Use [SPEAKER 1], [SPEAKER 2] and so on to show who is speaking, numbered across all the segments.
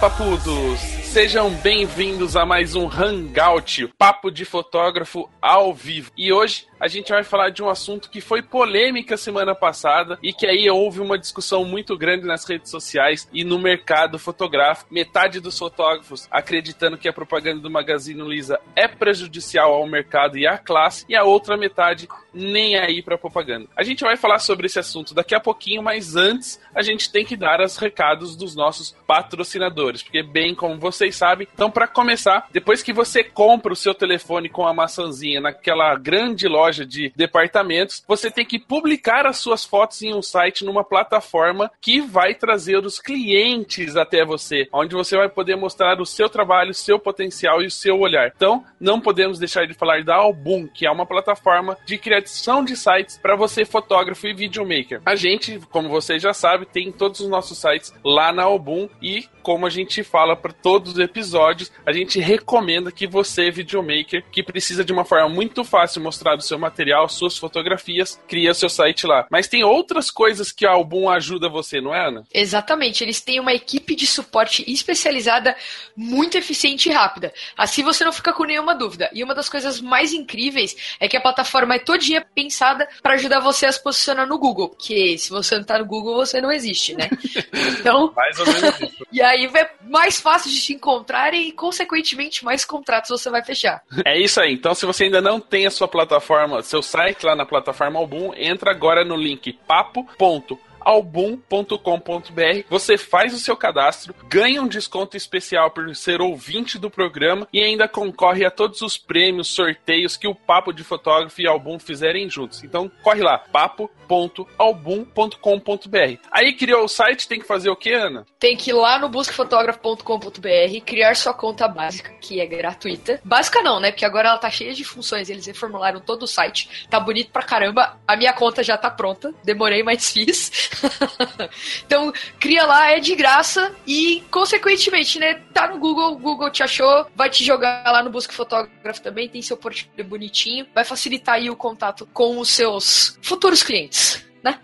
[SPEAKER 1] papudos! Sejam bem-vindos a mais um Hangout, Papo de Fotógrafo ao vivo. E hoje a gente vai falar de um assunto que foi polêmica semana passada e que aí houve uma discussão muito grande nas redes sociais e no mercado fotográfico. Metade dos fotógrafos acreditando que a propaganda do Magazine Luiza é prejudicial ao mercado e à classe, e a outra metade nem aí para propaganda. A gente vai falar sobre esse assunto daqui a pouquinho, mas antes a gente tem que dar os recados dos nossos patrocinadores, porque bem como vocês sabem, então para começar, depois que você compra o seu telefone com a maçãzinha naquela grande loja de departamentos, você tem que publicar as suas fotos em um site numa plataforma que vai trazer os clientes até você, onde você vai poder mostrar o seu trabalho, o seu potencial e o seu olhar. Então, não podemos deixar de falar da Album, que é uma plataforma de criação de sites para você fotógrafo e videomaker. A gente, como você já sabe, tem todos os nossos sites lá na Album e como a gente fala para todos os episódios, a gente recomenda que você, videomaker, que precisa de uma forma muito fácil mostrar o seu material, suas fotografias, cria o seu site lá. Mas tem outras coisas que a Album ajuda você, não é, Ana?
[SPEAKER 2] Exatamente, eles têm uma equipe de suporte especializada muito eficiente e rápida. Assim você não fica com nenhuma dúvida. E uma das coisas mais incríveis é que a plataforma é todinha pensada para ajudar você a se posicionar no Google, que se você não tá no Google, você não existe, né? Então,
[SPEAKER 1] Mais ou menos isso.
[SPEAKER 2] e aí é mais fácil de te encontrar e, consequentemente, mais contratos você vai fechar.
[SPEAKER 1] É isso aí. Então, se você ainda não tem a sua plataforma, seu site lá na plataforma Album, entra agora no link papo.album.com.br. Você faz o seu cadastro, ganha um desconto especial por ser ouvinte do programa e ainda concorre a todos os prêmios, sorteios que o Papo de Fotógrafo e Album fizerem juntos. Então, corre lá, papo.album.com.br. Aí criou o site, tem que fazer o que, Ana?
[SPEAKER 2] Tem que ir lá no buscafotógrafo.com.br, criar sua conta básica, que é gratuita. Básica não, né? Porque agora ela tá cheia de funções, eles reformularam todo o site. Tá bonito pra caramba. A minha conta já tá pronta. Demorei, mas fiz. então, cria lá, é de graça e, consequentemente, né? Tá no Google, o Google te achou, vai te jogar lá no Busca Fotógrafo também, tem seu portfólio bonitinho, vai facilitar aí o contato com os seus futuros clientes. Né?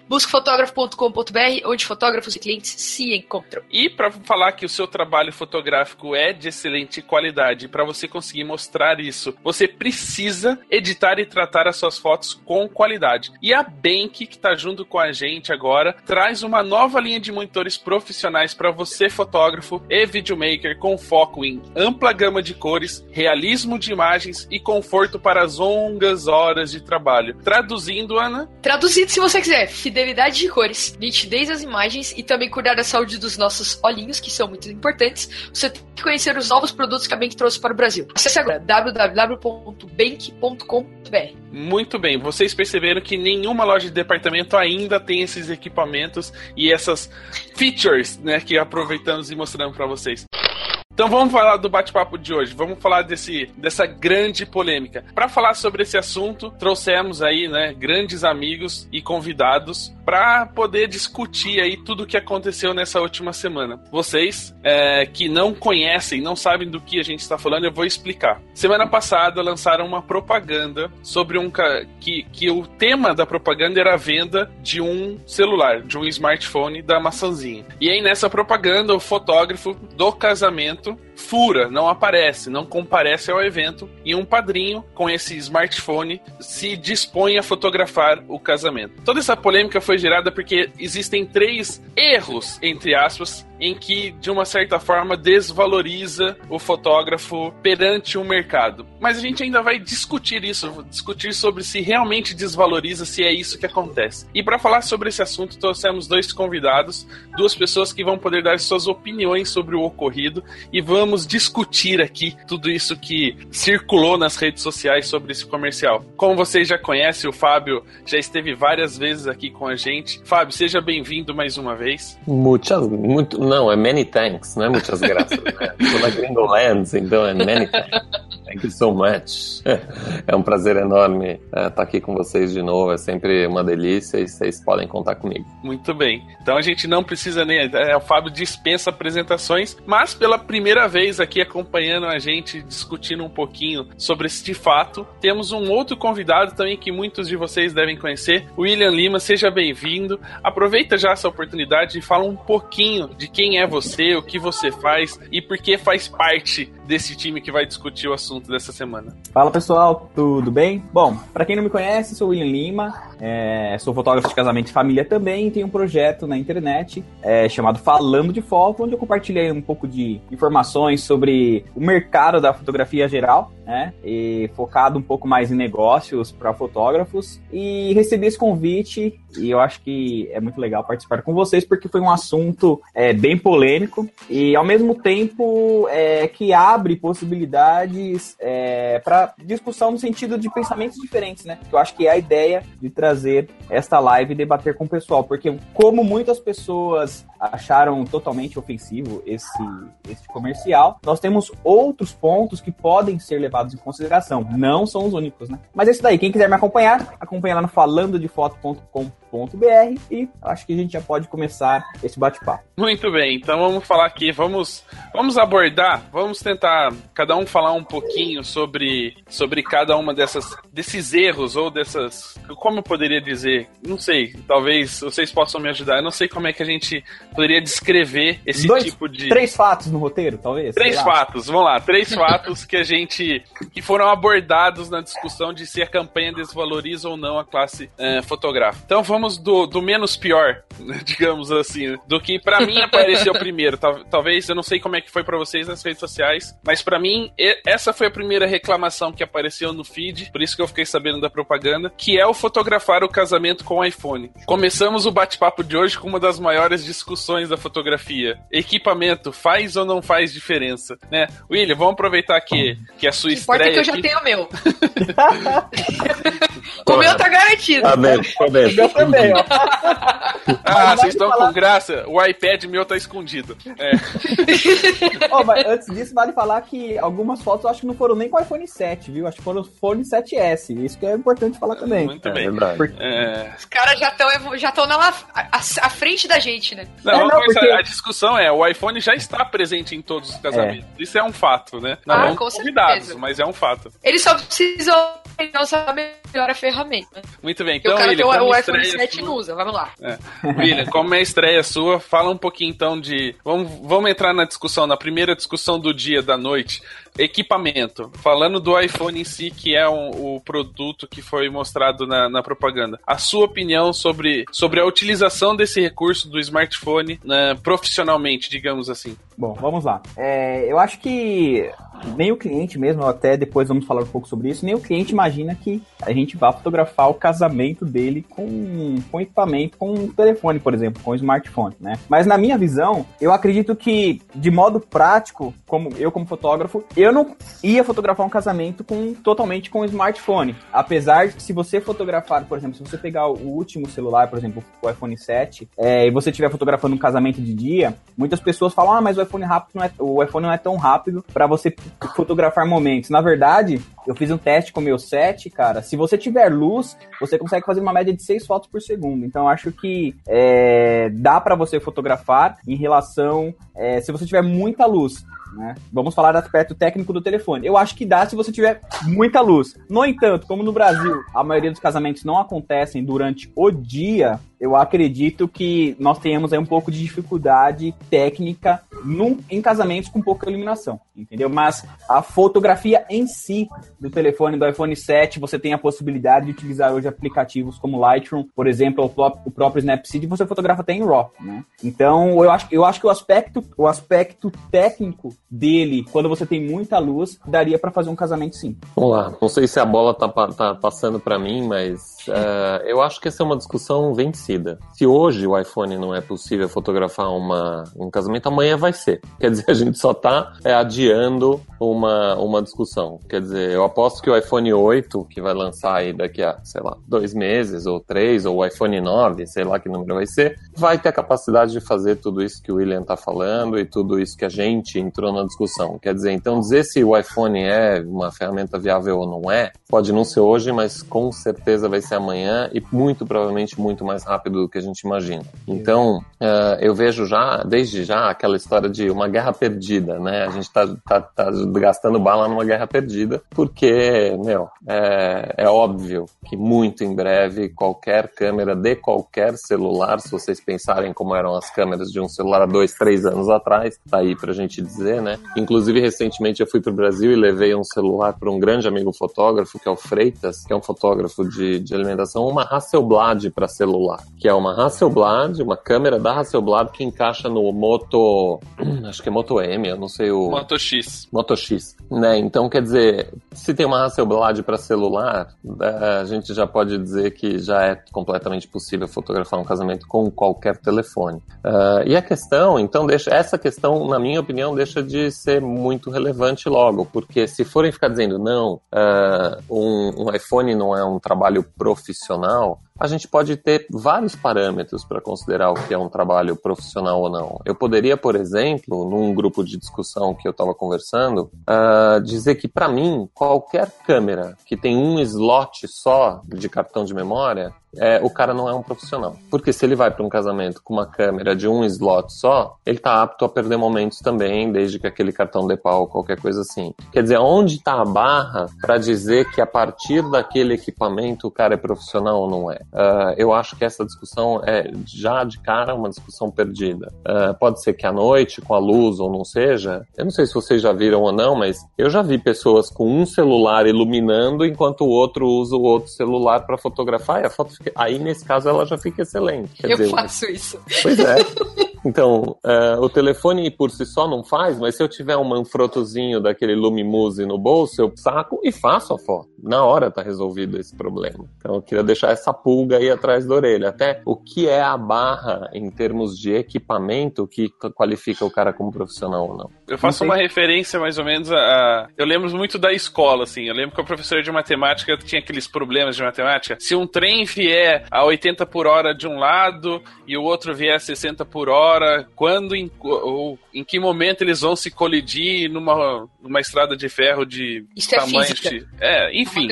[SPEAKER 2] Onde fotógrafos e clientes se encontram.
[SPEAKER 1] E para falar que o seu trabalho fotográfico é de excelente qualidade, para você conseguir mostrar isso, você precisa editar e tratar as suas fotos com qualidade. E a Bank, que está junto com a gente agora, traz uma nova linha de monitores profissionais para você, fotógrafo e videomaker, com foco em ampla gama de cores, realismo de imagens e conforto para as longas horas de trabalho. Traduzindo, Ana,
[SPEAKER 2] Traduzido, se você quiser, fidelidade de cores, nitidez das imagens e também cuidar da saúde dos nossos olhinhos, que são muito importantes, você tem que conhecer os novos produtos que a Bank trouxe para o Brasil. Acesse agora www.bank.com.br.
[SPEAKER 1] Muito bem, vocês perceberam que nenhuma loja de departamento ainda tem esses equipamentos e essas features, né, que aproveitamos e mostramos para vocês. Então vamos falar do bate-papo de hoje. Vamos falar desse, dessa grande polêmica. Para falar sobre esse assunto, trouxemos aí, né, grandes amigos e convidados para poder discutir aí tudo o que aconteceu nessa última semana. Vocês é, que não conhecem, não sabem do que a gente está falando, eu vou explicar. Semana passada lançaram uma propaganda sobre um que, que o tema da propaganda era a venda de um celular, de um smartphone da maçãzinha. E aí nessa propaganda o fotógrafo do casamento outro fura, não aparece, não comparece ao evento e um padrinho com esse smartphone se dispõe a fotografar o casamento. Toda essa polêmica foi gerada porque existem três erros, entre aspas, em que de uma certa forma desvaloriza o fotógrafo perante o mercado. Mas a gente ainda vai discutir isso, discutir sobre se realmente desvaloriza, se é isso que acontece. E para falar sobre esse assunto, trouxemos dois convidados, duas pessoas que vão poder dar suas opiniões sobre o ocorrido e vamos discutir aqui tudo isso que circulou nas redes sociais sobre esse comercial. Como vocês já conhecem, o Fábio já esteve várias vezes aqui com a gente. Fábio, seja bem-vindo mais uma vez.
[SPEAKER 3] Muchas, muito, não, é many thanks, não é muitas graças. Né? Tô na Gringolands, então é many thanks. Thank you so much. É um prazer enorme estar é, tá aqui com vocês de novo. É sempre uma delícia e vocês podem contar comigo.
[SPEAKER 1] Muito bem. Então a gente não precisa nem. É, o Fábio dispensa apresentações, mas pela primeira vez aqui acompanhando a gente, discutindo um pouquinho sobre este fato, temos um outro convidado também que muitos de vocês devem conhecer, William Lima. Seja bem-vindo. Aproveita já essa oportunidade e fala um pouquinho de quem é você, o que você faz e por que faz parte desse time que vai discutir o assunto dessa semana.
[SPEAKER 4] Fala pessoal, tudo bem? Bom, para quem não me conhece, sou William Lima, é, sou fotógrafo de casamento e família também tenho um projeto na internet é, chamado Falando de Foto, onde eu compartilhei um pouco de informações sobre o mercado da fotografia geral, né? E focado um pouco mais em negócios para fotógrafos. E recebi esse convite e eu acho que é muito legal participar com vocês porque foi um assunto é, bem polêmico e ao mesmo tempo é, que abre possibilidades é, para discussão no sentido de pensamentos diferentes, né? Eu acho que é a ideia de trazer esta live e debater com o pessoal, porque como muitas pessoas acharam totalmente ofensivo esse, esse comercial, nós temos outros pontos que podem ser levados em consideração. Não são os únicos, né? Mas é isso daí. Quem quiser me acompanhar, acompanha lá no falandodefoto.com.br e acho que a gente já pode começar esse bate-papo.
[SPEAKER 1] Muito bem, então vamos falar aqui, vamos, vamos abordar, vamos tentar cada um falar um pouquinho sobre, sobre cada uma dessas desses erros ou dessas, como eu poderia dizer, não sei, talvez vocês possam me ajudar. Eu não sei como é que a gente poderia descrever esse
[SPEAKER 4] Dois,
[SPEAKER 1] tipo de
[SPEAKER 4] três fatos no roteiro, talvez.
[SPEAKER 1] Três fatos, vamos lá, três fatos que a gente que foram abordados na discussão de se a campanha desvaloriza ou não a classe é, fotográfica. Então vamos do, do menos pior, digamos assim, do que para mim apareceu primeiro. Talvez eu não sei como é que foi para vocês nas redes sociais, mas para mim essa foi a primeira reclamação que apareceu no feed, por isso que eu fiquei sabendo da propaganda, que é o fotografar o casamento com iPhone. Começamos o bate-papo de hoje com uma das maiores discussões da fotografia. Equipamento faz ou não faz diferença, né? William, vamos aproveitar que, que a sua
[SPEAKER 2] importa é que eu já tenho o meu. o meu tá garantido.
[SPEAKER 3] Tá bem, bem. O meu também, ó.
[SPEAKER 1] Ah, vocês estão falar... com graça? O iPad meu tá escondido. É.
[SPEAKER 4] oh, mas antes disso, vale falar que algumas fotos eu acho que não foram nem com o iPhone 7, viu? Acho que foram o iPhone 7S. Isso que é importante falar também.
[SPEAKER 1] Muito é, bem. Porque...
[SPEAKER 2] É... Os caras já estão já estão à, à frente da gente, né?
[SPEAKER 1] Não, é, não porque... a discussão é, o iPhone já está presente em todos os casamentos. É. Isso é um fato, né? Não ah, com convidados, certeza. mas é um fato.
[SPEAKER 2] Eles só precisam usar melhor a ferramenta.
[SPEAKER 1] Muito bem, então, William,
[SPEAKER 2] tem o, o iPhone 7 sua... não usa, vamos lá.
[SPEAKER 1] É. William, como é a estreia sua, fala um pouquinho então de... Vamos, vamos entrar na discussão, na primeira discussão do dia, da noite. Equipamento. Falando do iPhone em si, que é um, o produto que foi mostrado na, na, propaganda. A sua opinião sobre, sobre a utilização desse recurso do smartphone né, profissionalmente, digamos assim.
[SPEAKER 4] Bom, vamos lá. É, eu acho que nem o cliente mesmo, até depois vamos falar um pouco sobre isso, nem o cliente imagina que a gente vá fotografar o casamento dele com, com equipamento, com um telefone, por exemplo, com um smartphone, né? Mas na minha visão, eu acredito que, de modo prático, como eu como fotógrafo, eu não ia fotografar um casamento com totalmente com um smartphone. Apesar de se você fotografar, por exemplo, se você pegar o último celular, por exemplo, o iPhone 7, é, e você estiver fotografando um casamento de dia, muitas pessoas falam, ah, mas o iPhone rápido não é, o iPhone não é tão rápido para você fotografar momentos. Na verdade, eu fiz um teste com o meu set, cara. Se você tiver luz, você consegue fazer uma média de 6 fotos por segundo. Então, acho que é, dá para você fotografar em relação. É, se você tiver muita luz. Né? Vamos falar do aspecto técnico do telefone. Eu acho que dá se você tiver muita luz. No entanto, como no Brasil a maioria dos casamentos não acontecem durante o dia, eu acredito que nós tenhamos aí um pouco de dificuldade técnica num, em casamentos com pouca iluminação, entendeu? Mas a fotografia em si do telefone do iPhone 7, você tem a possibilidade de utilizar hoje aplicativos como Lightroom, por exemplo, o próprio Snapseed, você fotografa até em RAW, né? Então, eu acho, eu acho que o aspecto, o aspecto técnico dele, quando você tem muita luz, daria para fazer um casamento sim.
[SPEAKER 3] Vamos lá, não sei se a bola tá, tá passando para mim, mas uh, eu acho que essa é uma discussão vencida. Se hoje o iPhone não é possível fotografar uma, um casamento, amanhã vai ser. Quer dizer, a gente só está é, adiando uma, uma discussão. Quer dizer, eu aposto que o iPhone 8, que vai lançar aí daqui a, sei lá, dois meses ou três, ou o iPhone 9, sei lá que número vai ser, vai ter a capacidade de fazer tudo isso que o William está falando e tudo isso que a gente entrou na discussão. Quer dizer, então dizer se o iPhone é uma ferramenta viável ou não é, pode não ser hoje, mas com certeza vai ser amanhã e muito provavelmente muito mais rápido do que a gente imagina. Então, uh, eu vejo já, desde já, aquela história de uma guerra perdida, né? A gente está tá, tá gastando bala numa guerra perdida, porque, meu, é, é óbvio que muito em breve qualquer câmera de qualquer celular, se vocês pensarem como eram as câmeras de um celular há dois, três anos atrás, tá aí pra gente dizer, né? Inclusive, recentemente eu fui pro Brasil e levei um celular para um grande amigo fotógrafo, que é o Freitas, que é um fotógrafo de, de alimentação, uma Hasselblad para celular, que é uma Hasselblad, uma câmera da Hasselblad que encaixa no Moto, acho que é Moto M, eu não sei o...
[SPEAKER 1] Moto X.
[SPEAKER 3] Moto X, né? Então, quer dizer, se tem uma Hasselblad para celular, a gente já pode dizer que já é completamente possível fotografar um casamento com qualquer telefone. Uh, e a questão, então, deixa essa questão, na minha opinião, deixa de ser muito relevante logo, porque se forem ficar dizendo não, uh, um, um iPhone não é um trabalho profissional, a gente pode ter vários parâmetros para considerar o que é um trabalho profissional ou não. Eu poderia, por exemplo, num grupo de discussão que eu estava conversando, uh, dizer que para mim qualquer câmera que tem um slot só de cartão de memória é, o cara não é um profissional. Porque se ele vai para um casamento com uma câmera de um slot só, ele tá apto a perder momentos também, desde que aquele cartão dê pau, qualquer coisa assim. Quer dizer, onde está a barra para dizer que a partir daquele equipamento o cara é profissional ou não é? Uh, eu acho que essa discussão é já de cara uma discussão perdida. Uh, pode ser que à noite, com a luz ou não seja, eu não sei se vocês já viram ou não, mas eu já vi pessoas com um celular iluminando enquanto o outro usa o outro celular para fotografar e a foto Aí, nesse caso, ela já fica excelente.
[SPEAKER 2] Quer eu dizer, faço isso.
[SPEAKER 3] Pois é. Então, uh, o telefone por si só não faz, mas se eu tiver um manfrotozinho daquele Lumimuse no bolso, eu saco e faço a foto. Na hora tá resolvido esse problema. Então, eu queria deixar essa pulga aí atrás da orelha. Até o que é a barra em termos de equipamento que qualifica o cara como profissional ou não.
[SPEAKER 1] Eu faço uma referência mais ou menos a. Eu lembro muito da escola, assim. Eu lembro que o professor de matemática tinha aqueles problemas de matemática. Se um trem vier a 80 por hora de um lado e o outro vier a 60 por hora, hora, quando, em, ou em que momento eles vão se colidir numa, numa estrada de ferro de
[SPEAKER 2] Isso é tamanho é,
[SPEAKER 1] de, é, enfim.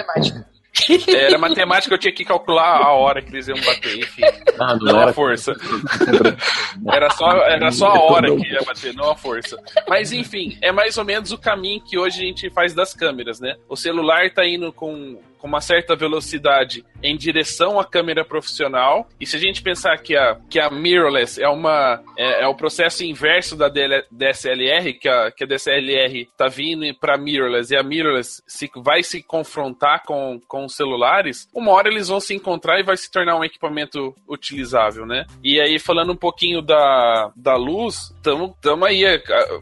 [SPEAKER 1] Era matemática, eu tinha que calcular a hora que eles iam bater, enfim. Ah, não, não a força. Era só, era só a hora que ia bater, não a força. Mas enfim, é mais ou menos o caminho que hoje a gente faz das câmeras, né? O celular tá indo com com uma certa velocidade em direção à câmera profissional. E se a gente pensar que a, que a mirrorless é uma é, é o processo inverso da DSLR, que a, que a DSLR está vindo para mirrorless e a mirrorless se, vai se confrontar com, com os celulares, uma hora eles vão se encontrar e vai se tornar um equipamento utilizável, né? E aí, falando um pouquinho da, da luz, estamos aí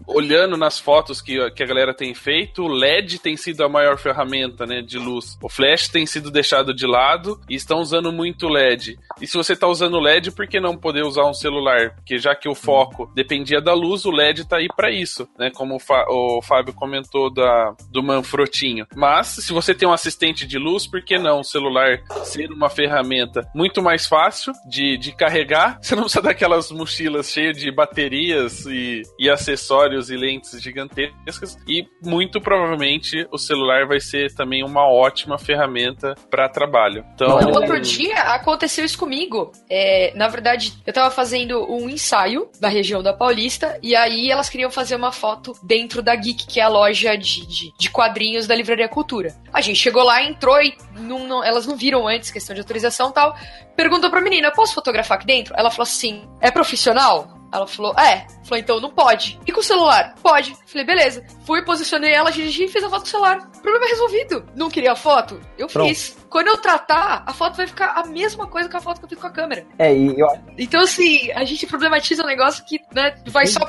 [SPEAKER 1] olhando nas fotos que, que a galera tem feito, o LED tem sido a maior ferramenta né, de luz. O flash tem sido deixado de lado e estão usando muito LED. E se você está usando LED, por que não poder usar um celular? Porque já que o foco dependia da luz, o LED está aí para isso, né? Como o, Fábio comentou da, do Manfrotinho. Mas se você tem um assistente de luz, por que não o celular ser uma ferramenta muito mais fácil de, de carregar? Você não precisa daquelas mochilas cheias de baterias e, e acessórios e lentes gigantescas. E muito provavelmente o celular vai ser também uma ótima ferramenta ferramenta para trabalho. Então,
[SPEAKER 2] outro dia aconteceu isso comigo. É, na verdade, eu tava fazendo um ensaio da região da Paulista e aí elas queriam fazer uma foto dentro da Geek, que é a loja de, de, de quadrinhos da Livraria Cultura. A gente chegou lá, entrou e não, não, elas não viram antes questão de autorização e tal. Perguntou pra menina: posso fotografar aqui dentro? Ela falou assim: é profissional? Ela falou, é. Falou, então não pode. E com o celular? Pode. Falei, beleza. Fui, posicionei ela, dirigi e fiz a foto com o celular. Problema resolvido. Não queria a foto? Eu Pronto. fiz. Quando eu tratar, a foto vai ficar a mesma coisa que a foto que eu fiz com a câmera.
[SPEAKER 4] É, e eu...
[SPEAKER 2] Então, assim, a gente problematiza um negócio que, né, vai só...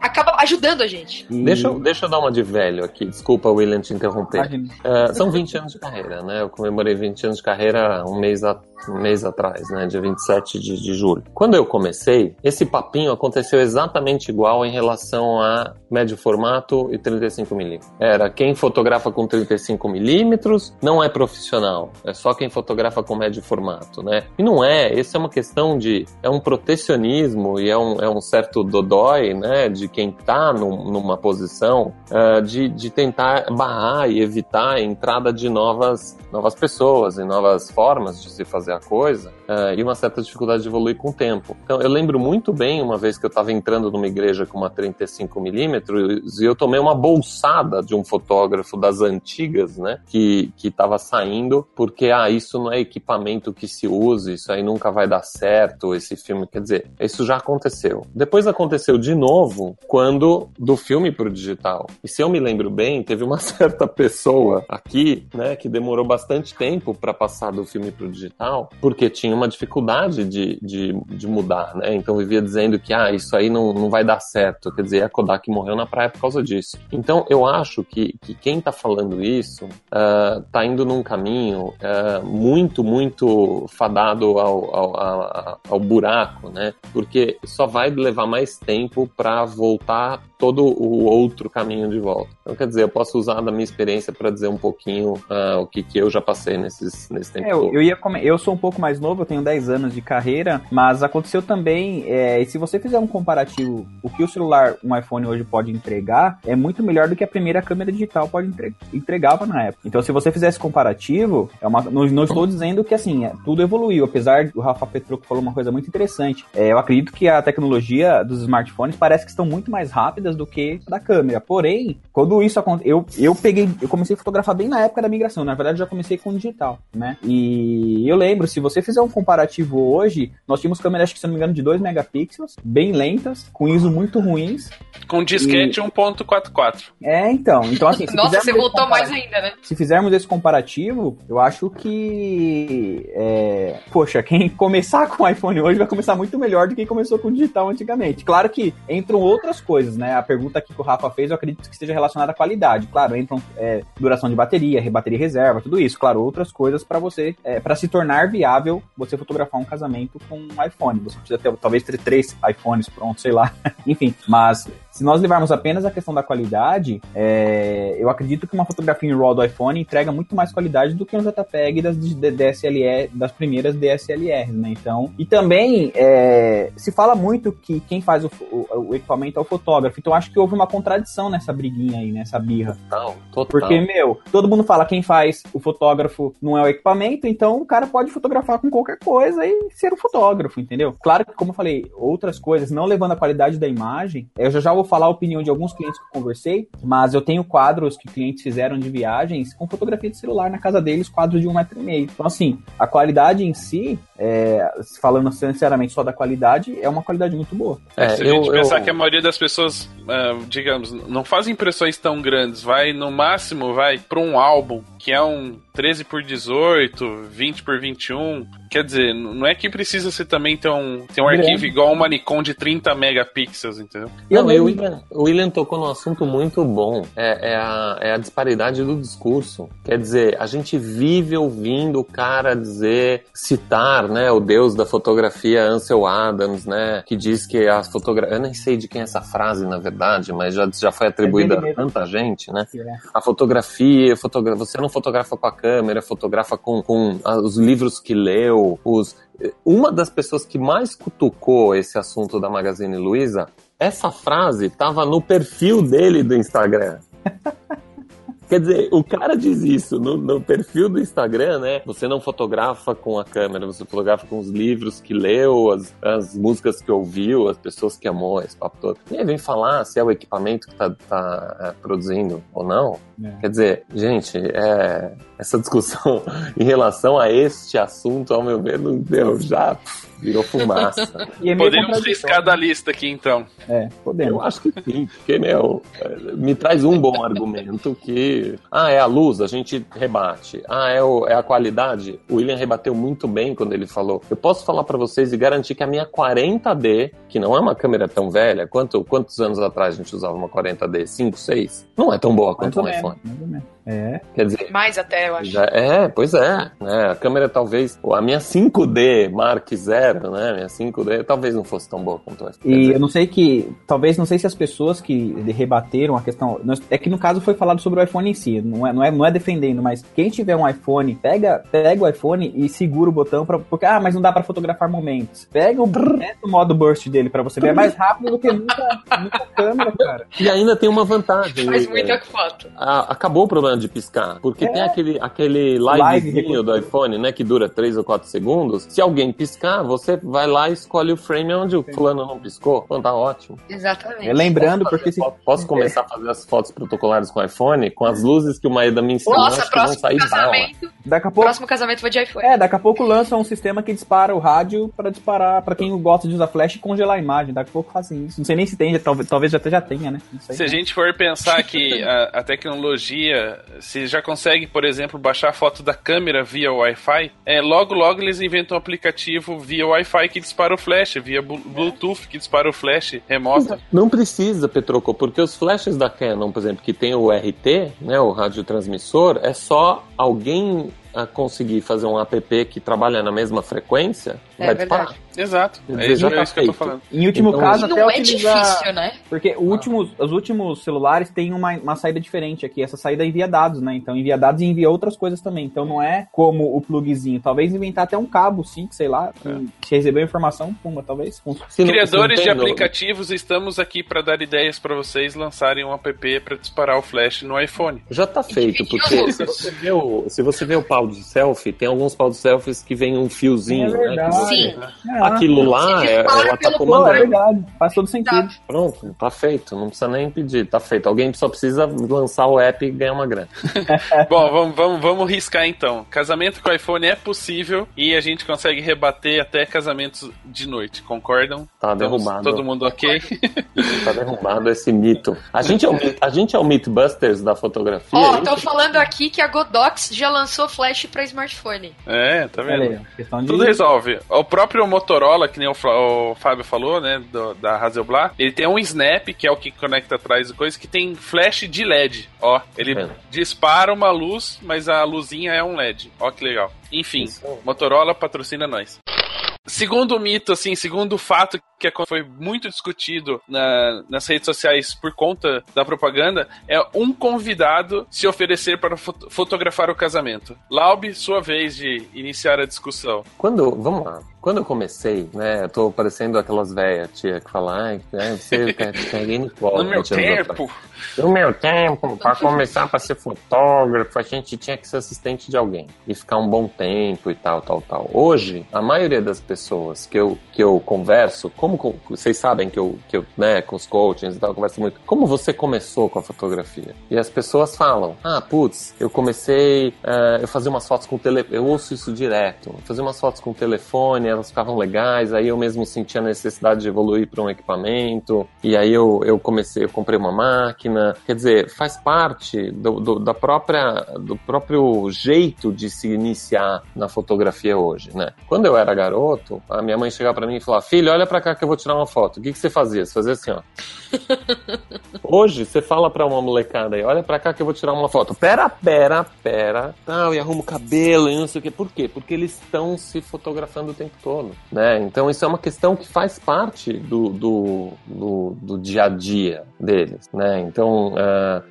[SPEAKER 2] acaba ajudando a gente.
[SPEAKER 3] Deixa, deixa eu dar uma de velho aqui. Desculpa, William, te interromper. Uh, são 20 anos de carreira, né? Eu comemorei 20 anos de carreira um mês um mês atrás, né? Dia 27 de, de julho. Quando eu comecei, esse papinho aconteceu exatamente igual em relação a médio formato e 35mm. Era quem fotografa com 35mm não é profissional, é só quem fotografa com médio formato, né? E não é, isso é uma questão de. é um protecionismo e é um, é um certo dodói, né? De quem tá num, numa posição uh, de, de tentar barrar e evitar a entrada de novas, novas pessoas e novas formas de se fazer coisa uh, e uma certa dificuldade de evoluir com o tempo. Então, eu lembro muito bem uma vez que eu estava entrando numa igreja com uma 35mm e eu tomei uma bolsada de um fotógrafo das antigas, né? Que estava saindo porque, ah, isso não é equipamento que se use, isso aí nunca vai dar certo, esse filme. Quer dizer, isso já aconteceu. Depois aconteceu de novo quando do filme pro digital. E se eu me lembro bem, teve uma certa pessoa aqui, né, que demorou bastante tempo para passar do filme pro digital, porque tinha uma dificuldade de, de, de, mudar, né? Então vivia dizendo que, ah, isso aí não, não vai dar certo. Quer dizer, a Kodak morreu na praia por causa disso. Então eu acho que, que quem tá falando isso uh, tá indo num caminho uh, muito, muito fadado ao, ao, ao, ao buraco, né? Porque só vai levar mais tempo para voltar todo o outro caminho de volta. Então, quer dizer, eu posso usar da minha experiência para dizer um pouquinho uh, o que, que eu já passei nesses, nesse tempo.
[SPEAKER 4] É, eu, eu, ia eu sou um pouco mais novo, eu tenho 10 anos de carreira, mas aconteceu também, é, se você fizer um comparativo, o que o celular, um iPhone hoje pode entregar, é muito melhor do que a primeira câmera digital pode entre, entregava na época. Então, se você fizer esse comparativo, é uma, não, não estou dizendo que assim, é, tudo evoluiu, apesar do Rafa Petrucco falou uma coisa muito interessante. É, eu acredito que a tecnologia dos smartphones parece que estão muito mais rápidas do que da câmera. Porém, quando isso aconteceu, eu, eu peguei, eu comecei a fotografar bem na época da migração. Na verdade, já comecei com digital, né? E eu lembro, se você fizer um comparativo hoje, nós tínhamos câmeras, acho que se não me engano, de 2 megapixels, bem lentas, com ISO muito ruins.
[SPEAKER 1] Com disquete e... 1.44.
[SPEAKER 4] É, então. Então, assim.
[SPEAKER 2] Nossa, você voltou mais ainda, né?
[SPEAKER 4] Se fizermos esse comparativo, eu acho que. É... Poxa, quem começar com o iPhone hoje vai começar muito melhor do que quem começou com o digital antigamente. Claro que entram outras coisas, né? A pergunta aqui que o Rafa fez, eu acredito que esteja relacionada à qualidade. Claro, entram é, duração de bateria, bateria reserva, tudo isso. Claro, outras coisas para você, é, para se tornar viável você fotografar um casamento com um iPhone. Você precisa ter, talvez ter três iPhones prontos, sei lá. Enfim, mas se nós levarmos apenas a questão da qualidade, é, eu acredito que uma fotografia em RAW do iPhone entrega muito mais qualidade do que um JPEG das DSLR, das primeiras DSLRs, né? Então, e também é, se fala muito que quem faz o, o, o, equipamento é o fotógrafo. Então, acho que houve uma contradição nessa briguinha aí, nessa birra.
[SPEAKER 3] Total, total.
[SPEAKER 4] Porque, meu, todo mundo fala quem faz o fotógrafo não é o equipamento, então o cara pode fotografar com qualquer coisa e ser o fotógrafo, entendeu? Claro que, como eu falei, outras coisas, não levando a qualidade da imagem, eu já já vou falar a opinião de alguns clientes que eu conversei, mas eu tenho quadros que clientes fizeram de viagens com fotografia de celular na casa deles, quadros de um metro e meio. Então, assim, a qualidade em si, é, falando sinceramente só da qualidade, é uma qualidade muito boa.
[SPEAKER 1] É, Se a gente eu, pensar eu... que a maioria das pessoas, uh, digamos, não faz impressões tão grandes, vai no máximo, vai para um álbum que é um 13 por 18, 20 por 21. Quer dizer, não é que precisa ser também ter um, ter um arquivo igual uma Nikon de 30 megapixels, entendeu?
[SPEAKER 3] Não, o William, o William tocou num assunto muito bom. É, é, a, é a disparidade do discurso. Quer dizer, a gente vive ouvindo o cara dizer, citar, né, o deus da fotografia Ansel Adams, né, que diz que a fotografia... Eu nem sei de quem é essa frase, na verdade, mas já, já foi atribuída é a tanta gente, né? É. A fotografia, fotogra... você não fotografa com a câmera, fotografa com, com os livros que leu, os... Uma das pessoas que mais cutucou esse assunto da Magazine Luiza, essa frase estava no perfil dele do Instagram. Quer dizer, o cara diz isso no, no, perfil do Instagram, né? Você não fotografa com a câmera, você fotografa com os livros que leu, as, as músicas que ouviu, as pessoas que amou, esse papo todo. E aí vem falar se é o equipamento que tá, tá é, produzindo ou não. É. Quer dizer, gente, é, essa discussão em relação a este assunto, ao meu ver, não deu já virou fumaça.
[SPEAKER 1] é podemos riscar da lista aqui, então.
[SPEAKER 4] É, podemos.
[SPEAKER 3] Eu acho que sim, porque, meu, me traz um bom argumento que, ah, é a luz, a gente rebate. Ah, é, o, é a qualidade. O William rebateu muito bem quando ele falou. Eu posso falar para vocês e garantir que a minha 40D, que não é uma câmera tão velha, quanto, quantos anos atrás a gente usava uma 40D? 5, 6? Não é tão boa quanto um iPhone.
[SPEAKER 4] É.
[SPEAKER 3] Quer dizer,
[SPEAKER 2] Mais até, eu acho.
[SPEAKER 3] já é, pois é. né? A câmera talvez. A minha 5D Mark Zero, né? Minha 5D talvez não fosse tão boa quanto essa.
[SPEAKER 4] E
[SPEAKER 3] dizer,
[SPEAKER 4] eu não sei que. Talvez não sei se as pessoas que rebateram a questão. É que no caso foi falado sobre o iPhone em si. Não é, não é, não é defendendo, mas quem tiver um iPhone, pega, pega o iPhone e segura o botão pra. Porque, ah, mas não dá pra fotografar momentos. Pega o, modo burst dele pra você ver. É mais rápido do que muita, muita câmera, cara.
[SPEAKER 3] E ainda tem uma vantagem.
[SPEAKER 2] Faz
[SPEAKER 3] né?
[SPEAKER 2] muita foto.
[SPEAKER 3] Ah, acabou o problema de piscar. Porque
[SPEAKER 4] É.
[SPEAKER 3] tem aquele, aquele
[SPEAKER 4] Live
[SPEAKER 3] livezinho do iPhone, né? Que dura 3 ou 4 segundos. Se alguém piscar, você vai lá e escolhe o frame onde o fulano não piscou. Pô, tá ótimo.
[SPEAKER 2] Exatamente.
[SPEAKER 4] É, lembrando, porque se.
[SPEAKER 3] Po- Posso começar a fazer as fotos protocolares com o iPhone? Com as luzes que o Maeda me ensinou,
[SPEAKER 2] Nossa,
[SPEAKER 3] acho que vão
[SPEAKER 2] próximo
[SPEAKER 3] sair bala.
[SPEAKER 2] casamento.
[SPEAKER 4] Daqui a pouco.
[SPEAKER 2] Próximo casamento vou de iPhone.
[SPEAKER 4] É, daqui a pouco lança um sistema que dispara o rádio pra disparar, pra quem gosta de usar flash e congelar a imagem. Daqui a pouco fazem isso. Não sei nem se tem, já- talvez, talvez já até já tenha, né? Não sei.
[SPEAKER 1] Se a gente for pensar que a, a tecnologia, se já consegue, por exemplo, baixar a foto da câmera via Wi-Fi, é, logo logo eles inventam um aplicativo via Wi-Fi que dispara o flash, via Blu- Bluetooth que dispara o flash remoto.
[SPEAKER 3] Não precisa, Petroco, porque os flashes da Canon, por exemplo, que tem o RT, né, o radiotransmissor, é só alguém a conseguir fazer um app que trabalha na mesma frequência,
[SPEAKER 2] É
[SPEAKER 3] vai
[SPEAKER 2] verdade.
[SPEAKER 3] disparar.
[SPEAKER 1] Exato.
[SPEAKER 3] Quer
[SPEAKER 1] É isso,
[SPEAKER 3] já
[SPEAKER 1] é
[SPEAKER 3] tá
[SPEAKER 1] isso que eu tô
[SPEAKER 3] feito.
[SPEAKER 1] falando.
[SPEAKER 4] Em último
[SPEAKER 3] Então,
[SPEAKER 4] caso, até
[SPEAKER 2] não é
[SPEAKER 4] utilizar.
[SPEAKER 2] difícil, né?
[SPEAKER 4] Porque o últimos, os últimos celulares têm uma, uma saída diferente aqui. Essa saída envia dados, né? Então envia dados e envia outras coisas também. Então não é como o plugzinho. Talvez inventar até um cabo, sim, que sei lá. Que, que recebeu a informação, puma, talvez.
[SPEAKER 3] Se
[SPEAKER 1] Criadores
[SPEAKER 3] não
[SPEAKER 1] de aplicativos, estamos aqui para dar ideias para vocês lançarem um app para disparar o flash no iPhone.
[SPEAKER 3] Já tá feito, porque se você, vê o, se você vê o pau de selfie, tem alguns pau de selfies que vem um fiozinho,
[SPEAKER 4] É
[SPEAKER 3] né?
[SPEAKER 2] Sim.
[SPEAKER 4] Ah,
[SPEAKER 3] Aquilo lá, é- ela tá
[SPEAKER 4] pô, é
[SPEAKER 3] comandando.
[SPEAKER 4] verdade. Faz todo sentido.
[SPEAKER 3] Pronto, tá feito. Não precisa nem pedir, tá feito. Alguém só precisa lançar o app e ganhar uma grana.
[SPEAKER 1] Bom, vamos, vamos, vamos riscar então. Casamento com iPhone é possível e a gente consegue rebater até casamentos de noite, concordam?
[SPEAKER 3] Tá
[SPEAKER 1] Estamos-
[SPEAKER 3] derrubado.
[SPEAKER 1] Todo mundo ok?
[SPEAKER 3] Tá derrubado esse mito. A gente é o, a gente é o Mythbusters da fotografia.
[SPEAKER 2] Ó,
[SPEAKER 3] é isso?
[SPEAKER 2] estão falando aqui que a Godox já lançou flash pra smartphone.
[SPEAKER 1] É, tá vendo?
[SPEAKER 4] aí, de.
[SPEAKER 1] Tudo resolve. O próprio Motorola, que nem o, o Fábio falou, né, do- da Hasselblad, ele tem um Snap, que é o que conecta atrás e coisa, que tem flash de LED. Ó, ele
[SPEAKER 3] É.
[SPEAKER 1] dispara uma luz, mas a luzinha é um LED. Ó, que legal. Enfim,
[SPEAKER 3] Isso.
[SPEAKER 1] Motorola patrocina nós. Segundo mito, assim, segundo fato que foi muito discutido na- nas redes sociais por conta da propaganda, é um convidado se oferecer para fot- fotografar o casamento. Laube, sua vez de iniciar a discussão.
[SPEAKER 3] Quando, vamos lá. Quando eu comecei, né, eu tô parecendo aquelas velhas tia que fala, ai, né, você quer peguei no colo.
[SPEAKER 1] No meu
[SPEAKER 3] 20 anos atrás."
[SPEAKER 1] tempo,
[SPEAKER 3] No meu tempo, para começar para ser fotógrafo, a gente tinha que ser assistente de alguém e ficar um bom tempo e tal, tal, tal. Hoje, a maioria das pessoas que eu, que eu converso, como co- vocês sabem que eu, que eu, né, com os coachings e tal, eu converso muito, como você começou com a fotografia? E as pessoas falam, ah, putz, eu comecei, eh, eu fazia umas fotos com tele, eu ouço isso direto, eu fazia umas fotos com telefone, elas ficavam legais, aí eu mesmo sentia a necessidade de evoluir para um equipamento, e aí eu, eu comecei, eu comprei uma máquina, quer dizer, faz parte do, do- da própria, do próprio jeito de se iniciar na fotografia hoje, né? Quando eu era garoto, a minha mãe chegava para mim e falava, filho, olha para cá que eu vou tirar uma foto. O que, que você fazia? Você fazia assim, ó. Hoje, você fala pra uma molecada aí, olha pra cá que eu vou tirar uma foto. Pera, pera, pera. Tal, e arruma o cabelo e não sei o quê. Por quê? Porque eles estão se fotografando o tempo todo, né? Então isso é uma questão que faz parte do, do, do, do dia a dia deles, né? Então é,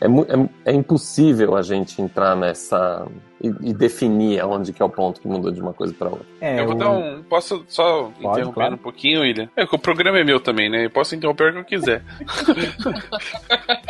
[SPEAKER 3] é, é, mu- é- é impossível a gente entrar nessa... E, e definir aonde que é o ponto que mudou de uma coisa pra outra.
[SPEAKER 4] É,
[SPEAKER 1] eu vou
[SPEAKER 4] o-
[SPEAKER 1] dar um. Posso só interromper
[SPEAKER 4] claro.
[SPEAKER 1] um pouquinho, William? É que o programa é meu também, né? Eu posso interromper o que eu quiser.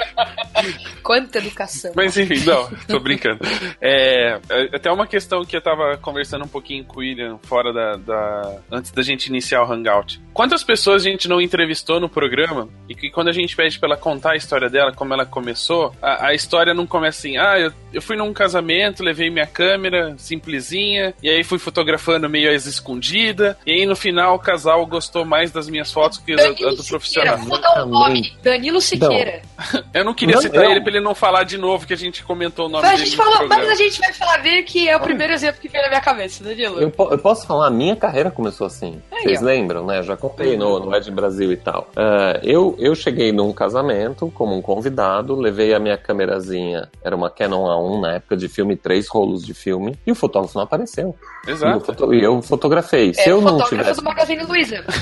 [SPEAKER 2] Quanta educação.
[SPEAKER 1] Mas enfim, não, tô brincando. É, é, até uma questão que eu tava conversando um pouquinho com o William fora da, da- antes da gente iniciar o Hangout. Quantas pessoas a gente não entrevistou no programa e que quando a gente pede pra ela contar a história dela, como ela começou, a, a história não começa assim, ah, eu, eu fui num casamento, levei minha câmera simplesinha, e aí fui fotografando meio às escondidas, e aí no final o casal gostou mais das minhas fotos que a, a
[SPEAKER 2] Danilo
[SPEAKER 1] do profissional.
[SPEAKER 2] Siqueira, vou dar um nome. Danilo Siqueira.
[SPEAKER 1] Eu não queria
[SPEAKER 3] Não,
[SPEAKER 1] citar
[SPEAKER 4] Eu-
[SPEAKER 1] ele pra ele não falar de novo que a gente comentou o nome
[SPEAKER 2] Mas a
[SPEAKER 1] dele
[SPEAKER 2] gente
[SPEAKER 1] no
[SPEAKER 2] falou, mas a gente vai falar ver que é o primeiro exemplo que veio na minha cabeça, Danilo.
[SPEAKER 3] Eu, eu posso falar, a minha carreira começou assim.
[SPEAKER 2] Aí,
[SPEAKER 3] Vocês
[SPEAKER 2] ó.
[SPEAKER 3] lembram, né? Já contei no, no Ed Brasil e tal. Ah, eu, eu cheguei num casamento como um convidado, levei a minha câmerazinha, era uma Canon A1 na época de filme, três de filme, e o fotógrafo não apareceu. E eu,
[SPEAKER 1] Exato.
[SPEAKER 3] foto- e eu fotografei. Se
[SPEAKER 2] é
[SPEAKER 3] eu
[SPEAKER 2] o
[SPEAKER 3] não tivesse.
[SPEAKER 2] do Magazine Luiza.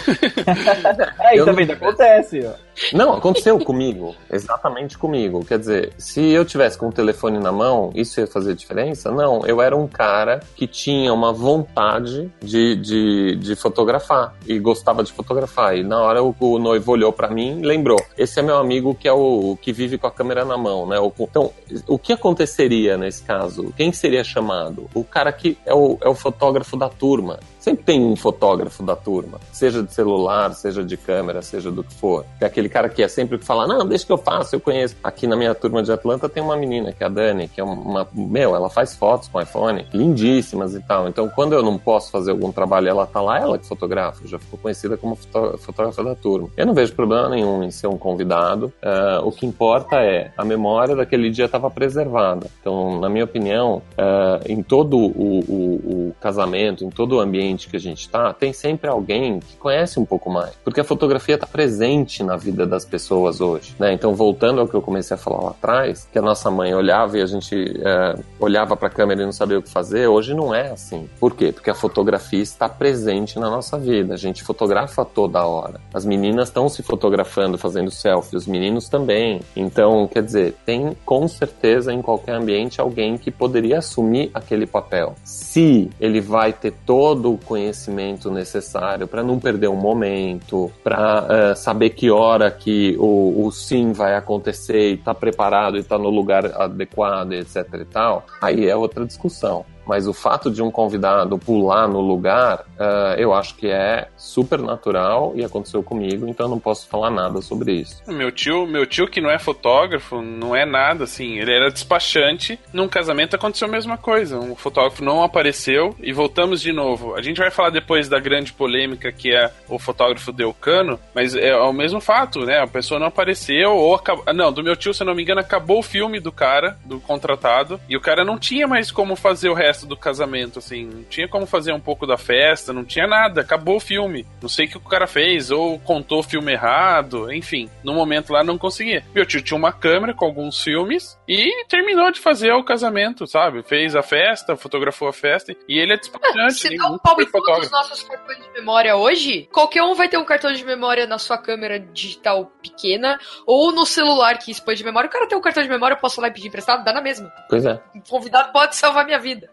[SPEAKER 4] É,
[SPEAKER 3] Eu
[SPEAKER 4] também
[SPEAKER 3] não-
[SPEAKER 4] acontece, ó.
[SPEAKER 3] Não, aconteceu comigo, exatamente comigo. Quer dizer, se eu tivesse com o telefone na mão, isso ia fazer diferença? Não, eu era um cara que tinha uma vontade de, de, de fotografar e gostava de fotografar. E na hora o, o noivo olhou pra mim e lembrou: esse é meu amigo que é o que vive com a câmera na mão, né? O- Então, o que aconteceria nesse caso? Quem seria chamado? O cara que é o, é o fotógrafo da turma. Sempre tem um fotógrafo da turma, seja de celular, seja de câmera, seja do que for. É aquele cara que é sempre que fala, não, deixa que eu faço, eu conheço. Aqui na minha turma de Atlanta tem uma menina, que é a Dani, que é uma. Meu, ela faz fotos com iPhone, lindíssimas e tal. Então, quando eu não posso fazer algum trabalho ela tá lá, ela que fotografa. Já ficou conhecida como fotó- fotógrafa da turma. Eu não vejo problema nenhum em ser um convidado. Ah, o que importa é a memória daquele dia estava preservada. Então, na minha opinião, ah, em todo o, o- o casamento, em todo o ambiente que a gente está, tem sempre alguém que conhece um pouco mais. Porque a fotografia está presente na vida das pessoas hoje. Né? Então, voltando ao que eu comecei a falar lá atrás, que a nossa mãe olhava e a gente eh, olhava para a câmera e não sabia o que fazer, hoje não é assim. Por quê? Porque a fotografia está presente na nossa vida. A gente fotografa toda hora. As meninas estão se fotografando, fazendo selfie, os meninos também. Então, quer dizer, tem com certeza em qualquer ambiente alguém que poderia assumir aquele papel. Se ele vai ter todo conhecimento necessário para não perder um momento, para saber que hora que o, o sim vai acontecer e tá preparado e tá no lugar adequado, etc e tal, aí é outra discussão. Mas o fato de um convidado pular no lugar, ah, eu acho que é super natural e aconteceu comigo, então não posso falar nada sobre isso.
[SPEAKER 1] Meu tio, meu tio que não é fotógrafo, não é nada assim, ele era despachante. Num casamento aconteceu a mesma coisa. Um fotógrafo não apareceu e voltamos de novo. A gente vai falar depois da grande polêmica que é o fotógrafo deu cano, mas é o mesmo fato, né? A pessoa não apareceu ou acabou, ah, não, do meu tio, se eu não me engano, acabou o filme do cara, do contratado, e o cara não tinha mais como fazer o resto do casamento, assim, não tinha como fazer um pouco da festa, não tinha nada, acabou o filme. Não sei o que o cara fez, ou contou o filme errado, enfim. No momento lá não conseguia. Meu tio tinha uma câmera com alguns filmes e terminou de fazer o casamento, sabe? Fez a festa, fotografou a festa e ele é despachante.
[SPEAKER 2] Se dá um
[SPEAKER 1] nunca
[SPEAKER 2] pau em todos os nossos cartões de memória hoje, qualquer um vai ter um cartão de memória na sua câmera digital pequena ou no celular que expõe de memória. O cara tem um cartão de memória, eu posso lá e pedir emprestado? Dá na mesma.
[SPEAKER 3] Pois é.
[SPEAKER 2] Um convidado pode salvar minha vida.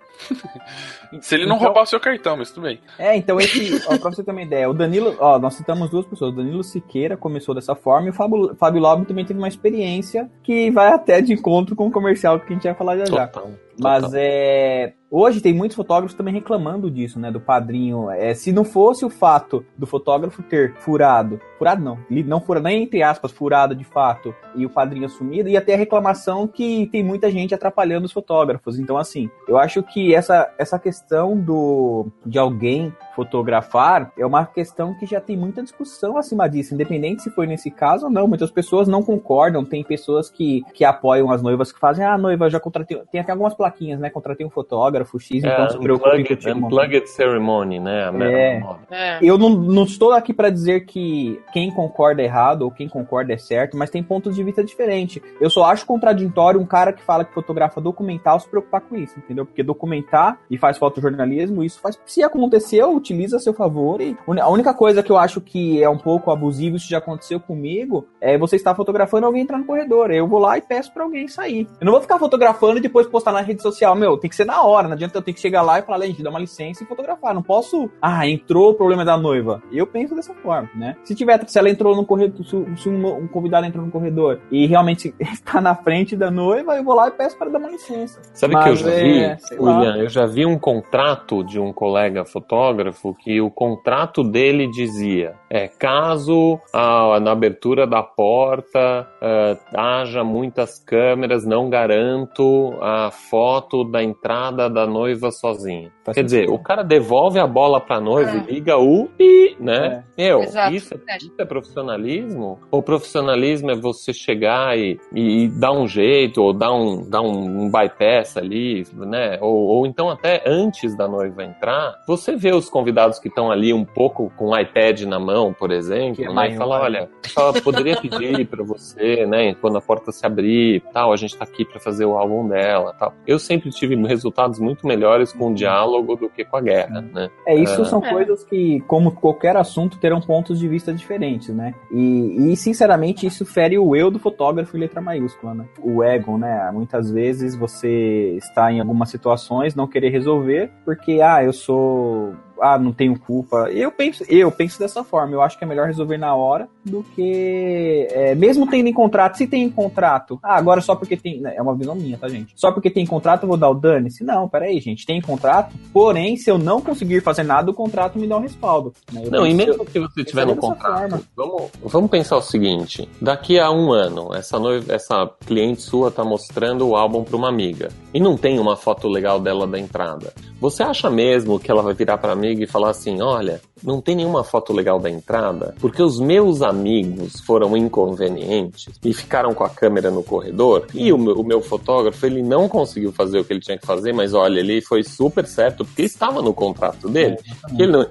[SPEAKER 1] Se ele não
[SPEAKER 4] Então-
[SPEAKER 1] roubar o seu cartão, mas tudo bem.
[SPEAKER 4] É, então esse, ó, pra você ter uma ideia, o Danilo, ó, nós citamos duas pessoas, o Danilo Siqueira começou dessa forma e o Fábio, Fábio Lobo também teve uma experiência que vai até de encontro com o comercial que a gente vai falar já já.
[SPEAKER 3] Total.
[SPEAKER 4] Mas
[SPEAKER 3] total.
[SPEAKER 4] é. Hoje tem muitos fotógrafos também reclamando disso, né? Do padrinho. É, se não fosse o fato do fotógrafo ter furado, furado não, não furado, nem entre aspas, furado de fato, e o padrinho assumido, ia ter a reclamação que tem muita gente atrapalhando os fotógrafos. Então, assim, eu acho que essa, essa questão do de alguém fotografar é uma questão que já tem muita discussão acima disso, independente se foi nesse caso ou não. Muitas pessoas não concordam, tem pessoas que, que apoiam as noivas que fazem, ah, noiva, já contratei. Tem até algumas plaquinhas, né? Contratei um fotógrafo X, então
[SPEAKER 3] É,
[SPEAKER 4] se preocupe
[SPEAKER 3] unplugged,
[SPEAKER 4] contigo.
[SPEAKER 3] unplugged ceremony, né? A
[SPEAKER 4] É.
[SPEAKER 2] É.
[SPEAKER 4] Eu não, não estou aqui para dizer que quem concorda é errado ou quem concorda é certo, mas tem pontos de vista diferentes. Eu só acho contraditório um cara que fala que fotografa documental se preocupar com isso, entendeu? Porque documentar e faz fotojornalismo, isso faz. Se aconteceu, utiliza a seu favor. E a única coisa que eu acho que é um pouco abusivo, isso já aconteceu comigo, é você estar fotografando alguém entrar no corredor. Eu vou lá e peço para alguém sair. Eu não vou ficar fotografando e depois postar na rede social. Meu, tem que ser na hora, não adianta eu ter que chegar lá e falar, gente, dá uma licença e fotografar. Não posso. Ah, entrou o problema da noiva. Eu penso dessa forma, né? Se tiver, se ela entrou no corredor, se, um, convidado entrou no corredor e realmente está na frente da noiva, eu vou lá e peço para dar uma licença.
[SPEAKER 3] Sabe
[SPEAKER 4] Mas
[SPEAKER 3] que eu já
[SPEAKER 4] é,
[SPEAKER 3] vi,
[SPEAKER 4] lá.
[SPEAKER 3] William, eu já vi um contrato de um colega fotógrafo fotógrafo que o contrato dele dizia é caso ah, na abertura da porta ah, haja muitas câmeras, não garanto a foto da entrada da noiva sozinha.
[SPEAKER 4] Faz
[SPEAKER 3] Quer dizer, o cara devolve a bola pra noiva
[SPEAKER 2] É.
[SPEAKER 3] e liga o pi, né? Meu,
[SPEAKER 2] Exato,
[SPEAKER 3] isso, é- isso é profissionalismo? Ou profissionalismo é você chegar e, e, e dar um jeito, ou dar um, dar um, um bypass ali, né? Ou, ou então até antes da noiva entrar, você vê os convidados que estão ali um pouco com o iPad na mão, por exemplo,
[SPEAKER 4] é
[SPEAKER 3] né? E fala, olha, só poderia pedir pra você, né? Quando a porta se abrir, tal, a gente tá aqui pra fazer o álbum dela, tal. Eu sempre tive resultados muito melhores com o diálogo do que com a guerra, né?
[SPEAKER 4] É, isso
[SPEAKER 3] É.
[SPEAKER 4] são
[SPEAKER 2] É.
[SPEAKER 4] coisas que, como qualquer assunto, terão pontos de vista diferentes, né? E, e, sinceramente, isso fere o eu do fotógrafo em letra maiúscula, né? O ego, né? Muitas vezes você está em algumas situações, não querer resolver, porque, ah, eu sou. Ah, não tenho culpa. Eu penso, eu penso dessa forma. Eu acho que é melhor resolver na hora do que. é, mesmo tendo em contrato, se tem em contrato. Ah, agora só porque tem. né, É uma visão minha, tá, gente? Só porque tem contrato eu vou dar o dane-se? Não, peraí, gente. Tem contrato, porém, se eu não conseguir fazer nada, o contrato me dá um respaldo. né?
[SPEAKER 3] Não, e mesmo que você tiver no contrato,
[SPEAKER 4] forma.
[SPEAKER 3] vamos, vamos pensar o seguinte: daqui a um ano, essa, noiva, essa cliente sua tá mostrando o álbum para uma amiga e não tem uma foto legal dela da entrada. Você acha mesmo que ela vai virar para e falar assim: olha, não tem nenhuma foto legal da entrada? Porque os meus amigos foram inconvenientes e ficaram com a câmera no corredor e o meu, o meu fotógrafo ele não conseguiu fazer o que ele tinha que fazer, mas olha, ele foi super certo porque estava no contrato dele. que ele não-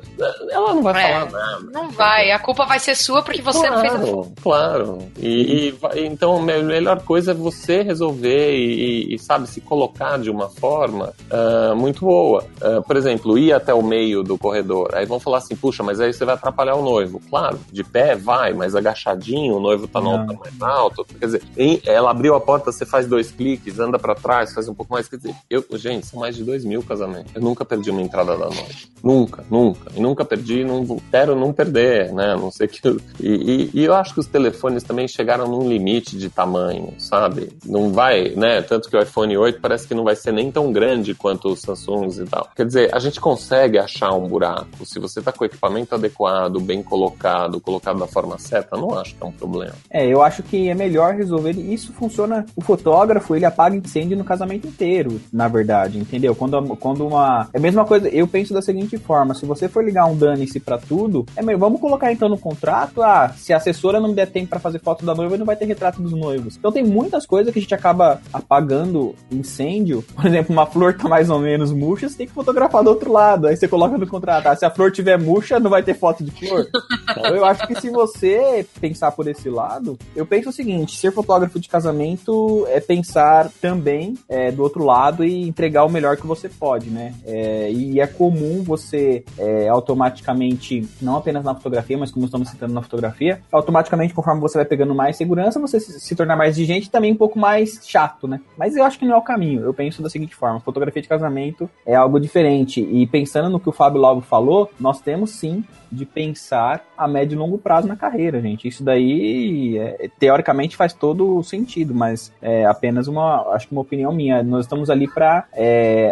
[SPEAKER 3] ela não vai
[SPEAKER 2] É.
[SPEAKER 3] falar nada.
[SPEAKER 2] Não vai, a culpa vai ser sua porque você não fez a foto.
[SPEAKER 3] Claro, claro. E, e então a me- melhor coisa é você resolver e, e, sabe, se colocar de uma forma ah, muito boa. Ah, por exemplo, ir até o meio do corredor. Aí vão falar assim, puxa, mas aí você vai atrapalhar o noivo. Claro, de pé vai, mas agachadinho, o noivo tá no altar mais alto. Quer dizer, ela abriu a porta, você faz dois cliques, anda pra trás, faz um pouco mais. Quer dizer, eu, gente, são mais de dois mil casamentos. Eu nunca perdi uma entrada da noite. Nunca, nunca. E nunca perdi, não quero não perder, né? Não sei que. E, e- e eu acho que os telefones também chegaram num limite de tamanho, sabe? Não vai, né? Tanto que o iPhone 8 parece que não vai ser nem tão grande quanto os Samsungs e tal. Quer dizer, a gente consegue achar um buraco. Se você tá com equipamento adequado, bem colocado, colocado da forma certa, não acho que é um problema.
[SPEAKER 4] É, eu acho que é melhor resolver. Isso funciona. O fotógrafo ele apaga incêndio no casamento inteiro, na verdade, entendeu? Quando, quando uma. É a mesma coisa, eu penso da seguinte forma: se você for ligar um dane-se pra tudo, é melhor. Vamos colocar então no contrato: ah, se a assessora não der tempo pra fazer foto da noiva, não vai ter retrato dos noivos. Então tem muitas coisas que a gente acaba apagando incêndio. Por exemplo, uma flor tá mais ou menos murcha, você tem que fotografar do outro lado. Aí você coloca no contrato: ah, se a flor tiver murcha, não vai ter foto de flor. Então eu acho que se você pensar por esse lado, eu penso o seguinte: ser fotógrafo de casamento é pensar também é, do outro lado e entregar o melhor que você pode, né? É, e é comum você é, automaticamente, não apenas na fotografia, mas como estamos citando na fotografia, automaticamente, conforme você vai pegando mais segurança, você se, se tornar mais exigente e também um pouco mais chato, né? Mas eu acho que não é o caminho. Eu penso da seguinte forma: fotografia de casamento é algo diferente. E pensando no que o Fábio Lobo falou, nós temos sim de pensar a médio e longo prazo na carreira, gente. Isso daí, é, teoricamente, faz todo o sentido, mas é apenas uma, acho que uma opinião minha. Nós estamos ali para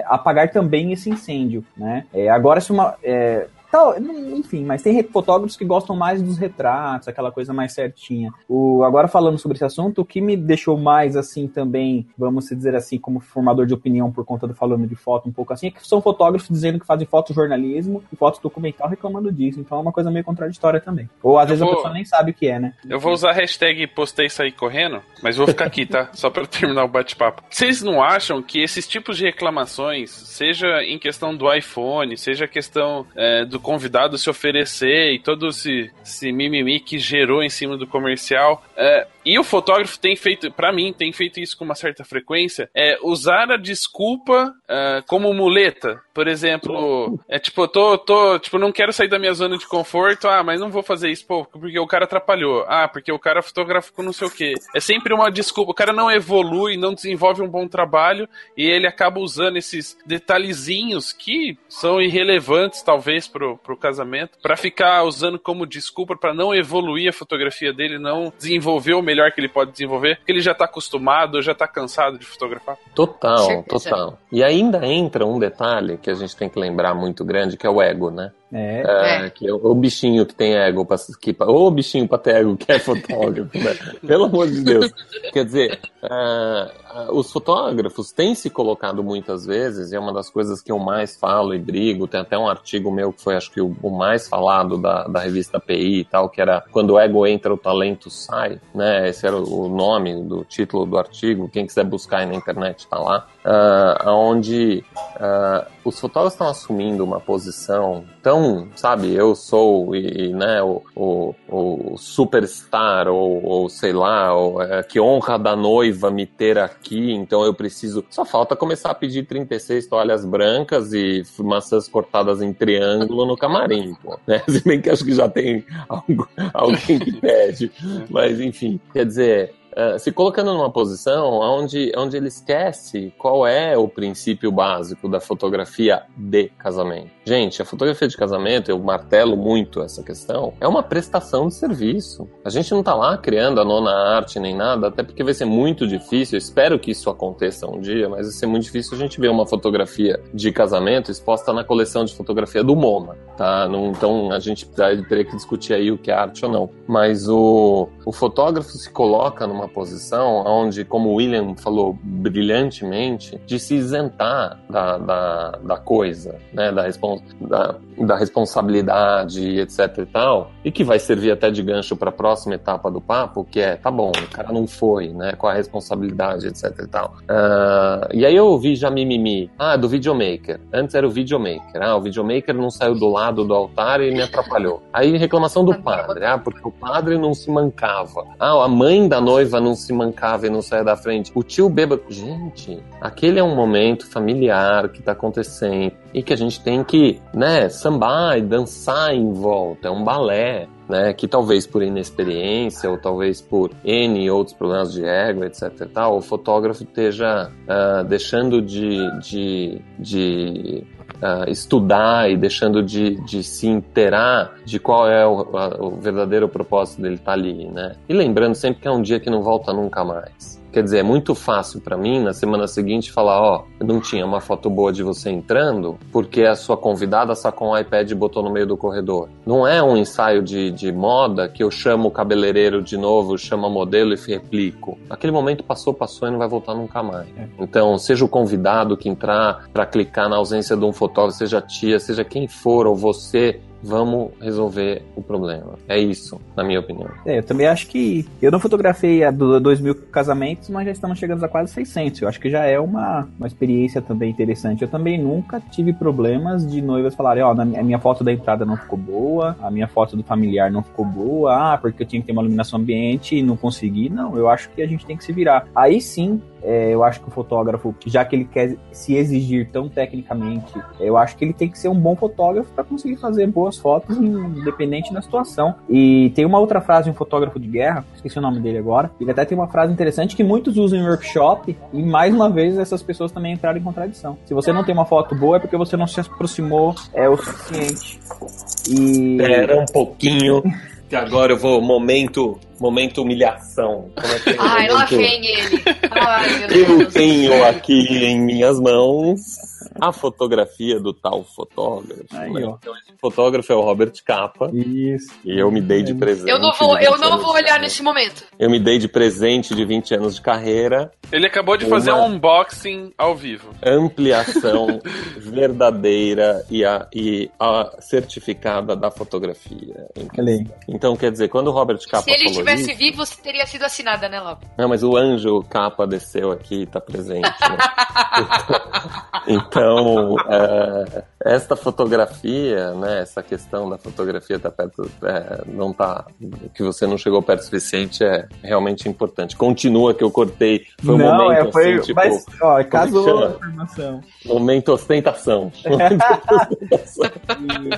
[SPEAKER 4] apagar também esse incêndio, né? É, agora, se uma. Tal, enfim, mas tem fotógrafos que gostam mais dos retratos, aquela coisa mais certinha. O, agora falando sobre esse assunto, o que me deixou mais assim também, vamos dizer assim, como formador de opinião por conta do falando de foto um pouco assim, é que são fotógrafos dizendo que fazem fotojornalismo e foto documental reclamando disso. Então é uma coisa meio contraditória também. Ou às vezes
[SPEAKER 1] vou-
[SPEAKER 4] a pessoa nem sabe o que é, né?
[SPEAKER 1] Eu vou usar a hashtag postei sair correndo, mas vou ficar aqui, tá? Só pra terminar o bate-papo. Vocês não acham que esses tipos de reclamações, seja em questão do iPhone, seja questão é, do convidado se oferecer e todo esse, esse mimimi que gerou em cima do comercial, é, e o fotógrafo tem feito, pra mim, tem feito isso com uma certa frequência, é usar a desculpa é, como muleta. Por exemplo, é tipo, tô, tô, tipo, não quero sair da minha zona de conforto, ah, mas não vou fazer isso, pô, porque o cara atrapalhou. Ah, porque o cara fotográfico não sei o quê. É sempre uma desculpa. O cara não evolui, não desenvolve um bom trabalho e ele acaba usando esses detalhezinhos que são irrelevantes, talvez, pro, pro casamento, pra ficar usando como desculpa pra não evoluir a fotografia dele, não desenvolver o melhor que ele pode desenvolver, porque ele já tá acostumado, já tá cansado de fotografar.
[SPEAKER 3] Total, total. E ainda entra um detalhe que a gente tem que lembrar muito grande, que é o ego, né? É.
[SPEAKER 2] É,
[SPEAKER 3] que é o, o bichinho que tem ego, pra, que, ou o bichinho pra ter ego que é fotógrafo, né? Pelo amor de Deus. Quer dizer, ah, ah, os fotógrafos têm se colocado muitas vezes, e é uma das coisas que eu mais falo e brigo, tem até um artigo meu que foi, acho que, o, o mais falado da, da revista PI e tal, que era Quando o ego entra, o talento sai, né? Esse era o, o nome do título do artigo, quem quiser buscar aí na internet tá lá, ah, onde ah, os fotógrafos estão assumindo uma posição tão, sabe, eu sou e, e, né, o, o, o superstar ou, ou sei lá, ou, é, que honra da noiva me ter aqui, então eu preciso. Só falta começar a pedir 36 toalhas brancas e maçãs cortadas em triângulo no camarim, pô, né? Se bem que acho que já tem algo- alguém que pede, mas enfim, quer dizer. Eh, se colocando numa posição onde, onde ele esquece qual é o princípio básico da fotografia de casamento. Gente, a fotografia de casamento, eu martelo muito essa questão, é uma prestação de serviço. A gente não tá lá criando a nona arte nem nada, até porque vai ser muito difícil, eu espero que isso aconteça um dia, mas vai ser muito difícil a gente ver uma fotografia de casamento exposta na coleção de fotografia do MoMA, tá? Então a gente teria que discutir aí o que é arte ou não. Mas o, o fotógrafo se coloca numa posição onde, como o William falou brilhantemente, de se isentar da, da, da coisa, né? Da, da, da responsabilidade, etc e tal, e que vai servir até de gancho para a próxima etapa do papo, que é, tá bom, o cara não foi, né? Qual a responsabilidade, etc e tal. Ah, e aí eu ouvi já mimimi, ah, do videomaker. Antes era o videomaker, ah, o videomaker não saiu do lado do altar e me atrapalhou. Aí reclamação do padre, ah, porque o padre não se mancava. Ah, a mãe da noiva não se mancava e não saia da frente. O tio bêbado. Gente, aquele é um momento familiar que tá acontecendo e que a gente tem que, né, sambar e dançar em volta. É um balé. Né, que talvez por inexperiência ou talvez por N outros problemas de ego, etc e tal, o fotógrafo esteja ah, deixando de, de, de ah, estudar e deixando de, de se inteirar de qual é o, a- o verdadeiro propósito dele estar ali, né? E lembrando sempre que é um dia que não volta nunca mais. Quer dizer, é muito fácil pra mim na semana seguinte falar, ó, eu não tinha uma foto boa de você entrando porque a sua convidada sacou um iPad e botou no meio do corredor. Não é um ensaio de, de moda que eu chamo o cabeleireiro de novo, chamo a modelo e replico. Aquele momento passou, passou e não vai voltar nunca mais. Então, seja o convidado que entrar pra clicar na ausência de um fotógrafo, seja a tia, seja quem for, ou você, vamos resolver o problema. É isso, na minha opinião.
[SPEAKER 4] É, eu também acho que. Eu não fotografei a do 2 mil casamentos, mas já estamos chegando a quase 600. Eu acho que já é uma, uma experiência também interessante. Eu também nunca tive problemas de noivas falarem: Ó, minha- a minha foto da entrada não ficou boa, a minha foto do familiar não ficou boa, ah, porque eu tinha que ter uma iluminação ambiente e não consegui. Não, eu acho que a gente tem que se virar. Aí sim. É, eu acho que o fotógrafo, já que ele quer se exigir tão tecnicamente, eu acho que ele tem que ser um bom fotógrafo para conseguir fazer boas fotos, independente da situação. E tem uma outra frase de um fotógrafo de guerra, esqueci o nome dele agora. Ele até tem uma frase interessante que muitos usam em workshop, e mais uma vez essas pessoas também entraram em contradição. Se você não tem uma foto boa, é porque você não se aproximou é o suficiente. E.
[SPEAKER 3] Espera um pouquinho, que agora eu vou. Momento. Momento humilhação. Como é que é?
[SPEAKER 2] Ai, lá vem ele. Ai,
[SPEAKER 3] Eu tenho aqui em minhas mãos a fotografia do tal fotógrafo.
[SPEAKER 4] Aí,
[SPEAKER 3] né?
[SPEAKER 4] ó.
[SPEAKER 3] Então, esse fotógrafo é o Robert Capa.
[SPEAKER 4] Isso.
[SPEAKER 3] E eu me dei de presente.
[SPEAKER 2] Eu não vou,
[SPEAKER 3] de
[SPEAKER 2] eu
[SPEAKER 3] 20
[SPEAKER 2] não
[SPEAKER 3] anos
[SPEAKER 2] vou
[SPEAKER 3] de
[SPEAKER 2] olhar
[SPEAKER 3] carreira.
[SPEAKER 2] nesse momento.
[SPEAKER 3] Eu me dei de presente de 20 anos de carreira,
[SPEAKER 1] Ele acabou de fazer um unboxing ao vivo.
[SPEAKER 3] ampliação verdadeira e a, e a certificada da fotografia.
[SPEAKER 4] Aí.
[SPEAKER 3] Então, quer dizer, quando o Robert Capa
[SPEAKER 2] Se ele
[SPEAKER 3] falou
[SPEAKER 2] tivesse
[SPEAKER 3] isso,
[SPEAKER 2] vivo, teria sido assinada, né, Lobo?
[SPEAKER 3] Não, mas o anjo capa desceu aqui e tá presente. né? então, é, esta fotografia, né, essa questão da fotografia tá perto, é, não tá, que você não chegou perto o suficiente é realmente importante. Continua que eu cortei, foi um
[SPEAKER 4] não,
[SPEAKER 3] momento
[SPEAKER 4] é, foi.
[SPEAKER 3] assim, tipo,
[SPEAKER 4] mas, ó,
[SPEAKER 3] que
[SPEAKER 4] casou a informação.
[SPEAKER 3] momento ostentação.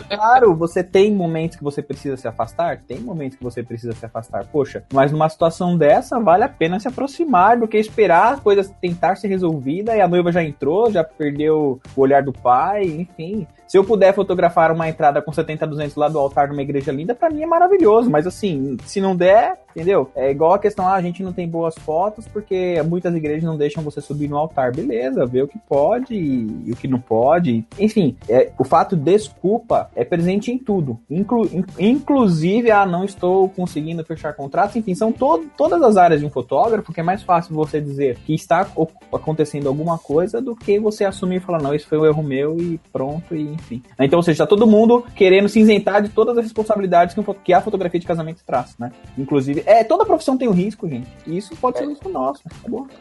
[SPEAKER 4] Claro, você tem momentos que você precisa se afastar? Tem momentos que você precisa se afastar. Poxa, mas numa situação dessa, vale a pena se aproximar do que esperar a coisa tentar ser resolvida e a noiva já entrou, já perdeu o olhar do pai, enfim. be. Se eu puder fotografar uma entrada com 70 200 lá do altar de uma igreja linda, para mim é maravilhoso. Mas assim, se não der, entendeu? É igual a questão, ah, a gente não tem boas fotos porque muitas igrejas não deixam você subir no altar. Beleza, vê o que pode e, o que não pode. Enfim, é, o fato de desculpa é presente em tudo. Inclu, in, inclusive, ah, não estou conseguindo fechar contratos. Enfim, são to todas as áreas de um fotógrafo que é mais fácil você dizer que está acontecendo alguma coisa do que você assumir e falar, não, isso foi um erro meu e pronto, e enfim. Então, ou seja, tá todo mundo querendo se isentar de todas as responsabilidades que, um, que a fotografia de casamento traz, né? Inclusive, é, toda profissão tem um risco, gente. E isso pode ser um risco nosso. Tá?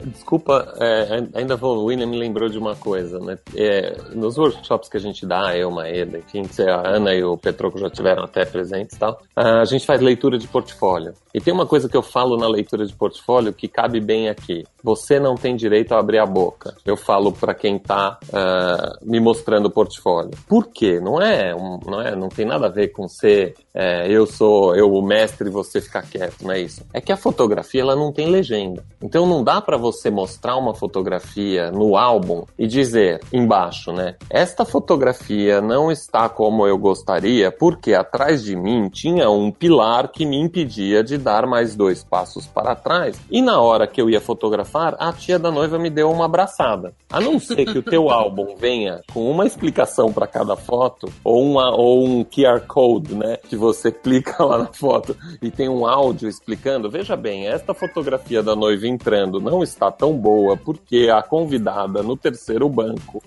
[SPEAKER 3] Desculpa, é, ainda vou, o William me lembrou de uma coisa, né? É, nos workshops que a gente dá, eu, Maeda, enfim, a Ana e o Petroco já tiveram até presentes e tal, a gente faz leitura de portfólio. E tem uma coisa que eu falo na leitura de portfólio que cabe bem aqui. Você não tem direito a abrir a boca. Eu falo para quem tá uh, me mostrando o portfólio. Por quê? Não é, não é, não tem nada a ver com ser é, eu sou eu o mestre e você ficar quieto, não é isso. É que a fotografia ela não tem legenda. Então não dá para você mostrar uma fotografia no álbum e dizer embaixo, né? Esta fotografia não está como eu gostaria porque atrás de mim tinha um pilar que me impedia de dar mais dois passos para trás. E na hora que eu ia fotografar, a tia da noiva me deu uma abraçada. A não ser que o teu álbum venha com uma explicação para cada foto ou, uma, ou um QR Code, né? Que você clica lá na foto e tem um áudio explicando. Veja bem, esta fotografia da noiva entrando não está tão boa porque a convidada no terceiro banco.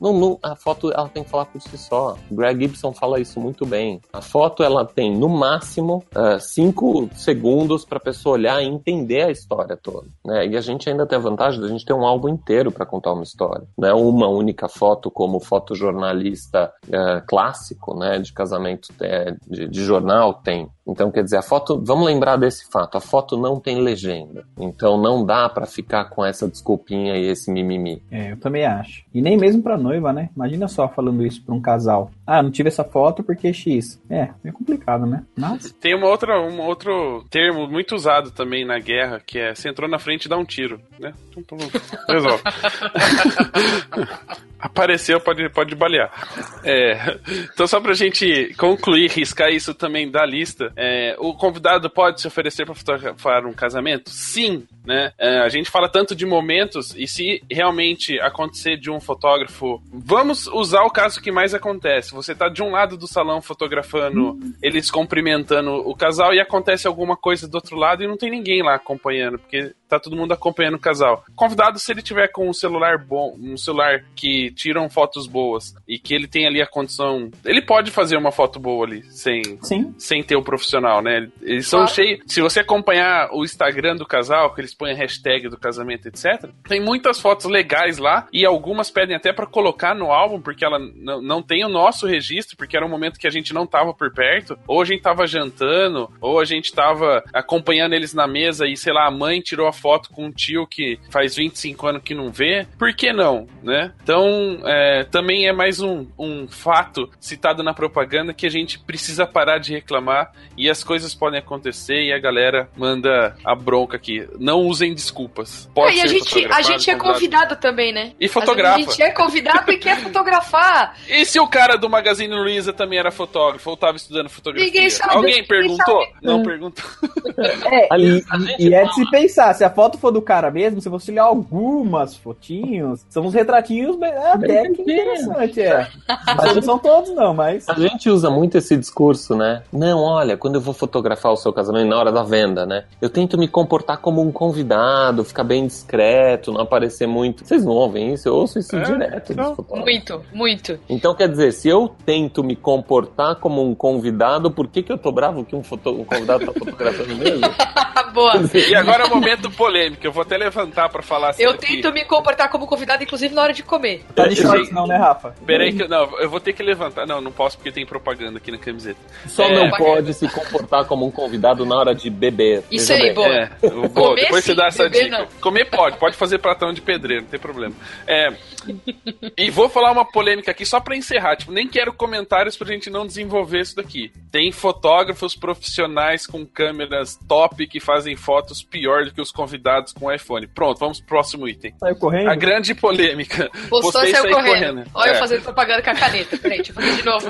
[SPEAKER 3] Não, não, a foto ela tem que falar por si só. Greg Gibson fala isso muito bem. A foto ela tem no máximo uh, cinco segundos para a pessoa olhar e entender a história toda. Né? E a gente ainda tem a vantagem de a gente ter um álbum inteiro para contar uma história. Não é uma única foto como fotojornalista uh, clássico, né, de casamento é, de, de jornal tem. Então, quer dizer, a foto, vamos lembrar desse fato, a foto não tem legenda. Então não dá para ficar com essa desculpinha e esse mimimi.
[SPEAKER 4] É, eu também acho. E nem mesmo pra noiva, né? Imagina só falando isso pra um casal. Ah, não tive essa foto porque X. É, é complicado, né? Mas...
[SPEAKER 1] Tem uma outra, um outro termo muito usado também na guerra, que é se entrou na frente dá um tiro, né? Então, resolve. Apareceu, pode, pode balear. É, então, só pra gente concluir, riscar isso também da lista, é, o convidado pode se oferecer para fotografar um casamento? Sim, né? É, a gente fala tanto de momentos, e se realmente acontecer de um fotógrafo, vamos usar o caso que mais acontece. Você tá de um lado do salão fotografando, uhum. eles cumprimentando o casal, e acontece alguma coisa do outro lado e não tem ninguém lá acompanhando, porque tá todo mundo acompanhando o casal. Convidado, se ele tiver com um celular bom, um celular que tiram fotos boas e que ele tem ali a condição. Ele pode fazer uma foto boa ali, sem,
[SPEAKER 4] Sim.
[SPEAKER 1] sem ter o um profissional, né? Eles são claro. cheios. Se você acompanhar o Instagram do casal, que eles põem a hashtag do casamento, etc., tem muitas fotos legais lá e algumas pedem até para colocar no álbum, porque ela não, tem o nosso registro, porque era um momento que a gente não tava por perto, ou a gente tava jantando, ou a gente tava acompanhando eles na mesa e, sei lá, a mãe tirou a foto com um tio que faz 25 anos que não vê, por que não, né? Então, é, também é mais um, um fato citado na propaganda que a gente precisa parar de reclamar e as coisas podem acontecer e a galera manda a bronca aqui. Não usem desculpas.
[SPEAKER 2] Pode é, e a gente, a gente é convidado também, né?
[SPEAKER 1] E fotografa. A
[SPEAKER 2] gente é convidado e quer fotografar.
[SPEAKER 1] E se o cara do Magazine Luiza também era fotógrafo ou estava estudando fotografia? Ninguém sabe. Alguém perguntou? Não hum. perguntou.
[SPEAKER 4] É, e, e é de se pensar, se a foto for do cara mesmo, se você olhar algumas fotinhos, são uns retratinhos é, até que interessante, é. Mas não são todos, não, mas.
[SPEAKER 3] A gente usa muito esse discurso, né? Não, olha, quando eu vou fotografar o seu casamento na hora da venda, né? Eu tento me comportar como um convidado, ficar bem discreto, não aparecer muito. Vocês não ouvem isso? Eu ouço isso é, direto. Então...
[SPEAKER 2] Muito, muito.
[SPEAKER 3] Então, quer dizer, se eu tento me comportar como um convidado, por que, que eu tô bravo que um, foto... um convidado tá fotografando mesmo?
[SPEAKER 2] Boa.
[SPEAKER 1] E agora é o momento polêmico. Eu vou até levantar para falar assim.
[SPEAKER 2] Eu tento me comportar como convidado, inclusive na hora de comer.
[SPEAKER 4] Tá de shorts não, né, Rafa?
[SPEAKER 1] Peraí que não, eu vou ter que levantar. Não, não posso porque tem propaganda aqui na camiseta.
[SPEAKER 3] Só é... não pode se comportar como um convidado na hora de beber.
[SPEAKER 2] Isso aí, boa.
[SPEAKER 1] É,
[SPEAKER 2] Comer
[SPEAKER 1] depois você
[SPEAKER 2] sim,
[SPEAKER 1] dá essa dica.
[SPEAKER 2] não.
[SPEAKER 1] Comer pode, pode fazer pratão de pedreiro, não tem problema. É, e vou falar uma polêmica aqui só pra encerrar. Tipo, nem quero comentários pra gente não desenvolver isso daqui. Tem fotógrafos profissionais com câmeras top que fazem fotos pior do que os convidados com iPhone. Pronto, vamos pro próximo item.
[SPEAKER 4] Saiu correndo?
[SPEAKER 1] A grande polêmica.
[SPEAKER 2] Postou
[SPEAKER 1] Você
[SPEAKER 2] e saiu
[SPEAKER 1] sair
[SPEAKER 2] correndo. Olha
[SPEAKER 1] É.
[SPEAKER 2] eu fazendo propaganda com a caneta. Peraí, deixa eu fazer de novo.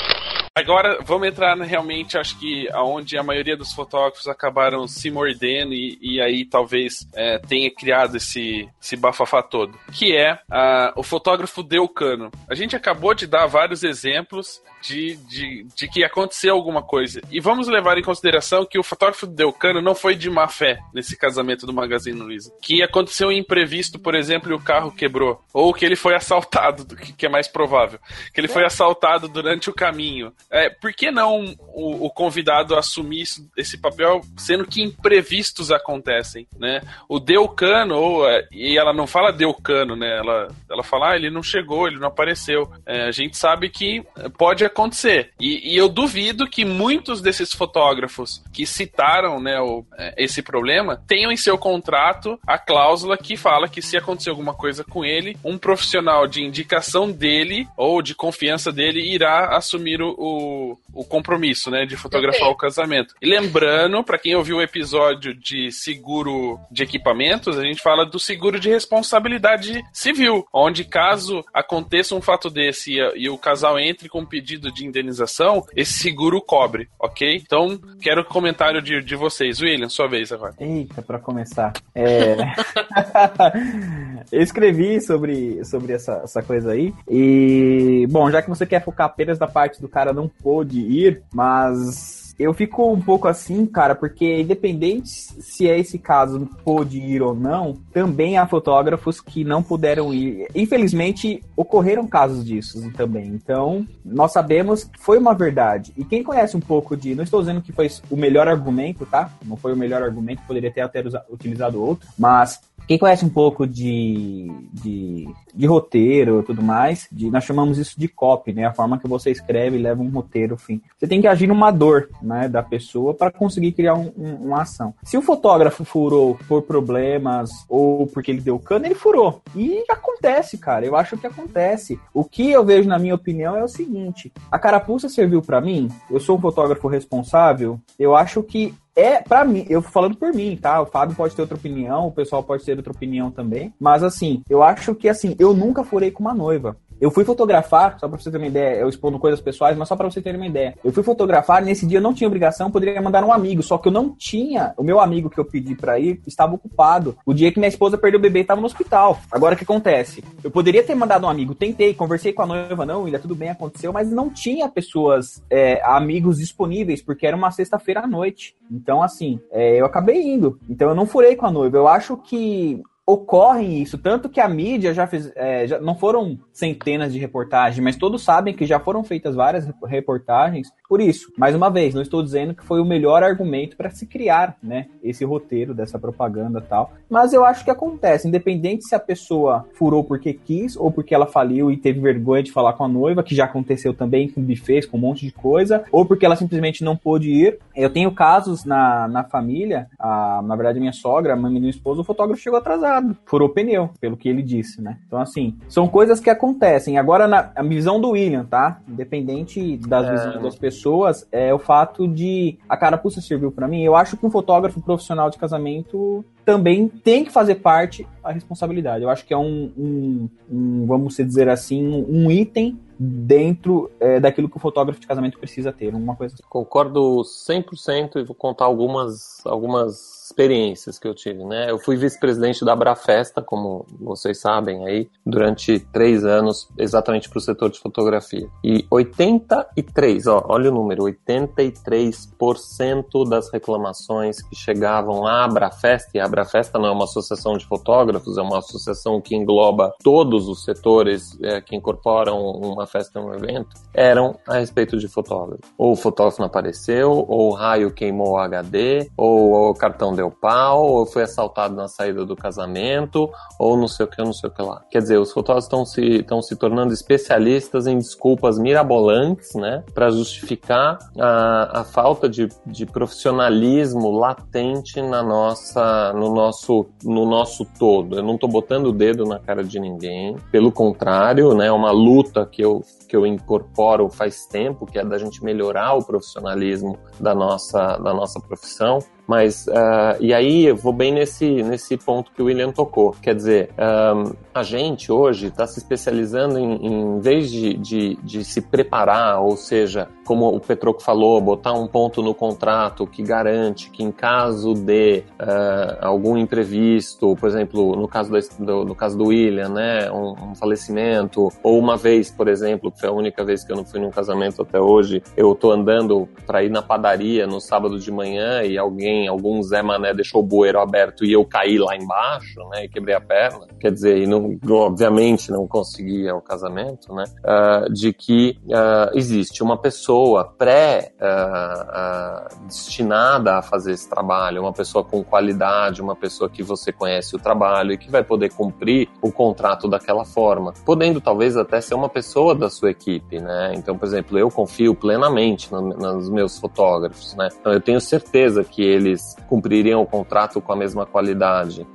[SPEAKER 1] Agora vamos entrar realmente, acho que aonde a maioria dos fotógrafos acabaram se mordendo e, e aí talvez é, tenha criado esse, esse bafafá todo, que é ah, o fotógrafo Deucano. A gente acabou de dar vários exemplos de, de, de que aconteceu alguma coisa. E vamos levar em consideração que o fotógrafo Deucano não foi de má fé nesse casamento do Magazine Luiza. Que aconteceu um imprevisto, por exemplo, e o carro quebrou. Ou que ele foi assaltado, do que que é mais provável. Que ele foi assaltado durante o caminho. É, por que não o, o convidado assumir isso- esse papel, sendo que imprevistos acontecem, né? O Deucano, é, e ela não fala Deucano, né? Ela, ela fala, ah, ele não chegou, ele não apareceu. É, a gente sabe que pode acontecer. E, e eu duvido que muitos desses fotógrafos que citaram né, o- é, esse problema tenham em seu contrato a cláusula que fala que se acontecer alguma coisa com ele, um profissional de indicação dele ou de confiança dele irá assumir o, o, o compromisso, né, de fotografar o casamento. E lembrando, para quem ouviu o episódio de seguro de equipamentos, a gente fala do seguro de responsabilidade civil, onde caso aconteça um fato desse e, e o casal entre com um pedido de indenização, esse seguro cobre, ok? Então, quero o comentário de, de vocês. William, sua vez agora.
[SPEAKER 4] Eita, pra começar. É... eu escrevi sobre, sobre essa, essa coisa aí. E, bom, já que você quer focar apenas na parte do cara não pôde ir, mas. Eu fico um pouco assim, cara, porque independente se é esse caso pôde ir ou não, também há fotógrafos que não puderam ir. Infelizmente, ocorreram casos disso também. Então, nós sabemos que foi uma verdade. E quem conhece um pouco de. Não estou dizendo que foi o melhor argumento, tá? Não foi o melhor argumento, poderia ter até utilizado outro. Mas quem conhece um pouco de, de, de roteiro e tudo mais, de, nós chamamos isso de copy, né? A forma que você escreve e leva um roteiro, enfim. Você tem que agir numa dor, né, da pessoa para conseguir criar um- um- uma ação. Se o fotógrafo furou por problemas ou porque ele deu cano, ele furou. E acontece, cara. Eu acho que acontece. O que eu vejo, na minha opinião, é o seguinte: a carapuça serviu para mim. Eu sou um fotógrafo responsável. Eu acho que é, pra mim, eu falando por mim, tá? O Fábio pode ter outra opinião, o pessoal pode ter outra opinião também. Mas assim, eu acho que assim, eu nunca furei com uma noiva. Eu fui fotografar, só pra você ter uma ideia, eu expondo coisas pessoais, mas só pra você ter uma ideia. Eu fui fotografar, nesse dia eu não tinha obrigação, poderia mandar um amigo, só que eu não tinha, o meu amigo que eu pedi pra ir estava ocupado. O dia que minha esposa perdeu o bebê estava no hospital. Agora o que acontece? Eu poderia ter mandado um amigo, tentei, conversei com a noiva, não, ainda tudo bem, aconteceu, mas não tinha pessoas, é, amigos disponíveis, porque era uma sexta-feira à noite. Então, assim, é, eu acabei indo. Então eu não furei com a noiva. Eu acho que ocorrem isso, tanto que a mídia já fez, é, já não foram centenas de reportagens, mas todos sabem que já foram feitas várias rep- reportagens por isso. Mais uma vez, não estou dizendo que foi o melhor argumento para se criar, né, esse roteiro dessa propaganda tal, mas eu acho que acontece, independente se a pessoa furou porque quis ou porque ela faliu e teve vergonha de falar com a noiva, que já aconteceu também com bufês, com um monte de coisa, ou porque ela simplesmente não pôde ir. Eu tenho casos na, na família, a, na verdade minha sogra, a mãe do meu esposo, o fotógrafo chegou atrasado, furou o pneu, pelo que ele disse, né? Então assim, são coisas que acontecem. Agora, na a visão do William, tá? Independente das
[SPEAKER 3] É.
[SPEAKER 4] visões das pessoas, é o fato de a carapuça serviu pra mim. Eu acho que um fotógrafo profissional de casamento também tem que fazer parte a responsabilidade. Eu acho que é um, um- um, vamos dizer assim, um item dentro é, daquilo que o fotógrafo de casamento precisa ter, uma coisa assim.
[SPEAKER 3] Concordo 100% e vou contar algumas, algumas experiências que eu tive, né? Eu fui vice-presidente da Abrafesta, como vocês sabem aí, durante três anos, exatamente para o setor de fotografia. E 83, ó, olha o número, 83% das reclamações que chegavam à Abrafesta, e a Abrafesta não é uma associação de fotógrafos, é uma associação que engloba todos os setores é, que incorporam uma festa, um evento, eram a respeito de fotógrafo. Ou o fotógrafo não apareceu, ou o raio queimou o HD, ou o cartão deu pau, ou foi assaltado na saída do casamento, ou não sei o que, não sei o que lá. Quer dizer, os fotógrafos estão se, estão se tornando especialistas em desculpas mirabolantes, né, para justificar a, a falta de, de profissionalismo latente na nossa, no nosso, no nosso todo. Eu não estou botando o dedo na cara de ninguém, pelo contrário, né, é uma luta que eu que eu incorporo faz tempo, que é da gente melhorar o profissionalismo da nossa, da nossa profissão. Mas, uh, e aí eu vou bem nesse, nesse ponto que o William tocou. Quer dizer, um, a gente hoje está se especializando em, em vez de, de, de, se preparar, ou seja, como o Petroco falou, botar um ponto no contrato que garante que em caso de uh, algum imprevisto, por exemplo, no caso do, no caso do William, né, um, um falecimento, ou uma vez, por exemplo, que foi a única vez que eu não fui num casamento até hoje, eu tô andando para ir na padaria no sábado de manhã e alguém algum Zé Mané deixou o bueiro aberto e eu caí lá embaixo, né, e quebrei a perna, quer dizer, e não, obviamente não consegui o casamento, né, uh, de que uh, existe uma pessoa pré-destinada uh, a fazer esse trabalho, uma pessoa com qualidade, uma pessoa que você conhece o trabalho e que vai poder cumprir o contrato daquela forma, podendo talvez até ser uma pessoa da sua equipe, né, então, por exemplo, eu confio plenamente no, nos meus fotógrafos, né, então eu tenho certeza que eles cumpririam o contrato com a mesma qualidade.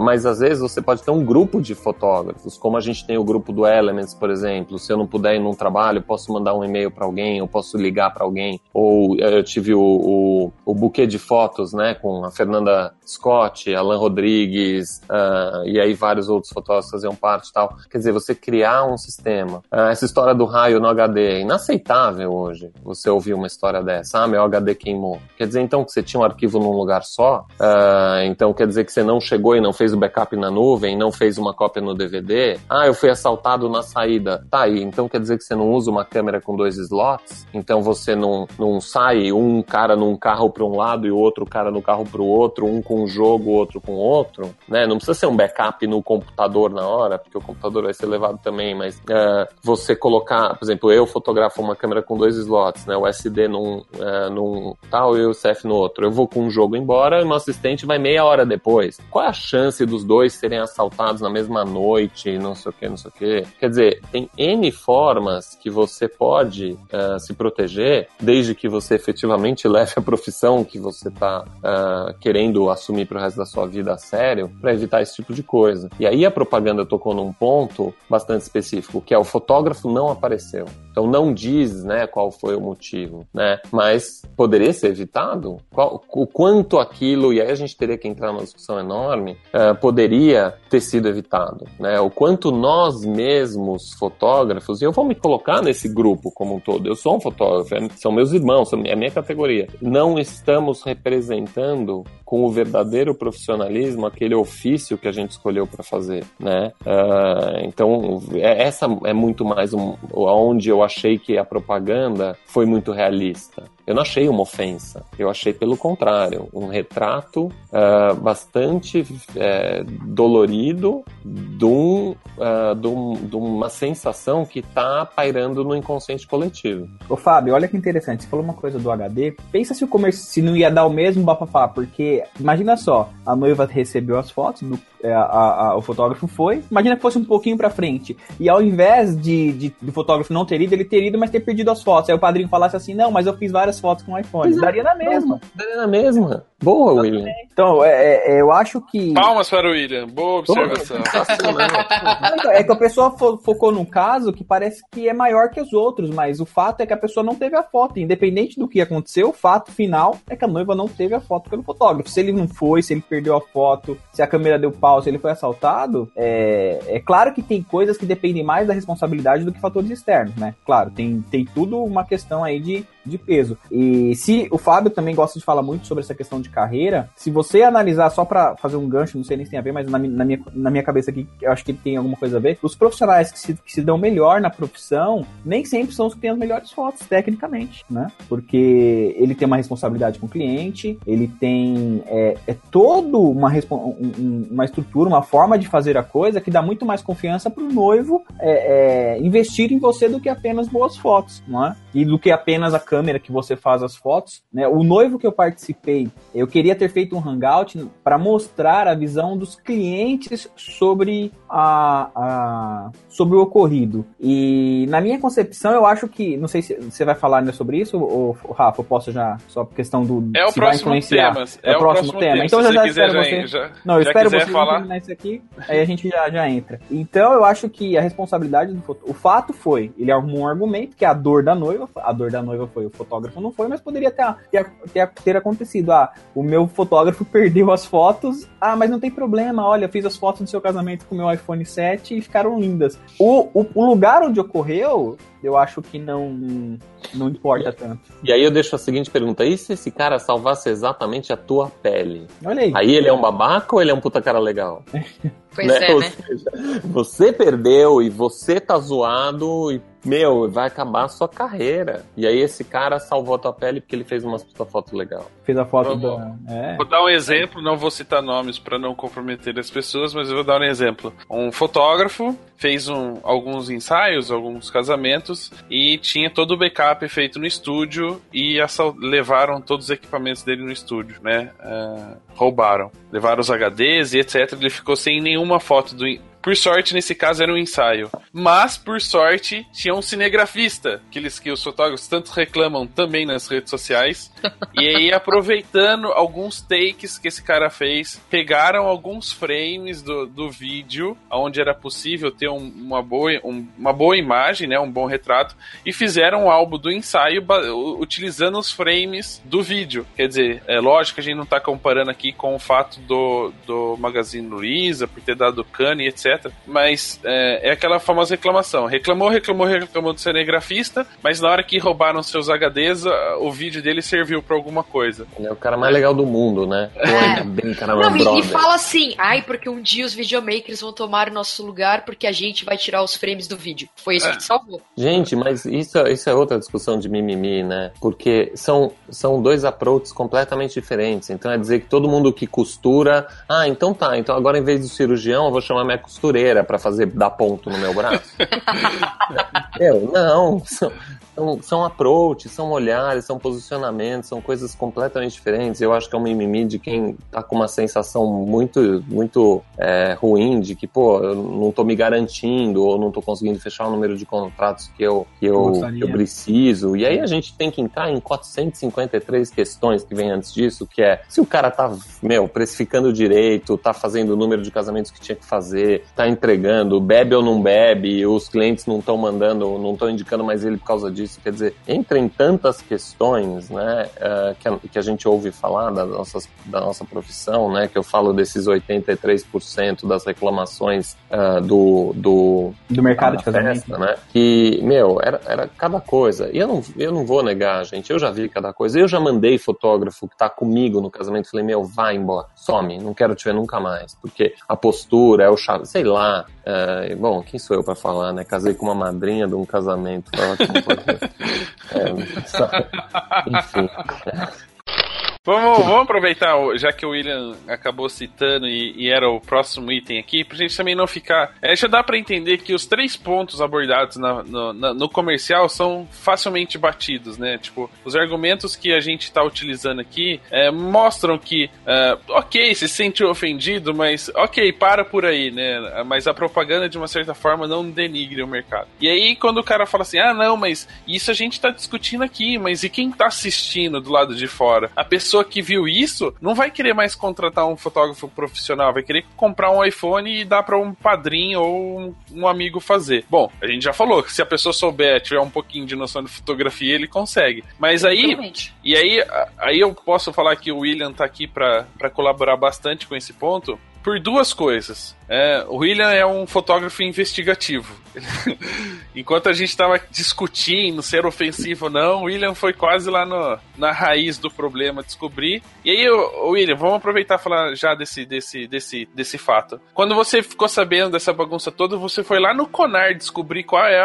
[SPEAKER 3] Mas às vezes você pode ter um grupo de fotógrafos, como a gente tem o grupo do Elements, por exemplo. Se eu não puder ir num trabalho, posso mandar um e-mail para alguém, eu posso ligar para alguém. Ou eh, eu tive o, o, o buquê de fotos, né, com a Fernanda Scott, Alan Rodrigues, uh, e aí vários outros fotógrafos faziam parte e tal. Quer dizer, você criar um sistema. Uh, essa história do raio no HD é inaceitável hoje. Você ouvir uma história dessa. Ah, meu HD queimou. Quer dizer, então, que você tinha um arquivo num lugar só, uh, então quer dizer que você não chegou e não fez o backup na nuvem, não fez uma cópia no DVD. Ah, eu fui assaltado na saída. Tá aí, então quer dizer que você não usa uma câmera com dois slots? Então você não, não sai um cara num carro para um lado e o outro cara no carro para o outro, um com um jogo, outro com outro, né? Não precisa ser um backup no computador na hora, porque o computador vai ser levado também, mas uh, você colocar, por exemplo, eu fotografo uma câmera com dois slots, né? O SD num, uh, num tal e o CF no outro. Eu vou com um jogo embora e meu assistente vai meia hora depois. Qual é a chance dos dois serem assaltados na mesma noite, não sei o que, não sei o que? Quer dizer, tem N formas que você pode uh, se proteger, desde que você efetivamente leve a profissão que você está uh, eh, querendo assumir para o resto da sua vida a sério, para evitar esse tipo de coisa. E aí a propaganda tocou num ponto bastante específico, que é o fotógrafo não apareceu. Então não diz, né, qual foi o motivo, né? Mas poderia ser evitado? Qual, o quanto aquilo, e aí a gente teria que entrar numa discussão enorme, uh, poderia ter sido evitado, né? O quanto nós mesmos, fotógrafos, e eu vou me colocar nesse grupo como um todo, eu sou um fotógrafo, é, são meus irmãos, é minha categoria, não estamos representando com o verdadeiro profissionalismo aquele ofício que a gente escolheu para fazer, né? Uh, então, é, essa é muito mais um, onde eu achei que a propaganda foi muito realista. Eu não achei uma ofensa, eu achei pelo contrário, um retrato uh, bastante uh, dolorido de, um, uh, de, um, de, uma sensação que está pairando no inconsciente coletivo.
[SPEAKER 4] Ô Fábio, olha que interessante, você falou uma coisa do HD, pensa se o comércio se não ia dar o mesmo bafafá, porque imagina só, a noiva recebeu as fotos do é, a, a, o fotógrafo foi. Imagina que fosse um pouquinho pra frente. E ao invés de, de, do fotógrafo não ter ido, ele ter ido, mas ter perdido as fotos. Aí o padrinho falasse assim: não, mas eu fiz várias fotos com o iPhone. Exato. Daria na mesma.
[SPEAKER 3] Daria na mesma. Boa, William.
[SPEAKER 4] Então, é, é, eu acho que.
[SPEAKER 1] Palmas para o William. Boa observação.
[SPEAKER 4] é que a pessoa fo focou num caso que parece que é maior que os outros, mas o fato é que a pessoa não teve a foto. Independente do que aconteceu, o fato final é que a noiva não teve a foto pelo fotógrafo. Se ele não foi, se ele perdeu a foto, se a câmera deu pau, se ele foi assaltado, é, é claro que tem coisas que dependem mais da responsabilidade do que fatores externos, né? Claro, tem, tem tudo uma questão aí de de peso. E se o Fábio também gosta de falar muito sobre essa questão de carreira, se você analisar só para fazer um gancho, não sei nem se tem a ver, mas na, na, minha, na minha cabeça aqui, eu acho que tem alguma coisa a ver, os profissionais que se, que se dão melhor na profissão, nem sempre são os que têm as melhores fotos, tecnicamente, né? Porque ele tem uma responsabilidade com o cliente, ele tem é, é todo uma, um, uma estrutura, uma forma de fazer a coisa que dá muito mais confiança para o noivo é, é, investir em você do que apenas boas fotos, não é? E do que apenas a câmera que você faz as fotos, né? O noivo que eu participei, eu queria ter feito um hangout para mostrar a visão dos clientes sobre a, a, sobre o ocorrido. E na minha concepção, eu acho que, não sei se você vai falar né, sobre isso, ou, Rafa, eu posso já, só por questão do.
[SPEAKER 1] É o próximo tema.
[SPEAKER 4] É, é, o próximo, tema. tema. Então
[SPEAKER 1] se
[SPEAKER 4] eu já,
[SPEAKER 1] espero
[SPEAKER 4] já, você.
[SPEAKER 1] Já,
[SPEAKER 4] não, eu espero você
[SPEAKER 1] falar.
[SPEAKER 4] terminar isso aqui, aí a gente já, já entra. Então eu acho que a responsabilidade do. O fato foi, ele arrumou um argumento que é a dor da noiva. A dor da noiva foi, o fotógrafo não foi, mas poderia ter, ter, ter, ter acontecido. Ah, o meu fotógrafo perdeu as fotos. Ah, mas não tem problema, olha, fiz as fotos do seu casamento com o meu iPhone 7 e ficaram lindas. O, o, o lugar onde ocorreu, eu acho que não, não importa tanto.
[SPEAKER 3] E aí eu deixo a seguinte pergunta: e se esse cara salvasse exatamente a tua pele?
[SPEAKER 4] Olha aí.
[SPEAKER 3] Aí ele é um babaca ou ele é um puta cara legal?
[SPEAKER 2] Pois né? é,
[SPEAKER 3] Ou
[SPEAKER 2] né?
[SPEAKER 3] seja, você perdeu e você tá zoado e, meu, vai acabar a sua carreira. E aí esse cara salvou a tua pele porque ele fez umas puta foto legal.
[SPEAKER 4] Fez a foto da. É.
[SPEAKER 1] Vou dar um exemplo, não vou citar nomes para não comprometer as pessoas, mas eu vou dar um exemplo. Um fotógrafo fez um, alguns ensaios, alguns casamentos e tinha todo o backup feito no estúdio e levaram todos os equipamentos dele no estúdio, né? Ah, roubaram. Levaram os HDs e etc. Ele ficou sem nenhuma foto do. Por sorte, nesse caso, era um ensaio. Mas, por sorte, tinha um cinegrafista, aqueles que os fotógrafos tanto reclamam também nas redes sociais. e aí, aproveitando alguns takes que esse cara fez, pegaram alguns frames do, do vídeo, onde era possível ter um- uma, boa, um- uma boa imagem, né, um bom retrato, e fizeram um álbum do ensaio utilizando os frames do vídeo. Quer dizer, é lógico que a gente não está comparando aqui com o fato do, do Magazine Luiza, por ter dado cane, etc. Mas é, é aquela famosa reclamação. Reclamou, reclamou, reclamou do cinegrafista, mas na hora que roubaram seus HDs, o vídeo dele serviu para alguma coisa.
[SPEAKER 3] Ele é o cara mais legal do mundo, né? Pô, ainda bem, cara,
[SPEAKER 2] Não, e, e fala assim, ai, porque um dia os videomakers vão tomar o nosso lugar porque a gente vai tirar os frames do vídeo. Foi isso que te salvou.
[SPEAKER 3] Gente, mas isso, isso é outra discussão de mimimi, né? Porque são, são dois approaches completamente diferentes. Então é dizer que todo mundo que costura, ah, então tá, então agora em vez do cirurgião eu vou chamar minha costureira pra fazer dar ponto no meu braço. Eu, não, são, são, são approaches, são olhares, são posicionamentos, são coisas completamente diferentes. Eu acho que é um mimimi de quem tá com uma sensação muito, muito é, ruim de que, pô, eu não tô me garantindo ou não tô conseguindo fechar o número de contratos que eu, que eu, que eu preciso. E aí a gente tem que entrar em 453 questões que vem antes disso, que é se o cara tá, meu, precificando direito, tá fazendo o número de casamentos que tinha que fazer, tá entregando, bebe ou não bebe, os clientes não estão mandando, não estão indicando mais ele por causa disso. Quer dizer, entra em tantas questões, né, eh, que, a, que a gente ouve falar da, nossas, da nossa profissão, né, que eu falo desses 83% das reclamações ah, do, do,
[SPEAKER 4] Do mercado de casamento.
[SPEAKER 3] festa, né? Que, meu, era, era cada coisa. E eu não, eu não vou negar, gente. Eu já vi cada coisa. Eu já mandei fotógrafo que tá comigo no casamento. Falei, meu, vai embora. Some. Não quero te ver nunca mais. Porque a postura é o chave. Sei lá. É, bom, quem sou eu pra falar, né? Casei com uma madrinha de um casamento. Pode- É, sabe? Enfim.
[SPEAKER 1] Vamos, vamos aproveitar, já que o William acabou citando e, e era o próximo item aqui, pra gente também não ficar. É, já dá pra entender que os três pontos abordados na- no, na- no comercial são facilmente batidos, né? Tipo, os argumentos que a gente tá utilizando aqui é, mostram que, é, ok, se sente ofendido, mas ok, para por aí, né? Mas a propaganda, de uma certa forma, não denigre o mercado. E aí, quando o cara fala assim, ah, não, mas isso a gente tá discutindo aqui, mas e quem tá assistindo do lado de fora? A pessoa que viu isso não vai querer mais contratar um fotógrafo profissional, vai querer comprar um iPhone e dar para um padrinho ou um, um amigo fazer. Bom, a gente já falou que se a pessoa souber, tiver um pouquinho de noção de fotografia, ele consegue. Mas aí, e aí, aí eu posso falar que o William tá aqui para colaborar bastante com esse ponto. Por duas coisas. É, o William é um fotógrafo investigativo. Enquanto a gente estava discutindo ser ofensivo ou não, o William foi quase lá no, na raiz do problema descobrir. E aí, William, vamos aproveitar e falar já desse, desse, desse, desse fato. Quando você ficou sabendo dessa bagunça toda, você foi lá no Conar descobrir qual é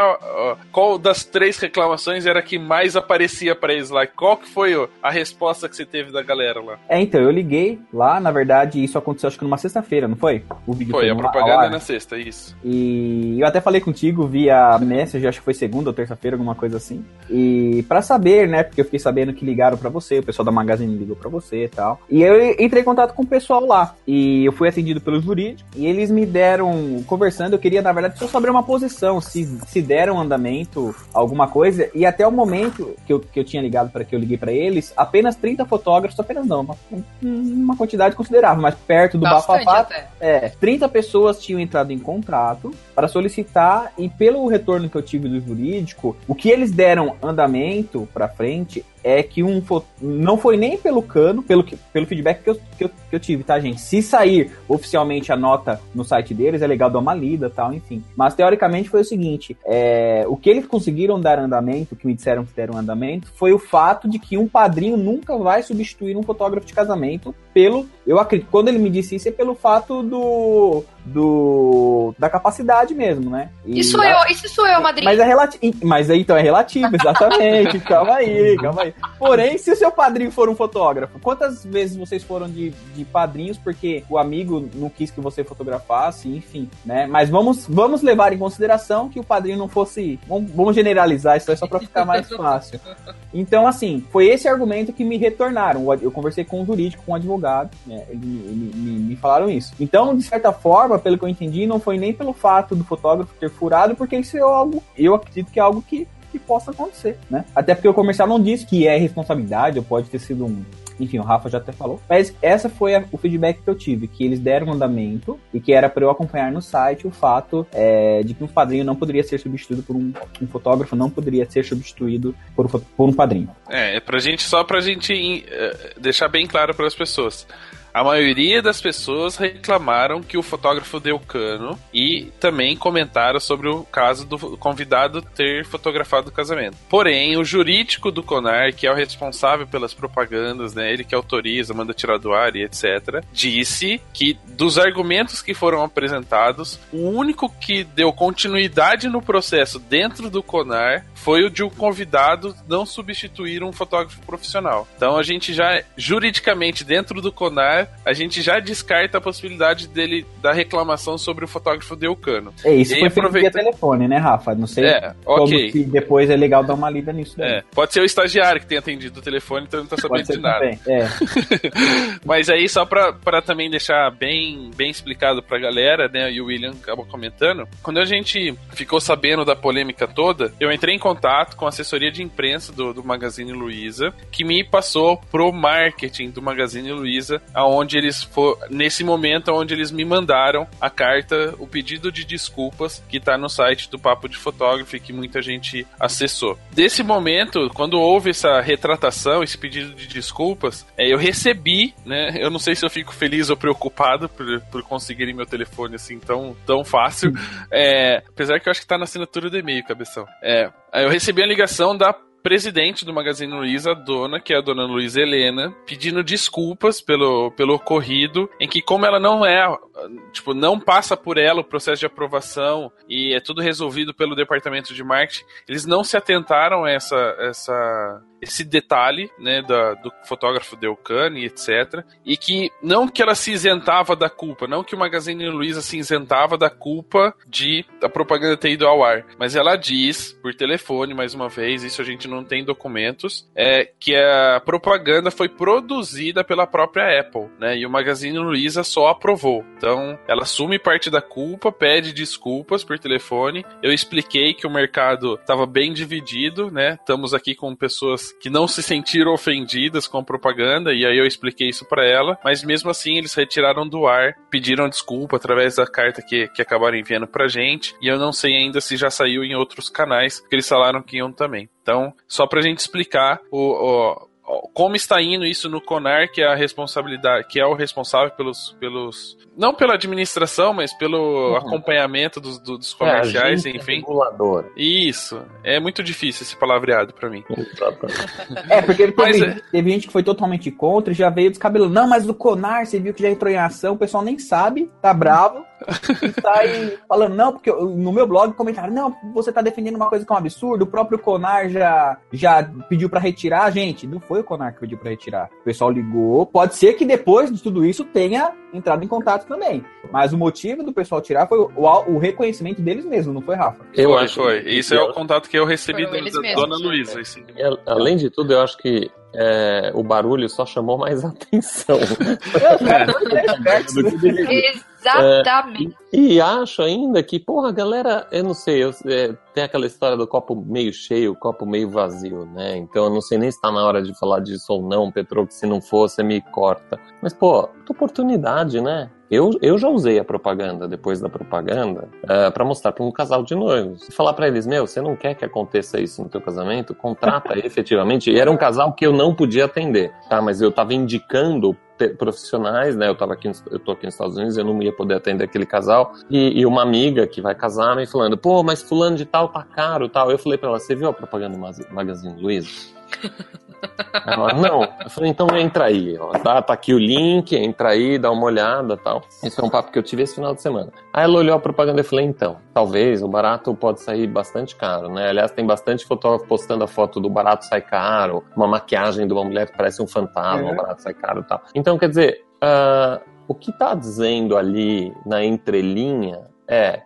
[SPEAKER 1] qual das três reclamações era que mais aparecia para eles lá. Qual que foi a resposta que você teve da galera lá?
[SPEAKER 4] É, então, eu liguei lá, na verdade, isso aconteceu acho que numa sexta-feira, não foi?
[SPEAKER 1] O vídeo foi, foi a propaganda é na sexta, isso.
[SPEAKER 4] E eu até falei contigo via message, acho que foi segunda ou terça-feira, alguma coisa assim. E para saber, né, porque eu fiquei sabendo que ligaram para você, o pessoal da Magazine ligou para você e tal. E eu entrei em contato com o pessoal lá. E eu fui atendido pelo jurídico. E eles me deram, conversando, eu queria, na verdade, só saber uma posição, se, se deram andamento, alguma coisa. E até o momento que eu, que eu tinha ligado para que eu liguei para eles, apenas 30 fotógrafos, apenas não, uma, uma quantidade considerável, mas perto do bafafá. É, 30 pessoas tinham entrado em contrato para solicitar e pelo retorno que eu tive do jurídico, o que eles deram andamento para frente é que um não foi nem pelo cano, pelo, que, pelo feedback que eu, que, eu, que eu tive, tá, gente? Se sair oficialmente a nota no site deles, é legal dar uma lida tal, enfim. Mas teoricamente foi o seguinte: é, o que eles conseguiram dar andamento, que me disseram que deram andamento, foi o fato de que um padrinho nunca vai substituir um fotógrafo de casamento pelo. Eu acredito, quando ele me disse isso, é pelo fato do. Do da capacidade mesmo, né?
[SPEAKER 2] E isso sou eu, isso sou eu, madrinha.
[SPEAKER 4] Mas é relativo. Mas aí então é relativo, exatamente. calma aí, calma aí. Porém, se o seu padrinho for um fotógrafo, quantas vezes vocês foram de, de padrinhos porque o amigo não quis que você fotografasse, enfim, né? Mas vamos, vamos levar em consideração que o padrinho não fosse. Vamos, vamos generalizar isso aí só para ficar mais fácil. Então, assim, foi esse argumento que me retornaram. Eu conversei com o jurídico, com o advogado, né? Me, me falaram isso. Então, de certa forma, pelo que eu entendi, não foi nem pelo fato do fotógrafo ter furado, porque isso é algo, eu acredito que é algo que que possa acontecer, né? Até porque o comercial não diz que é responsabilidade, ou pode ter sido um, enfim, o Rafa já até falou. Mas essa foi a, o feedback que eu tive, que eles deram andamento e que era para eu acompanhar no site o fato é, de que um padrinho não poderia ser substituído por um, um fotógrafo, não poderia ser substituído por, por um padrinho.
[SPEAKER 1] É, é pra gente, só pra gente uh, deixar bem claro para as pessoas. A maioria das pessoas reclamaram que o fotógrafo deu cano e também comentaram sobre o caso do convidado ter fotografado o casamento. Porém, o jurídico do Conar, que é o responsável pelas propagandas, né, ele que autoriza, manda tirar do ar e etc., disse que dos argumentos que foram apresentados, o único que deu continuidade no processo dentro do Conar foi o de um convidado não substituir um fotógrafo profissional. Então a gente já, juridicamente, dentro do CONAR, a gente já descarta a possibilidade dele da reclamação sobre o fotógrafo Deucano.
[SPEAKER 4] É, isso e foi aproveita... via telefone, né, Rafa? Não sei
[SPEAKER 1] é, okay.
[SPEAKER 4] se depois é legal dar uma lida nisso daí.
[SPEAKER 1] É, pode ser o estagiário que tenha atendido o telefone, então não tá sabendo de nada. Também,
[SPEAKER 4] é.
[SPEAKER 1] Mas aí, só pra, pra também deixar bem, bem explicado pra galera, né, e o William acabou comentando, quando a gente ficou sabendo da polêmica toda, eu entrei em contato com a assessoria de imprensa do, do Magazine Luiza, que me passou pro marketing do Magazine Luiza, aonde eles for nesse momento onde eles me mandaram a carta, o pedido de desculpas que tá no site do Papo de Fotógrafo que muita gente acessou. Desse momento, quando houve essa retratação, esse pedido de desculpas, é, eu recebi, né? Eu não sei se eu fico feliz ou preocupado por, por conseguirem meu telefone assim tão, tão fácil. É, apesar que eu acho que tá na assinatura do e-mail, cabeção. É, eu recebi a ligação da presidente do Magazine Luiza, a dona, que é a dona Luiza Helena, pedindo desculpas pelo, pelo ocorrido, em que como ela não é, tipo, não passa por ela o processo de aprovação e é tudo resolvido pelo departamento de marketing, eles não se atentaram a essa, essa esse detalhe, né, da, do fotógrafo Delcane, etc. E que não que ela se isentava da culpa, não que o Magazine Luiza se isentava da culpa de a propaganda ter ido ao ar, mas ela diz por telefone mais uma vez, isso a gente não tem documentos, é que a propaganda foi produzida pela própria Apple, né? E o Magazine Luiza só aprovou. Então, ela assume parte da culpa, pede desculpas por telefone. Eu expliquei que o mercado estava bem dividido, né? Estamos aqui com pessoas que não se sentiram ofendidas com a propaganda, e aí eu expliquei isso para ela, mas mesmo assim eles retiraram do ar, pediram desculpa através da carta que, que acabaram enviando pra gente, e eu não sei ainda se já saiu em outros canais, que eles falaram que iam também. Então, só pra gente explicar o, o como está indo isso no CONAR, que é a responsabilidade, que é o responsável pelos, pelos não pela administração, mas pelo uhum. acompanhamento dos, dos é, comerciais, é, enfim.
[SPEAKER 3] Regulador.
[SPEAKER 1] Isso. É muito difícil esse palavreado para mim.
[SPEAKER 4] é, porque teve, mas, é... teve gente que foi totalmente contra e já veio descabelando. Não, mas do CONAR, você viu que já entrou em ação, o pessoal nem sabe, tá bravo. e tá aí falando, não, porque no meu blog comentaram, não, você tá defendendo uma coisa que é um absurdo, o próprio Conar já, já pediu para retirar, gente, não foi o Conar que pediu para retirar. O pessoal ligou, pode ser que depois de tudo isso tenha entrado em contato também. Mas o motivo do pessoal tirar foi o, o reconhecimento deles mesmos, não foi, Rafa?
[SPEAKER 1] Eu foi, acho. Foi. Isso é o contato que eu recebi da, da dona Luísa.
[SPEAKER 3] Além de tudo, eu acho que é, o barulho só chamou mais atenção.
[SPEAKER 2] Exatamente.
[SPEAKER 3] É, e, e, acho ainda que, porra, galera, eu não sei, eu, é, tem aquela história do copo meio cheio, copo meio vazio, né? Então eu não sei nem se tá na hora de falar disso ou não, Petro, que se não for, você me corta. Mas, pô, oportunidade, né? Eu, eu já usei a propaganda, depois da propaganda, uh, para mostrar para um casal de noivos. Falar para eles, meu, você não quer que aconteça isso no teu casamento? Contrata efetivamente. E era um casal que eu não podia atender, tá? Mas eu tava indicando profissionais, né? Eu tava aqui, eu tô aqui nos Estados Unidos, eu não ia poder atender aquele casal. E, e, uma amiga que vai casar me falando, pô, mas fulano de tal tá caro, tal. Eu falei para ela, você viu a propaganda do Magazine Luiza? Ela, não. Eu falei, então entra aí. Tá, tá aqui o link, entra aí, dá uma olhada tal. Esse é um papo que eu tive esse final de semana. Aí ela olhou a propaganda e falei, então, talvez o barato pode sair bastante caro, né? Aliás, tem bastante fotógrafo postando a foto do barato sai caro, uma maquiagem de uma mulher que parece um fantasma, o barato sai caro tal. Então, quer dizer, uh, o que tá dizendo ali na entrelinha é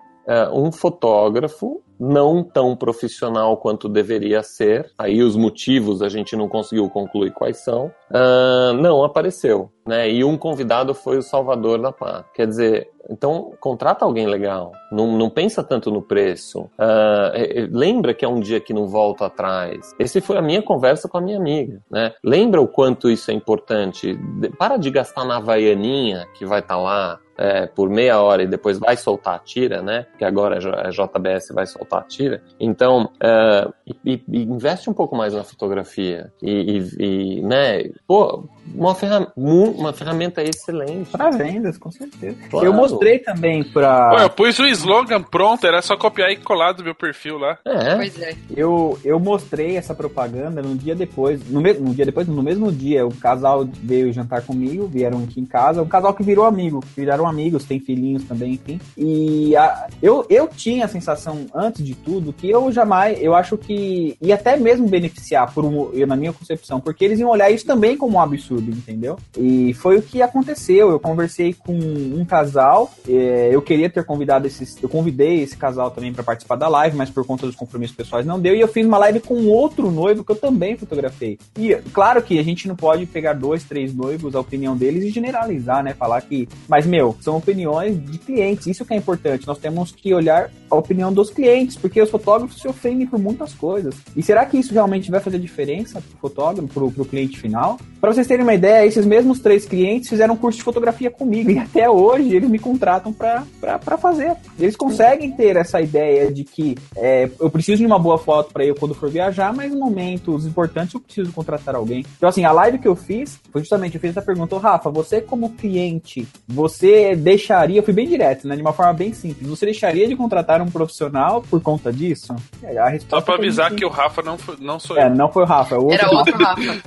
[SPEAKER 3] um fotógrafo não tão profissional quanto deveria ser. Aí os motivos a gente não conseguiu concluir quais são. Uh, não apareceu, né? E um convidado foi o Salvador da Pá. Quer dizer, então contrata alguém legal. Não, não pensa tanto no preço. Uh, lembra que é um dia que não volta atrás. Esse foi a minha conversa com a minha amiga, né? Lembra o quanto isso é importante. Para de gastar na Havaianinha que vai estar tá lá é, por meia hora e depois vai soltar a tira, né? Que agora a JBS vai soltar a tira. Então, é, e, e investe um pouco mais na fotografia. E, e, e né? Pô, uma, ferram uma ferramenta excelente.
[SPEAKER 4] Para vendas, com certeza. Claro. Eu mostrei também para.
[SPEAKER 1] Eu pus o slogan pronto, era só copiar e colar do meu perfil lá.
[SPEAKER 4] É. Pois é. Eu, eu mostrei essa propaganda no dia depois. No, me no dia depois, no mesmo dia, o casal veio jantar comigo, vieram aqui em casa. Um casal que virou amigo, viraram amigos, tem filhinhos também, enfim. E a, eu, eu tinha a sensação, antes de tudo, que eu jamais, eu acho que ia até mesmo beneficiar, por um, na minha concepção, porque eles iam olhar isso também como um absurdo, entendeu? E foi o que aconteceu. Eu conversei com um casal, é, eu queria ter convidado esses, eu convidei esse casal também para participar da live, mas por conta dos compromissos pessoais não deu. E eu fiz uma live com outro noivo que eu também fotografei. E claro que a gente não pode pegar dois, três noivos, a opinião deles e generalizar, né? Falar que, mas meu, são opiniões de clientes. Isso que é importante. Nós temos que olhar a opinião dos clientes, porque os fotógrafos se ofendem por muitas coisas. E será que isso realmente vai fazer diferença pro fotógrafo, pro, pro cliente final? Para vocês terem uma ideia, esses mesmos três clientes fizeram um curso de fotografia comigo e até hoje eles me contratam para fazer. Eles conseguem ter essa ideia de que é, eu preciso de uma boa foto para eu quando for viajar, mas em momentos importantes eu preciso contratar alguém. Então, assim, a live que eu fiz foi justamente, eu fiz essa pergunta, Rafa, você como cliente, você deixaria, eu fui bem direto, né, de uma forma bem simples, você deixaria de contratar um profissional por conta disso?
[SPEAKER 1] É, a Só pra avisar que o Rafa não, foi, não sou
[SPEAKER 4] é,
[SPEAKER 1] eu.
[SPEAKER 4] não foi o Rafa, é o outro
[SPEAKER 2] Era outro Rafa.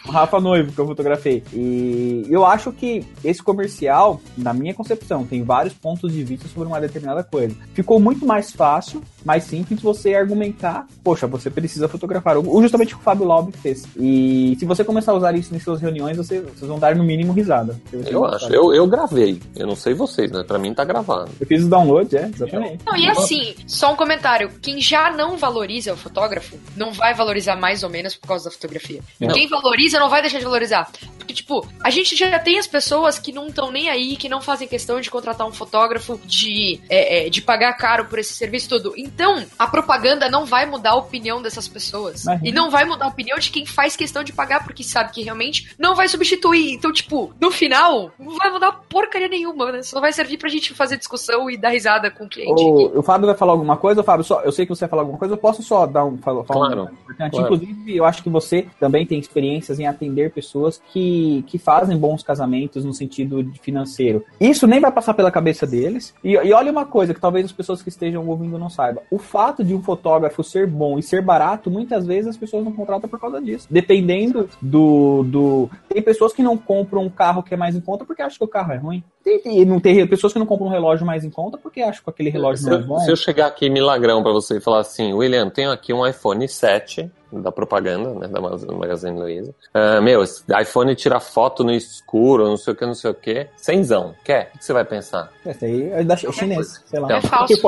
[SPEAKER 4] o Rafa noivo que eu fotografei. E eu acho que esse comercial, na minha concepção, tem vários pontos de vista sobre uma determinada coisa. Ficou muito mais fácil, mais simples você argumentar, poxa, você precisa fotografar. O, justamente o que o Fábio Laub fez. E se você começar a usar isso em suas reuniões, você, vocês vão dar no mínimo risada.
[SPEAKER 3] Eu acho. Eu, eu gravei. Eu não sei vocês, né? Pra mim tá gravado.
[SPEAKER 4] Eu fiz o download, é, exatamente.
[SPEAKER 2] Não, e assim, só um comentário. Quem já não valoriza o fotógrafo, não vai valorizar mais ou menos por causa da fotografia. Não. Quem valoriza não vai deixar de valorizar. Porque, tipo, a gente já tem as pessoas que não estão nem aí, que não fazem questão de contratar um fotógrafo, de, é, é, de pagar caro por esse serviço todo. Então, a propaganda não vai mudar a opinião dessas pessoas. E não vai mudar a opinião de quem faz questão de pagar, porque sabe que realmente não vai substituir. Então, tipo, no final, não vai mudar porcaria nenhuma, né? Só vai servir pra gente fazer discussão e dar risada com o cliente.
[SPEAKER 4] O, o Fábio vai falar alguma coisa, Fábio, só, eu sei que você vai falar alguma coisa, eu posso só dar um falar,
[SPEAKER 3] Claro,
[SPEAKER 4] um importante.
[SPEAKER 3] claro.
[SPEAKER 4] Inclusive, eu acho que você também tem experiências em atender pessoas que, que fazem bons casamentos no sentido financeiro. Isso nem vai passar pela cabeça deles. E, e olha uma coisa que talvez as pessoas que estejam ouvindo não saibam. O fato de um fotógrafo ser bom e ser barato, muitas vezes as pessoas não contratam por causa disso. Dependendo do. do... Tem pessoas que não compram um carro que é mais em conta porque acham que o carro é ruim. E não tem pessoas que não compram um relógio mais em conta porque acham que aquele relógio não é.
[SPEAKER 3] Se eu chegar aqui milagrão pra você e falar assim, William, tenho aqui um iPhone 7 da propaganda, né, da Magazine Luiza. Ah, meu, esse iPhone tira foto no escuro, não sei o que, não sei o que. Cenzão, quer? O que você vai pensar?
[SPEAKER 4] Esse aí é da é chinês, sei lá.
[SPEAKER 2] É falso.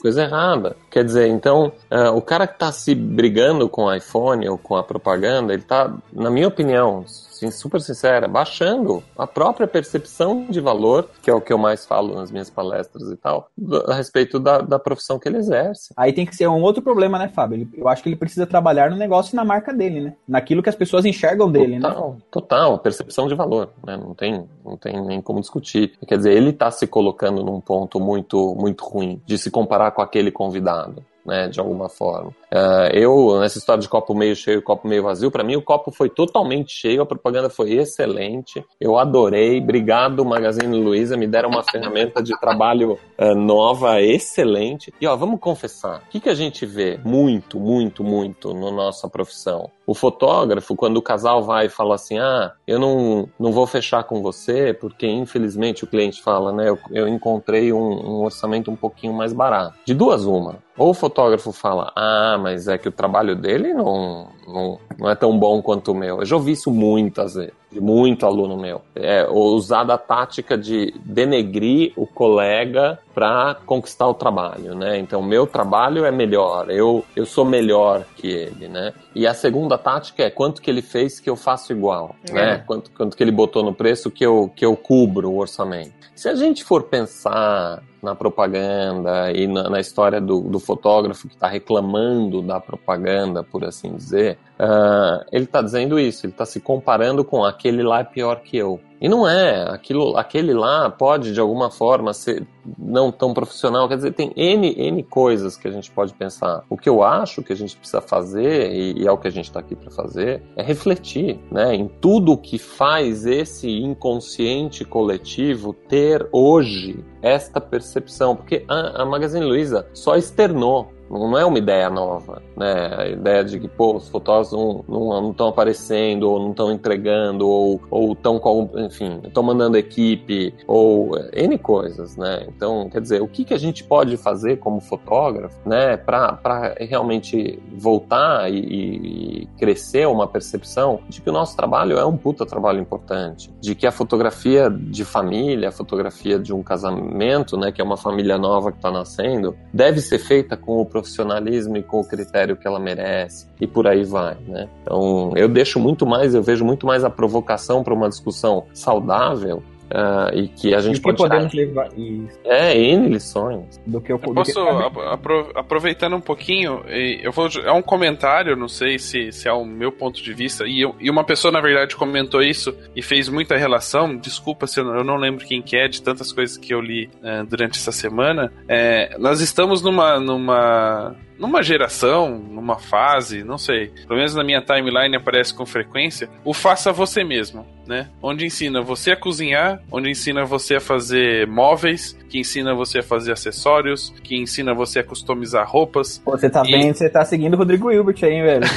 [SPEAKER 3] Coisa errada. Quer dizer, então, ah, o cara que tá se brigando com o iPhone ou com a propaganda, ele tá, na minha opinião, sim, super sincera, baixando a própria percepção de valor, que é o que eu mais falo nas minhas palestras e tal, a respeito da, da profissão que ele exerce.
[SPEAKER 4] Aí tem que ser um outro problema, né, Fábio? Eu acho que ele precisa trabalhar no negócio e na marca dele, né? Naquilo que as pessoas enxergam dele, né?
[SPEAKER 3] Total, total, percepção de valor, né? Não tem, não tem nem como discutir. Quer dizer, ele está se colocando num ponto muito, muito ruim de se comparar com aquele convidado. Né, de alguma forma. Ah, eu, nessa história de copo meio cheio e copo meio vazio, para mim o copo foi totalmente cheio, a propaganda foi excelente, eu adorei, obrigado Magazine Luiza, me deram uma ferramenta de trabalho ah, nova, excelente. E ó, vamos confessar, o que, que a gente vê muito, muito, muito na nossa profissão? O fotógrafo, quando o casal vai e fala assim, ah, eu não, não vou fechar com você, porque infelizmente o cliente fala, né, eu, eu encontrei um, um orçamento um pouquinho mais barato. De duas, uma. Ou o fotógrafo fala, ah, mas é que o trabalho dele não, não, não é tão bom quanto o meu. Eu já ouvi isso muitas vezes, de muito aluno meu. É, usar da tática de denegrir o colega para conquistar o trabalho, né? Então, meu trabalho é melhor, eu, eu sou melhor que ele, né? E a segunda tática é quanto que ele fez que eu faço igual, né? Quanto, quanto que ele botou no preço que eu, que eu cubro o orçamento. Se a gente for pensar na propaganda e na, na história do, do fotógrafo que está reclamando da propaganda, por assim dizer, ah, ele está dizendo isso, ele está se comparando com aquele lá é pior que eu. E não é, aquilo, aquele lá pode de alguma forma ser não tão profissional, quer dizer, tem N, N coisas que a gente pode pensar. O que eu acho que a gente precisa fazer, e, e é o que a gente está aqui para fazer, é refletir né, em tudo que faz esse inconsciente coletivo ter hoje esta percepção, porque a, a Magazine Luiza só externou não é uma ideia nova, né? A ideia de que, pô, os fotógrafos não estão aparecendo, ou não estão entregando, ou estão com, enfim, estão mandando equipe, ou N coisas, né? Então, quer dizer, o que, que a gente pode fazer como fotógrafo, né, para realmente voltar e, e crescer uma percepção de que o nosso trabalho é um puta trabalho importante, de que a fotografia de família, a fotografia de um casamento, né, que é uma família nova que está nascendo, deve ser feita com o profissionalismo e com o critério que ela merece e por aí vai, né? Então eu deixo muito mais, eu vejo muito mais a provocação para uma discussão saudável uh, e que a gente
[SPEAKER 4] E que
[SPEAKER 3] pode
[SPEAKER 4] podemos
[SPEAKER 3] tirar.
[SPEAKER 4] levar isso,
[SPEAKER 3] É N lições.
[SPEAKER 4] do que eu,
[SPEAKER 1] Eu
[SPEAKER 4] do
[SPEAKER 1] posso,
[SPEAKER 4] que-
[SPEAKER 1] apro- apro- aproveitando um pouquinho, eu vou, é um comentário, não sei se, se é o meu ponto de vista, e, eu- e uma pessoa, na verdade, comentou isso e fez muita relação, desculpa se eu, não- eu não lembro quem que é, de tantas coisas que eu li eh, durante essa semana, É, nós estamos numa, numa, numa geração, numa fase, não sei, pelo menos na minha timeline aparece com frequência, o faça você mesmo, né? Onde ensina você a cozinhar, onde ensina você a fazer móveis, que ensina você a fazer acessórios, que ensina você a customizar roupas.
[SPEAKER 4] Pô, você tá
[SPEAKER 1] E-
[SPEAKER 4] vendo, você tá seguindo o Rodrigo Hilbert aí, hein, velho?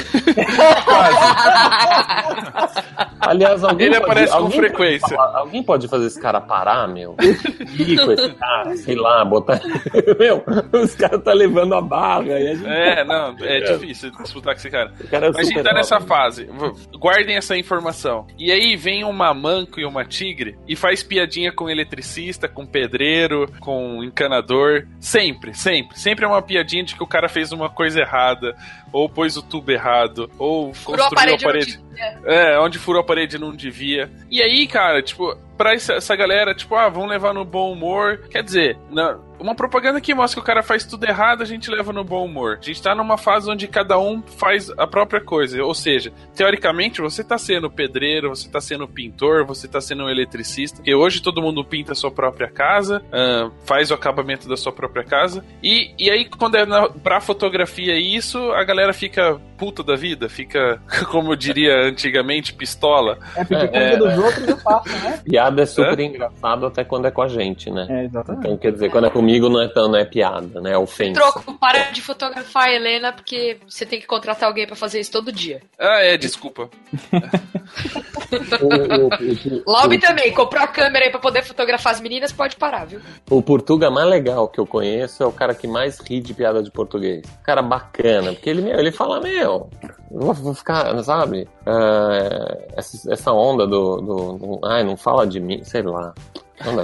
[SPEAKER 3] Aliás, alguém
[SPEAKER 1] Ele
[SPEAKER 3] pode-
[SPEAKER 1] aparece com
[SPEAKER 3] alguém
[SPEAKER 1] frequência.
[SPEAKER 3] pode alguém pode fazer esse cara parar, meu? Ir com esse cara, sei lá, botar. meu, os caras tá levando a barra e a gente.
[SPEAKER 1] É, não, é difícil disputar com esse cara.
[SPEAKER 3] Cara é
[SPEAKER 1] Mas a gente tá nessa fase. Guardem essa informação. E aí vem uma manco e uma tigre e faz piadinha com eletricista, com pedreiro, com encanador. Sempre, sempre. Sempre é uma piadinha de que o cara fez uma coisa errada, ou pôs o tubo errado, ou
[SPEAKER 2] Furou a
[SPEAKER 1] construiu
[SPEAKER 2] parede,
[SPEAKER 1] a parede.
[SPEAKER 2] Devia.
[SPEAKER 1] É, onde furou a parede não devia. E aí, cara, tipo, pra essa, galera, tipo, ah, vamos levar no bom humor. Quer dizer, não, uma propaganda que mostra que o cara faz tudo errado, a gente leva no bom humor. A gente tá numa fase onde cada um faz a própria coisa. Ou seja, teoricamente, você tá sendo pedreiro, você tá sendo pintor, você tá sendo um eletricista. Porque hoje todo mundo pinta a sua própria casa, uh, faz o acabamento da sua própria casa. E, e aí, quando é na, pra fotografia isso, a galera fica puta da vida, fica, como eu diria antigamente, pistola.
[SPEAKER 4] É porque quando é dos outros eu faço, né?
[SPEAKER 3] Piada é super é? engraçado até quando é com a gente, né?
[SPEAKER 4] É, exatamente.
[SPEAKER 3] Então, quer dizer, quando é comigo não é não é piada, né? É ofensa.
[SPEAKER 2] Troco, para de fotografar a Helena porque você tem que contratar alguém para fazer isso todo dia.
[SPEAKER 1] Ah, é, desculpa.
[SPEAKER 2] Lobby também, comprou a câmera aí pra poder fotografar as meninas, pode parar, viu?
[SPEAKER 3] O Portuga mais legal que eu conheço é o cara que mais ri de piada de português. Cara bacana, porque ele, meu, ele fala, meu, vou ficar, sabe? Uh, essa, essa onda do, do, do. Ai, não fala de mim, sei lá.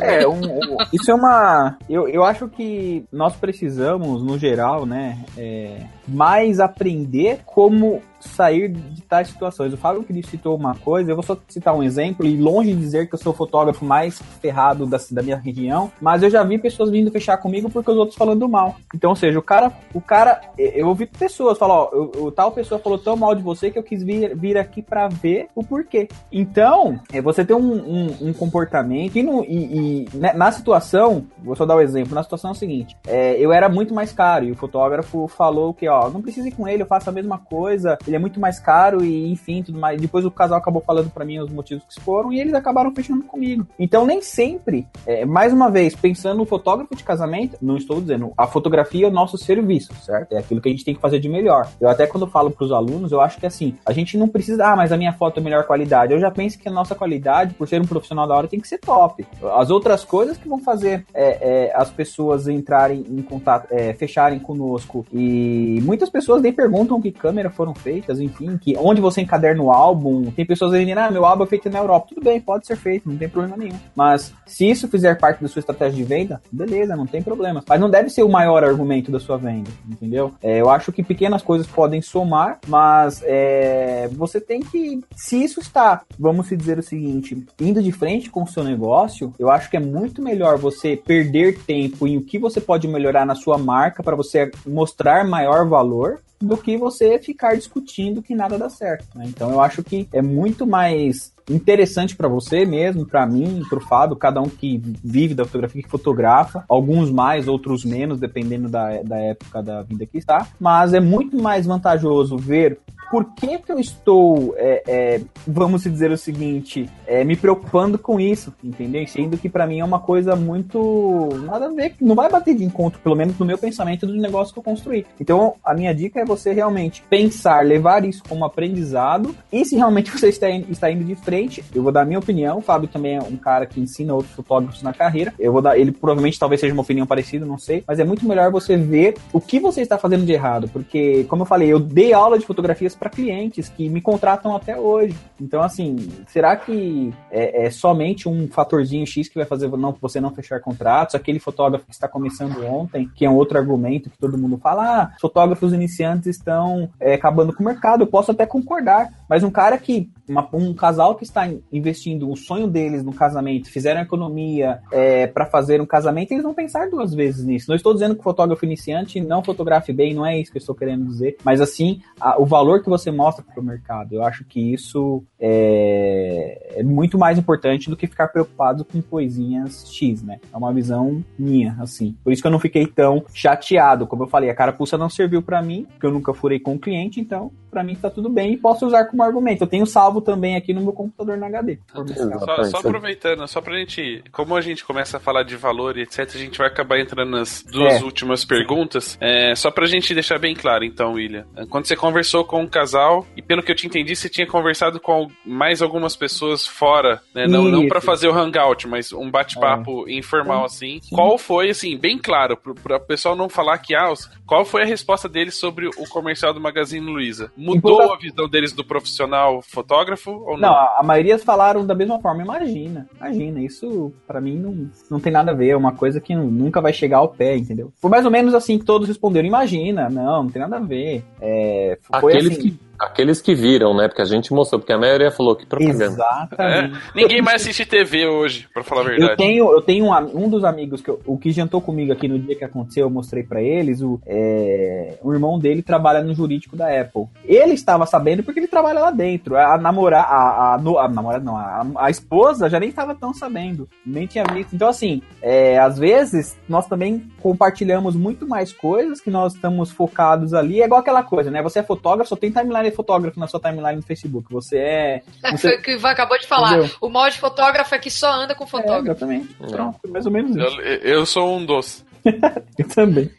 [SPEAKER 4] É, um, um, isso é uma. Eu, eu acho que nós precisamos, no geral, né, é, mais aprender como sair de tais situações. O Fábio que citou uma coisa, eu vou só citar um exemplo, e longe de dizer que eu sou o fotógrafo mais ferrado da, da minha região, mas eu já vi pessoas vindo fechar comigo porque os outros falando mal. Então, ou seja, o cara, o cara, eu ouvi pessoas falar, ó, eu, tal pessoa falou tão mal de você que eu quis vir, vir aqui para ver o porquê. Então, é, você tem um, um, um comportamento, e, no, e, e né, na situação, vou só dar o um exemplo, na situação é o seguinte, é, eu era muito mais caro, e o fotógrafo falou que, ó, não precisa ir com ele, eu faço a mesma coisa, ele é muito mais caro e enfim, tudo mais. Depois o casal acabou falando para mim os motivos que foram e eles acabaram fechando comigo. Então nem sempre, é, mais uma vez, pensando no fotógrafo de casamento, não estou dizendo, a fotografia é o nosso serviço, certo? É aquilo que a gente tem que fazer de melhor. Eu até quando falo para os alunos, eu acho que assim, a gente não precisa, ah, mas a minha foto é melhor qualidade. Eu já penso que a nossa qualidade, por ser um profissional da hora, tem que ser top. As outras coisas que vão fazer é, é, as pessoas entrarem em contato, é, fecharem conosco e muitas pessoas nem perguntam que câmera foram feitas, enfim, que onde você encaderna o álbum. Tem pessoas dizendo, ah, meu álbum é feito na Europa. Tudo bem, pode ser feito, não tem problema nenhum. Mas se isso fizer parte da sua estratégia de venda, beleza, não tem problema. Mas não deve ser o maior argumento da sua venda, entendeu? É, eu acho que pequenas coisas podem somar, mas é, você tem que, se isso está, vamos dizer o seguinte, indo de frente com o seu negócio, eu acho que é muito melhor você perder tempo em o que você pode melhorar na sua marca para você mostrar maior valor do que você ficar discutindo que nada dá certo. Né? Então eu acho que é muito mais interessante para você mesmo, para mim, para o Fábio, cada um que vive da fotografia, que fotografa, alguns mais, outros menos, dependendo da, da época da vida que está, mas é muito mais vantajoso ver por que, que eu estou, é, é, vamos dizer o seguinte, é, me preocupando com isso, entendeu? Sendo que para mim é uma coisa muito nada a ver, não vai bater de encontro, pelo menos no meu pensamento do negócio que eu construí. Então a minha dica é você realmente pensar, levar isso como aprendizado e se realmente você está, está indo de frente, eu vou dar a minha opinião. O Fábio também é um cara que ensina outros fotógrafos na carreira. Eu vou dar, ele provavelmente talvez seja uma opinião parecida, não sei, mas é muito melhor você ver o que você está fazendo de errado, porque como eu falei, eu dei aula de fotografias para clientes que me contratam até hoje. Então, assim, será que é, é, somente um fatorzinho X que vai fazer não, você não fechar contratos? Aquele fotógrafo que está começando ontem, que é um outro argumento que todo mundo fala, ah, fotógrafos iniciantes estão é, acabando com o mercado. Eu posso até concordar, mas um cara que uma, um casal que está investindo o sonho deles no casamento, fizeram economia é, para fazer um casamento, eles vão pensar duas vezes nisso. Não estou dizendo que o fotógrafo iniciante não fotografe bem, não é isso que eu estou querendo dizer, mas assim, a, o valor que você mostra para o mercado, eu acho que isso é, é, muito mais importante do que ficar preocupado com coisinhas X, né? É uma visão minha, assim. Por isso que eu não fiquei tão chateado. Como eu falei, a carapuça não serviu para mim, porque eu nunca furei com o cliente, então para mim tá tudo bem e posso usar como argumento. Eu tenho salvo também aqui no meu computador na HD.
[SPEAKER 1] Só, só, aproveitando, só pra gente, como a gente começa a falar de valor e etc, a gente vai acabar entrando nas duas é. últimas perguntas. É, só pra gente deixar bem claro, então, William. Quando você conversou com um casal, e pelo que eu te entendi, você tinha conversado com mais algumas pessoas fora, né? Não, não para fazer o hangout, mas um bate-papo é. informal assim. Sim. Qual foi, assim, bem claro, para o pessoal não falar que, ah, qual foi a resposta deles sobre o comercial do Magazine Luiza? Mudou a visão deles do profissional fotógrafo ou não?
[SPEAKER 4] Não, a maioria falaram da mesma forma. Imagina, imagina. Isso para mim não, não tem nada a ver. É uma coisa que nunca vai chegar ao pé, entendeu? Foi mais ou menos assim que todos responderam. Imagina, não, não tem nada a ver. É,
[SPEAKER 3] foi Aqueles assim... que Aqueles que viram, né? Porque a gente mostrou, porque a maioria falou que propaganda.
[SPEAKER 1] É,
[SPEAKER 4] Exatamente.
[SPEAKER 1] ninguém mais assiste TV hoje, pra falar a verdade.
[SPEAKER 4] Eu tenho, eu tenho um, um dos amigos que eu- o que jantou comigo aqui no dia que aconteceu, eu mostrei pra eles, o, é, o irmão dele trabalha no jurídico da Apple. Ele estava sabendo porque ele trabalha lá dentro. A, namorar, a, a, no- a namorada não, a, a esposa já nem estava tão sabendo, nem tinha visto. Então assim, é, às vezes nós também compartilhamos muito mais coisas que nós estamos focados ali. É igual aquela coisa, né? Você é fotógrafo, só tem timeline fotógrafo na sua timeline no Facebook. Você é.
[SPEAKER 2] Foi
[SPEAKER 4] Você...
[SPEAKER 2] o que o Ivan acabou de falar.
[SPEAKER 4] Entendeu?
[SPEAKER 2] O mal de fotógrafo é que só anda com
[SPEAKER 4] É,
[SPEAKER 2] fotógrafo.
[SPEAKER 4] exatamente.
[SPEAKER 3] É.
[SPEAKER 4] Pronto, mais ou menos isso.
[SPEAKER 1] Eu, eu sou um dos.
[SPEAKER 4] Eu também.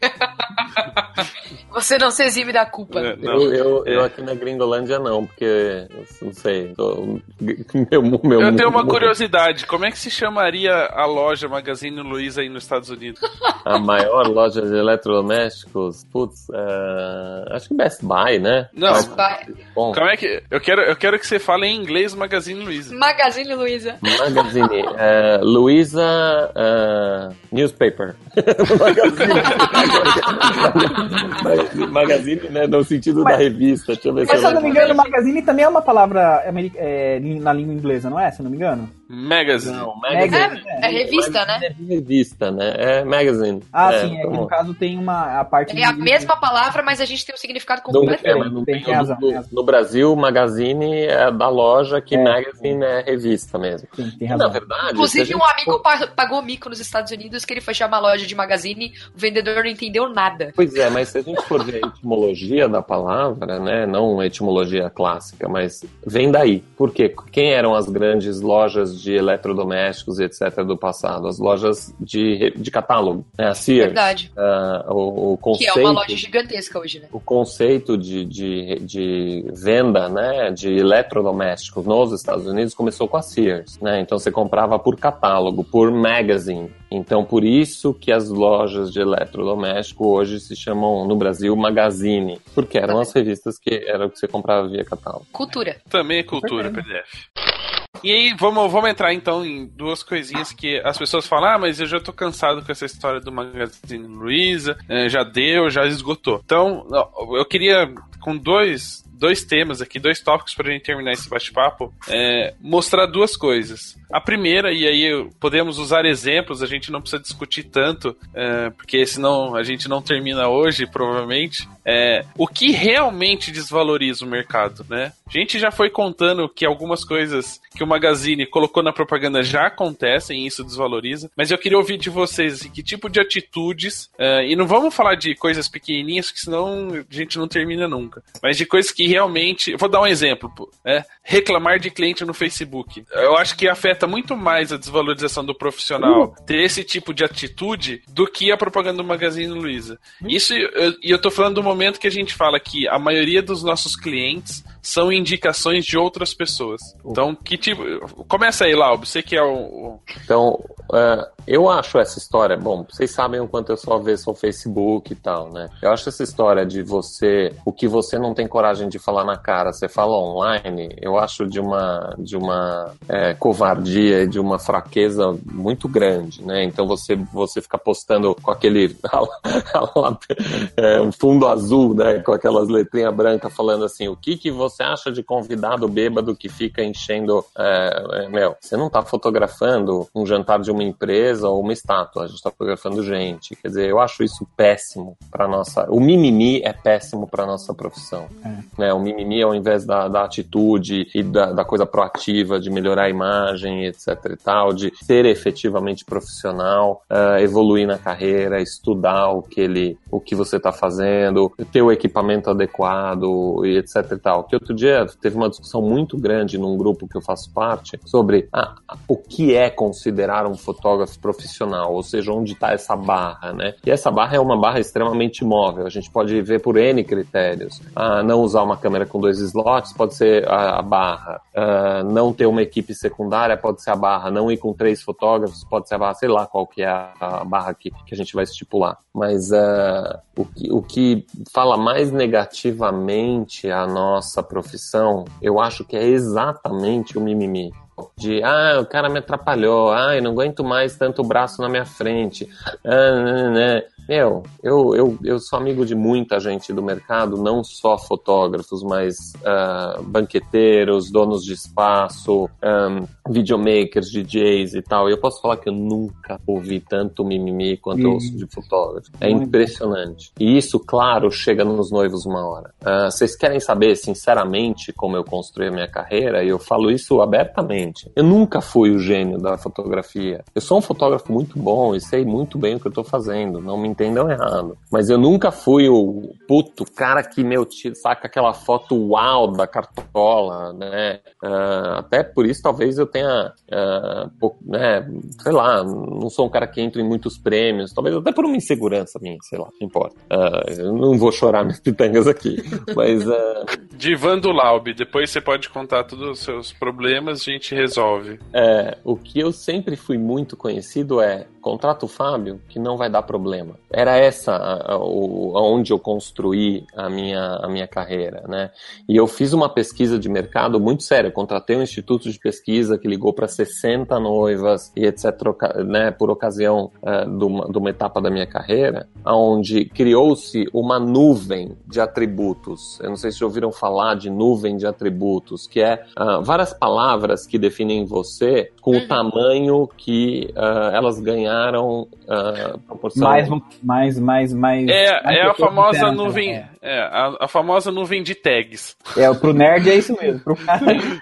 [SPEAKER 2] Você não se exime da culpa.
[SPEAKER 1] É.
[SPEAKER 3] Eu, eu, eu
[SPEAKER 1] É.
[SPEAKER 3] aqui na Gringolândia não, porque não sei. tô- meu, meu,
[SPEAKER 1] Eu tenho uma curiosidade, como é que se chamaria a loja Magazine Luiza aí nos Estados Unidos?
[SPEAKER 3] A maior loja de eletrodomésticos, putz, é, acho que Best Buy, né?
[SPEAKER 1] Não.
[SPEAKER 3] Mas,
[SPEAKER 2] Vai.
[SPEAKER 3] bom,
[SPEAKER 1] Como é que. Eu quero, eu quero que você fale em inglês Magazine Luiza.
[SPEAKER 2] Magazine Luiza.
[SPEAKER 3] Magazine, é, Luiza é, Newspaper. Magazine, magazine, né? No sentido da revista. Deixa eu ver
[SPEAKER 4] Mas se eu não me engano, magazine também é uma palavra ameri- é, na língua inglesa, não é? Se eu não me engano.
[SPEAKER 1] Magazine.
[SPEAKER 3] Não,
[SPEAKER 4] Magazine.
[SPEAKER 2] É, é revista, né?
[SPEAKER 3] É revista, né? É magazine.
[SPEAKER 4] Ah,
[SPEAKER 3] é,
[SPEAKER 4] sim, é, que
[SPEAKER 3] como-
[SPEAKER 4] no caso tem uma a parte.
[SPEAKER 2] É a
[SPEAKER 4] de-
[SPEAKER 2] mesma palavra, mas a gente tem um significado completo.
[SPEAKER 3] é, mas não
[SPEAKER 4] Tem- razão,
[SPEAKER 3] no,
[SPEAKER 4] razão.
[SPEAKER 3] no Brasil, magazine é da loja, que
[SPEAKER 4] É.
[SPEAKER 3] magazine é revista mesmo.
[SPEAKER 4] Sim, tem
[SPEAKER 3] Na
[SPEAKER 4] razão.
[SPEAKER 3] verdade, se a
[SPEAKER 2] Inclusive,
[SPEAKER 3] gente
[SPEAKER 2] um amigo
[SPEAKER 3] for-
[SPEAKER 2] pagou mico nos Estados Unidos que ele foi chamar a loja de magazine, o vendedor não entendeu nada.
[SPEAKER 3] Pois é, mas se a gente for ver a etimologia da palavra, né, não a etimologia clássica, mas vem daí. Por quê? Quem eram as grandes lojas de eletrodomésticos e etc. do passado? As lojas de, de catálogo, né, a Sears.
[SPEAKER 2] Verdade.
[SPEAKER 3] Ah, o, o
[SPEAKER 2] Que
[SPEAKER 3] conceito,
[SPEAKER 2] é uma loja gigantesca hoje, né?
[SPEAKER 3] o conceito de, de, de venda né, de eletrodomésticos nos Estados Unidos começou com a Sears. Né? Então você comprava por catálogo, por magazine. Então por isso que as lojas de eletrodoméstico hoje se chamam no Brasil Magazine, porque eram as revistas que era o que você comprava via catálogo.
[SPEAKER 2] Cultura.
[SPEAKER 1] Também é cultura, PDF. E aí, vamos, vamos entrar então em duas coisinhas que as pessoas falam, ah, mas eu já tô cansado com essa história do Magazine Luiza, eh, já deu, já esgotou. Então, eu queria, com dois, dois temas aqui, dois tópicos pra gente terminar esse bate-papo, é, mostrar duas coisas. A primeira, e aí podemos usar exemplos, a gente não precisa discutir tanto, é, porque senão a gente não termina hoje, provavelmente, é, o que realmente desvaloriza o mercado, né? A gente já foi contando que algumas coisas que o Magazine colocou na propaganda já acontecem e isso desvaloriza, mas eu queria ouvir de vocês assim, que tipo de atitudes, é, e não vamos falar de coisas pequenininhas, que senão a gente não termina nunca, mas de coisas que realmente. Eu vou dar um exemplo, pô, né? reclamar de cliente no Facebook. Eu acho que afeta muito mais a desvalorização do profissional ter esse tipo de atitude do que a propaganda do Magazine Luiza. Isso, eu- e eu tô falando do momento que a gente fala que a maioria dos nossos clientes são indicações de outras pessoas. Então, que tipo. Começa aí, Laub, você que é o.
[SPEAKER 3] Então, é, eu acho essa história, bom, vocês sabem o quanto eu só vejo o Facebook e tal, né? Eu acho essa história de você, o que você não tem coragem de falar na cara, você fala online, eu acho de uma, de uma é, covardia e de uma fraqueza muito grande, né? Então você, você fica postando com aquele é, um fundo azul, né? Com aquelas letrinhas brancas falando assim, o que, que você acha de convidado bêbado que fica enchendo. é, é, meu, você não tá fotografando um jantar de uma empresa ou uma estátua, a gente tá fotografando gente. Quer dizer, eu acho isso péssimo para nossa. O mimimi é péssimo para nossa profissão. Né? O mimimi, ao invés da, da atitude e da, da coisa proativa de melhorar a imagem, etc e tal, de ser efetivamente profissional, ah, evoluir na carreira, estudar o que ele, o que você está fazendo, ter o equipamento adequado e etc e tal. Que outro dia teve uma discussão muito grande num grupo que eu faço parte sobre ah, o que é considerar um fotógrafo profissional, ou seja, onde está essa barra, né? E essa barra é uma barra extremamente móvel. A gente pode ver por N critérios. Ah, não usar uma câmera com dois slots pode ser a, a barra. Ah, não ter uma equipe secundária pode ser a barra. Não ir com três fotógrafos pode ser a barra. Sei lá qual que é a, a barra que, que a gente vai estipular. Mas ah, o, que, o que fala mais negativamente a nossa profissão, eu acho que é exatamente o mimimi. De ah, o cara me atrapalhou, ah, eu não aguento mais tanto braço na minha frente. Ah, né. Meu, eu, eu, eu sou amigo de muita gente do mercado, não só fotógrafos, mas uh, banqueteiros, donos de espaço, um, videomakers, DJs e tal. E eu posso falar que eu nunca ouvi tanto mimimi quanto eu ouço de fotógrafo. É impressionante. E isso, claro, chega nos noivos uma hora. Vocês querem saber, sinceramente, como eu construí a minha carreira? E eu falo isso abertamente. Eu nunca fui o gênio da fotografia. Eu sou um fotógrafo muito bom e sei muito bem o que eu estou fazendo. Não me entendam errado. Mas eu nunca fui o puto cara que, meu, saca aquela foto uau da cartola, né? Uh, até por isso, talvez eu tenha, uh, né, sei lá, não sou um cara que entra em muitos prêmios, talvez até por uma insegurança minha, sei lá, não importa. Uh, eu não vou chorar minhas pitangas aqui, mas... Uh...
[SPEAKER 1] Divan do Laub, depois você pode contar todos os seus problemas, a gente resolve.
[SPEAKER 3] É, o que eu sempre fui muito conhecido é contrata o Fábio que não vai dar problema. Era essa a, onde eu construí a minha, a minha carreira, né? E eu fiz uma pesquisa de mercado muito séria. Eu contratei um instituto de pesquisa que ligou para 60 noivas e etc, né, por ocasião uh, de, uma, de uma etapa da minha carreira, onde criou-se uma nuvem de atributos. Eu não sei se ouviram falar de nuvem de atributos, que é uh, várias palavras que definem você com o uhum. tamanho que uh, elas ganharam ganharam uh, proporção.
[SPEAKER 4] Mais, mais, mais, mais.
[SPEAKER 1] É, mais é a famosa nuvem. É, é a, a, famosa nuvem de tags.
[SPEAKER 4] É, pro nerd é isso mesmo. Pro cara...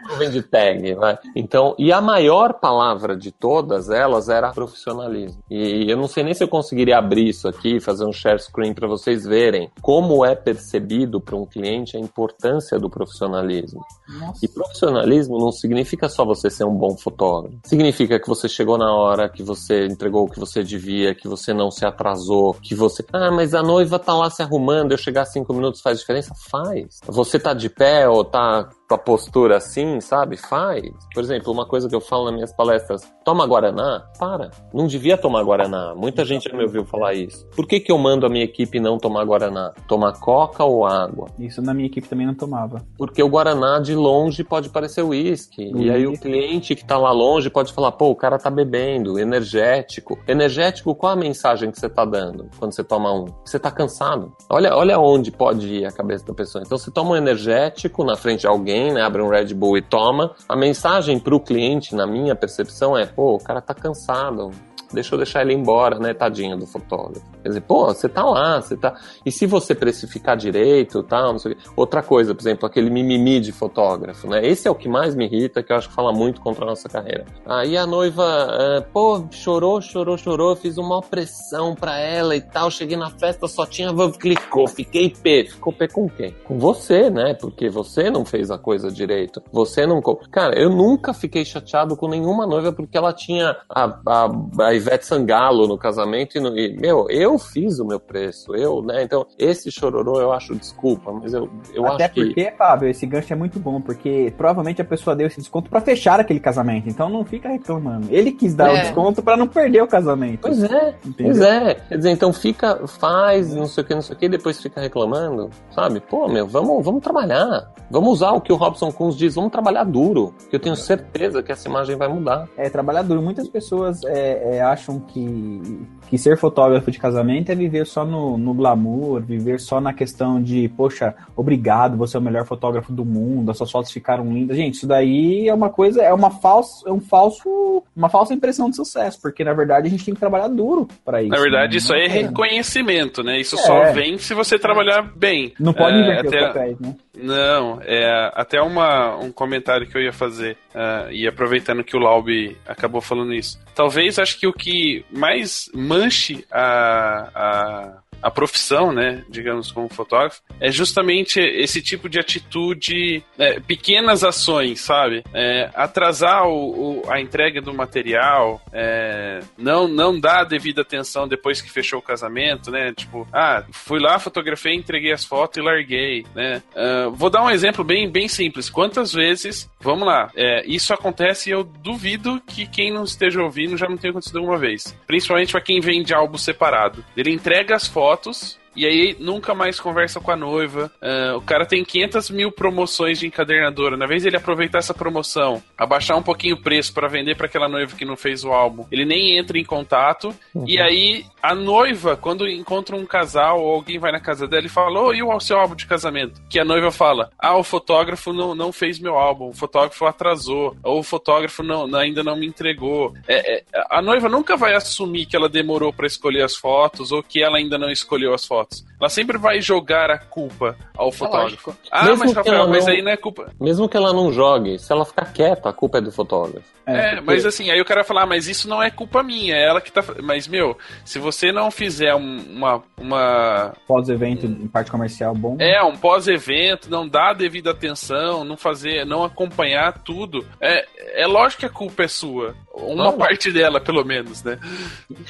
[SPEAKER 3] nuvem de tag, vai. Então, e a maior palavra de todas elas era profissionalismo. E eu não sei nem se eu conseguiria abrir isso aqui, fazer um share screen para vocês verem como é percebido para um cliente a importância do profissionalismo. Nossa. E profissionalismo não significa só você ser um bom fotógrafo. Significa que você chegou na hora, que você entregou o que você devia, que você não se atrasou, que você. Ah, mas a noiva tá lá se arrumando, eu chegar minutos faz diferença? Faz. Você tá de pé ou tá com a postura assim, sabe? Faz. Por exemplo, uma coisa que eu falo nas minhas palestras: toma Guaraná? Para. Não devia tomar Guaraná. Muita gente já me ouviu falar isso. Por que, que eu mando a minha equipe não tomar Guaraná? Tomar Coca ou água?
[SPEAKER 4] Isso na minha equipe também não tomava.
[SPEAKER 3] Porque o Guaraná de longe pode parecer uísque. E aí o cliente que tá lá longe pode falar: pô, o cara tá bebendo, energético. Energético, qual a mensagem que você tá dando quando você toma um? Você tá cansado. Olha, olha onde pode ir a cabeça da pessoa. Então você toma um energético na frente de alguém né? Abre um Red Bull e toma. A mensagem para o cliente, na minha percepção, é: pô, o cara tá cansado, deixa eu deixar ele embora, né, tadinho do fotógrafo. Quer dizer, pô, você tá lá, você tá. E se você precificar direito, tal, não quê. Outra coisa, por exemplo, aquele mimimi de fotógrafo, né? Esse é o que mais me irrita, que eu acho que fala muito contra a nossa carreira. Aí a noiva, é, pô, chorou, chorou, chorou, fiz uma pressão pra ela e tal. Cheguei na festa, só tinha clicou, fiquei pé. Ficou pé com quem? Com você, né? Porque você não fez a coisa direito. Você não. Cara, eu nunca fiquei chateado com nenhuma noiva porque ela tinha a, a, a Ivete Sangalo no casamento e, no, e, meu, eu fiz o meu preço, eu, né? Então, esse chororô eu acho desculpa, mas eu, eu
[SPEAKER 4] Até
[SPEAKER 3] acho
[SPEAKER 4] que... Até porque, Fábio, esse gancho é muito bom, porque provavelmente a pessoa deu esse desconto para fechar aquele casamento, então não fica reclamando. Ele quis dar é. o desconto para não perder o casamento.
[SPEAKER 3] Pois é, entendeu? pois é. Quer dizer, então fica, faz, não sei o que, não sei o que, depois fica reclamando, sabe? Pô, meu, vamos, vamos trabalhar. Vamos usar o que o Robson Kunz diz, vamos trabalhar duro, que eu tenho certeza que essa imagem vai mudar.
[SPEAKER 4] É, trabalhar duro. Muitas pessoas é, é, acham que, que ser fotógrafo de casamento é viver só no, no glamour, viver só na questão de, poxa, obrigado, você é o melhor fotógrafo do mundo, as suas fotos ficaram lindas. Gente, isso daí é uma coisa, é uma falsa, é um falso, uma falsa impressão de sucesso, porque na verdade a gente tem que trabalhar duro para isso.
[SPEAKER 1] Na verdade, né? isso aí é reconhecimento, né? Isso é. só vem se você trabalhar bem.
[SPEAKER 4] Não pode é, inverter até... papéis, né?
[SPEAKER 1] Não, é até uma, um comentário que eu ia fazer, uh, e aproveitando que o Laub acabou falando isso. Talvez acho que o que mais manche a, a a profissão, né, digamos, como fotógrafo, é justamente esse tipo de atitude, é, pequenas ações, sabe? É, atrasar o, o, a entrega do material, é, não, não dar a devida atenção depois que fechou o casamento, né? Tipo, ah, fui lá, fotografei, entreguei as fotos e larguei, né? Uh, vou dar um exemplo bem, bem simples. Quantas vezes, vamos lá, é, isso acontece e eu duvido que quem não esteja ouvindo já não tenha acontecido alguma vez. Principalmente para quem vende álbum separado. Ele entrega as fotos fotos e aí nunca mais conversa com a noiva. Uh, o cara tem 500 mil promoções de encadernadora. Na vez ele aproveitar essa promoção, abaixar um pouquinho o preço para vender para aquela noiva que não fez o álbum, ele nem entra em contato. Uhum. E aí a noiva, quando encontra um casal ou alguém vai na casa dela e fala: oh, e o seu álbum de casamento? Que a noiva fala: Ah, o fotógrafo não, não fez meu álbum, o fotógrafo atrasou, ou o fotógrafo não, ainda não me entregou. É, é, a noiva nunca vai assumir que ela demorou para escolher as fotos ou que ela ainda não escolheu as fotos. Ela sempre vai jogar a culpa ao é fotógrafo. ah,
[SPEAKER 3] mesmo
[SPEAKER 1] mas Rafael, mas
[SPEAKER 3] não,
[SPEAKER 1] aí não é culpa.
[SPEAKER 3] Mesmo que ela não jogue, se ela ficar quieta, a culpa é do fotógrafo.
[SPEAKER 1] É, é porque... mas assim, aí o cara falar, ah, mas isso não é culpa minha, é ela que tá. Mas, meu, se você não fizer uma. uma...
[SPEAKER 4] Pós-evento em parte comercial bom.
[SPEAKER 1] É, um pós-evento, não dar a devida atenção, não fazer, não acompanhar tudo. É, é lógico que a culpa é sua. Uma parte dela, pelo menos, né?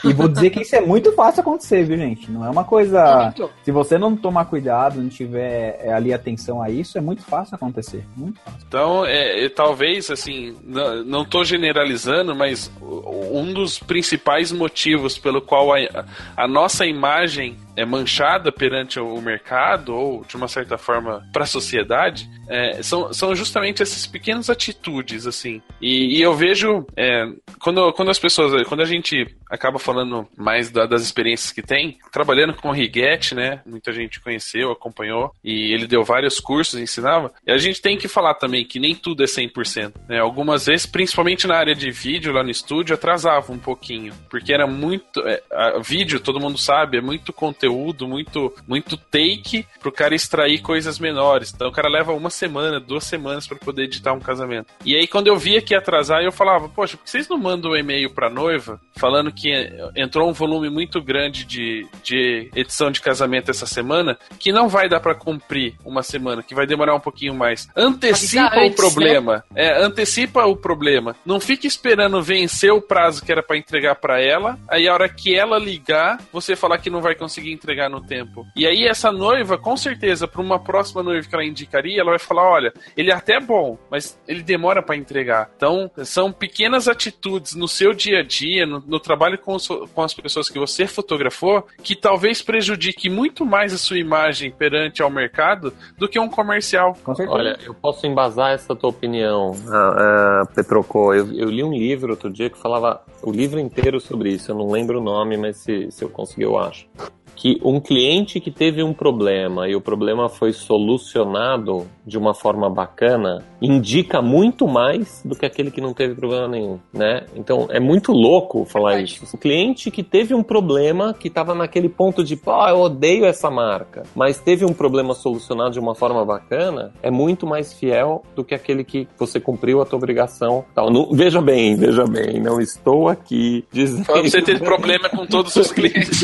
[SPEAKER 4] E vou dizer que isso é muito fácil acontecer, viu, gente? Não é uma coisa. Se você não tomar cuidado, não tiver é, ali atenção a isso, é muito fácil acontecer. Muito fácil.
[SPEAKER 1] Então, é, talvez, assim, não, não tô generalizando, mas um dos principais motivos pelo qual a, a nossa imagem é manchada perante o mercado ou de uma certa forma para a sociedade é, são, são justamente essas pequenas atitudes assim. E, e eu vejo é, quando, quando as pessoas quando a gente acaba falando mais da, das experiências que tem trabalhando com o Riguete né muita gente conheceu acompanhou e ele deu vários cursos ensinava e a gente tem que falar também que nem tudo é 100% né. Algumas vezes principalmente na área de vídeo lá no estúdio atrasava um pouquinho porque era muito é, vídeo todo mundo sabe é muito conteúdo conteúdo, muito, muito take pro cara extrair coisas menores. Então o cara leva uma semana, duas semanas para poder editar um casamento. E aí quando eu via que ia atrasar, eu falava, poxa, por que vocês não mandam um e-mail pra noiva falando que entrou um volume muito grande de, de edição de casamento essa semana, que não vai dar para cumprir uma semana, que vai demorar um pouquinho mais. Antecipa antes, o problema. Né? É, antecipa o problema. Não fique esperando vencer o prazo que era para entregar para ela, aí a hora que ela ligar, você falar que não vai conseguir entregar no tempo. E aí essa noiva, com certeza, para uma próxima noiva que ela indicaria, ela vai falar, olha, ele é até bom, mas ele demora para entregar. Então, são pequenas atitudes no seu dia a dia, no, no trabalho com, os, com as pessoas que você fotografou, que talvez prejudique muito mais a sua imagem perante ao mercado do que um comercial.
[SPEAKER 3] Olha, eu posso embasar essa tua opinião, uh, uh, Petroco. Eu, eu li um livro outro dia que falava o livro inteiro sobre isso. Eu não lembro o nome, mas se, se eu conseguir, eu acho que um cliente que teve um problema e o problema foi solucionado de uma forma bacana indica muito mais do que aquele que não teve problema nenhum, né? Então é muito louco falar é isso. O cliente que teve um problema que estava naquele ponto de, pô, eu odeio essa marca, mas teve um problema solucionado de uma forma bacana, é muito mais fiel do que aquele que você cumpriu a tua obrigação. Tal. Não, veja bem, veja bem, não estou aqui dizendo.
[SPEAKER 1] Você teve problema com todos os clientes.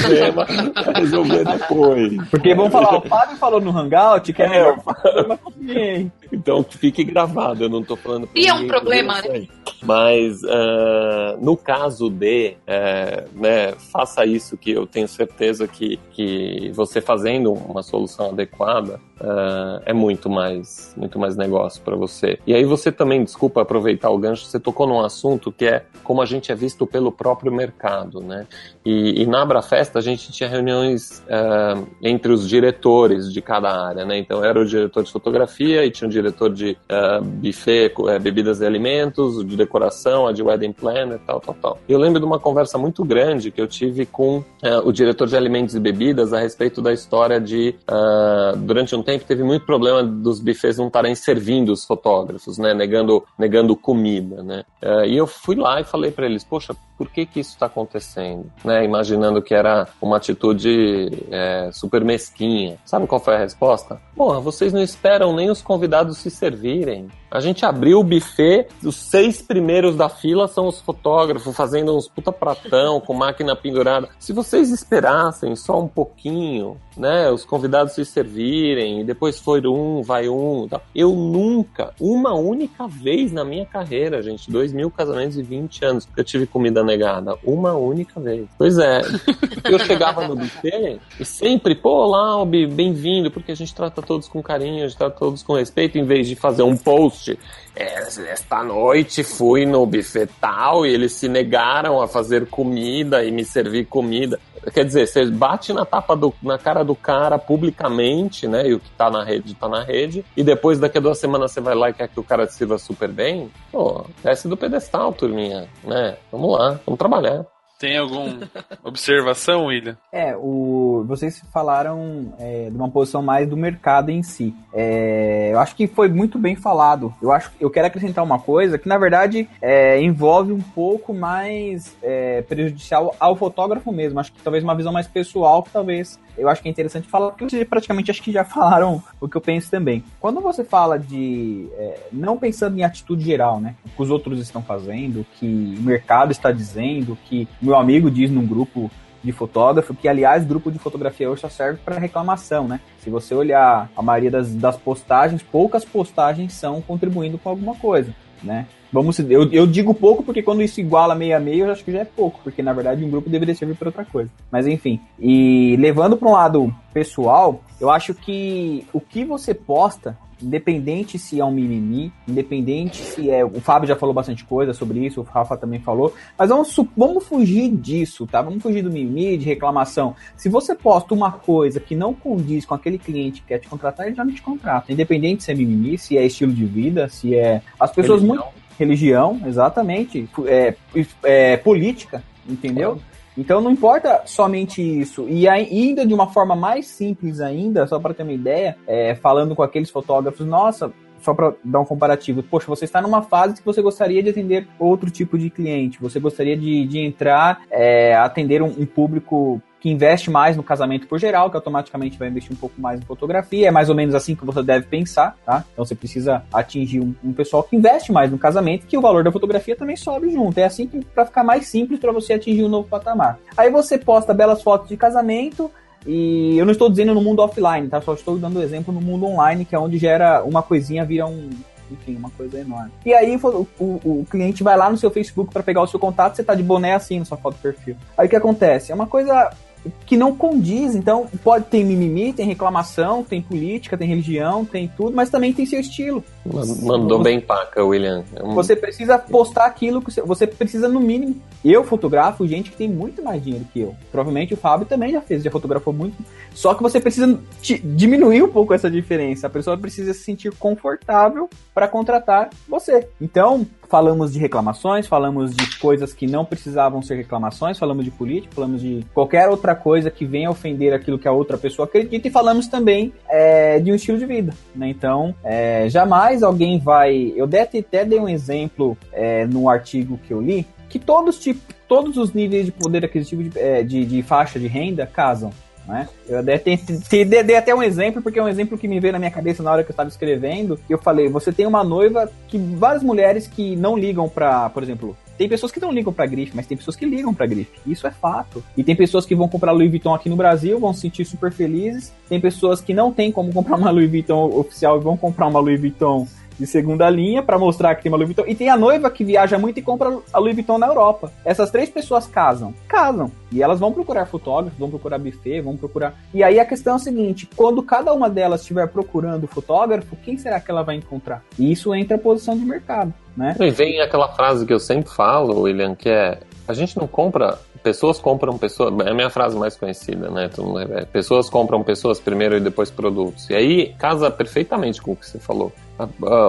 [SPEAKER 3] problema resolver depois.
[SPEAKER 4] Porque vamos falar, o Fábio falou no Hangout que é, é melhor
[SPEAKER 3] Então fique gravado, eu não tô falando.
[SPEAKER 2] E é um problema, né?
[SPEAKER 3] Mas uh, no caso de, uh, né, faça isso que eu tenho certeza que, que você fazendo uma solução adequada uh, é muito mais, muito mais negócio para você. E aí você também, desculpa aproveitar o gancho, você tocou num assunto que é como a gente é visto pelo próprio mercado, né? E, e na Abrafesta a gente tinha reuniões entre os diretores de cada área, né? Então era o diretor de fotografia e tinha o diretor de buffet, bebidas e alimentos, diretor decoração, a de wedding planner, tal, tal, tal. Eu lembro de uma conversa muito grande que eu tive com uh, o diretor de alimentos e bebidas a respeito da história de, uh, durante um tempo, teve muito problema dos buffets não estarem servindo os fotógrafos, né, negando, negando comida, né. Uh, e eu fui lá e falei para eles, poxa, por que que isso está acontecendo, né, imaginando que era uma atitude é, super mesquinha. Sabe qual foi a resposta? Porra, vocês não esperam nem os convidados se servirem. A gente abriu o buffet, os seis primeiros da fila são os fotógrafos fazendo uns puta pratão com máquina pendurada. Se vocês esperassem só um pouquinho, né, os convidados se servirem, e depois foi um, vai um. Eu nunca, uma única vez na minha carreira, gente, dois mil casamentos e 20 anos, eu tive comida negada. Uma única vez. Pois é. Eu chegava no buffet e sempre, pô, Laube, bem-vindo, porque a gente trata todos com carinho, a gente trata todos com respeito, em vez de fazer um post esta noite fui no buffet tal e eles se negaram a fazer comida e me servir comida. Quer dizer, você bate na tapa do, na cara do cara publicamente, né? E o que tá na rede tá na rede, e depois daqui a duas semanas você vai lá e quer que o cara te sirva super bem, pô, desce do pedestal, turminha, né? Vamos lá, vamos trabalhar.
[SPEAKER 1] Tem alguma observação, William?
[SPEAKER 4] É, o, vocês falaram é, de uma posição mais do mercado em si. É, eu acho que foi muito bem falado. Eu acho, eu quero acrescentar uma coisa que na verdade é, envolve um pouco mais é, prejudicial ao fotógrafo mesmo. Acho que talvez uma visão mais pessoal que talvez eu acho que é interessante falar, porque vocês praticamente acho que já falaram o que eu penso também. Quando você fala de. É, não pensando em atitude geral, né? O que os outros estão fazendo, o que o mercado está dizendo, o que meu amigo diz num grupo de fotógrafo, que aliás, grupo de fotografia hoje só serve para reclamação, né? Se você olhar a maioria das, das postagens, poucas postagens são contribuindo com alguma coisa, né? Vamos, eu, eu digo pouco porque quando isso iguala meio a meio, eu acho que já é pouco, porque na verdade um grupo deveria servir para outra coisa. Mas enfim, e levando para um lado pessoal, eu acho que o que você posta independente se é um mimimi, independente se é. O Fábio já falou bastante coisa sobre isso, o Rafa também falou. Mas vamos, vamos fugir disso, tá? Vamos fugir do mimimi, de reclamação. Se você posta uma coisa que não condiz com aquele cliente que quer te contratar, ele já não te contrata. Independente se é mimimi, se é estilo de vida, se é. As pessoas muito religião, exatamente, é, é, política, entendeu? Então não importa somente isso. E ainda de uma forma mais simples ainda, só para ter uma ideia, é, falando com aqueles fotógrafos, nossa, só para dar um comparativo, poxa, você está numa fase que você gostaria de atender outro tipo de cliente, você gostaria de, de entrar, é, atender um, um, público que investe mais no casamento por geral, que automaticamente vai investir um pouco mais em fotografia. É mais ou menos assim que você deve pensar, tá? Então você precisa atingir um, um pessoal que investe mais no casamento, que o valor da fotografia também sobe junto. É assim para ficar mais simples para você atingir um novo patamar. Aí você posta belas fotos de casamento, e eu não estou dizendo no mundo offline, tá? Só estou dando exemplo no mundo online, que é onde gera uma coisinha vira um, enfim, uma coisa enorme. E aí o, o, o cliente vai lá no seu Facebook para pegar o seu contato, você tá de boné assim na sua foto do perfil. Aí o que acontece? É uma coisa que não condiz. Então, pode ter mimimi, tem reclamação, tem política, tem religião, tem tudo, mas também tem seu estilo.
[SPEAKER 3] Mandou você, bem paca, William.
[SPEAKER 4] É. Você precisa postar aquilo que você precisa, no mínimo. Eu fotografo gente que tem muito mais dinheiro que eu. Provavelmente o Fábio também já fez, já fotografou muito. Só que você precisa diminuir um pouco essa diferença. A pessoa precisa se sentir confortável para contratar você. Então, falamos de reclamações, falamos de coisas que não precisavam ser reclamações, falamos de política, falamos de qualquer outra coisa que venha ofender aquilo que a outra pessoa acredita e falamos também é, de um estilo de vida. Né? Então, é, jamais alguém vai. Eu até, dei um exemplo é, no artigo que eu li que todos, tipo, todos os níveis de poder aquisitivo de, é, de, de faixa de renda casam. Né? Eu até te, dei até um exemplo, porque é um exemplo que me veio na minha cabeça na hora que eu estava escrevendo. Eu falei, você tem uma noiva que várias mulheres que não ligam para, por exemplo, tem pessoas que não ligam para grife, mas tem pessoas que ligam para grife. Isso é fato. E tem pessoas que vão comprar Louis Vuitton aqui no Brasil, vão se sentir super felizes. Tem pessoas que não tem como comprar uma Louis Vuitton oficial e vão comprar uma Louis Vuitton de segunda linha para mostrar que tem uma Louis Vuitton. E tem a noiva que viaja muito e compra a Louis Vuitton na Europa. Essas três pessoas casam. Casam. E elas vão procurar fotógrafos, vão procurar buffet, vão procurar. E aí a questão é a seguinte: quando cada uma delas estiver procurando fotógrafo, quem será que ela vai encontrar? E isso entra a posição de mercado. Né?
[SPEAKER 3] E vem aquela frase que eu sempre falo, William, que é a gente não compra pessoas compram pessoas. É a minha frase mais conhecida, né? Pessoas compram pessoas primeiro e depois produtos. E aí casa perfeitamente com o que você falou.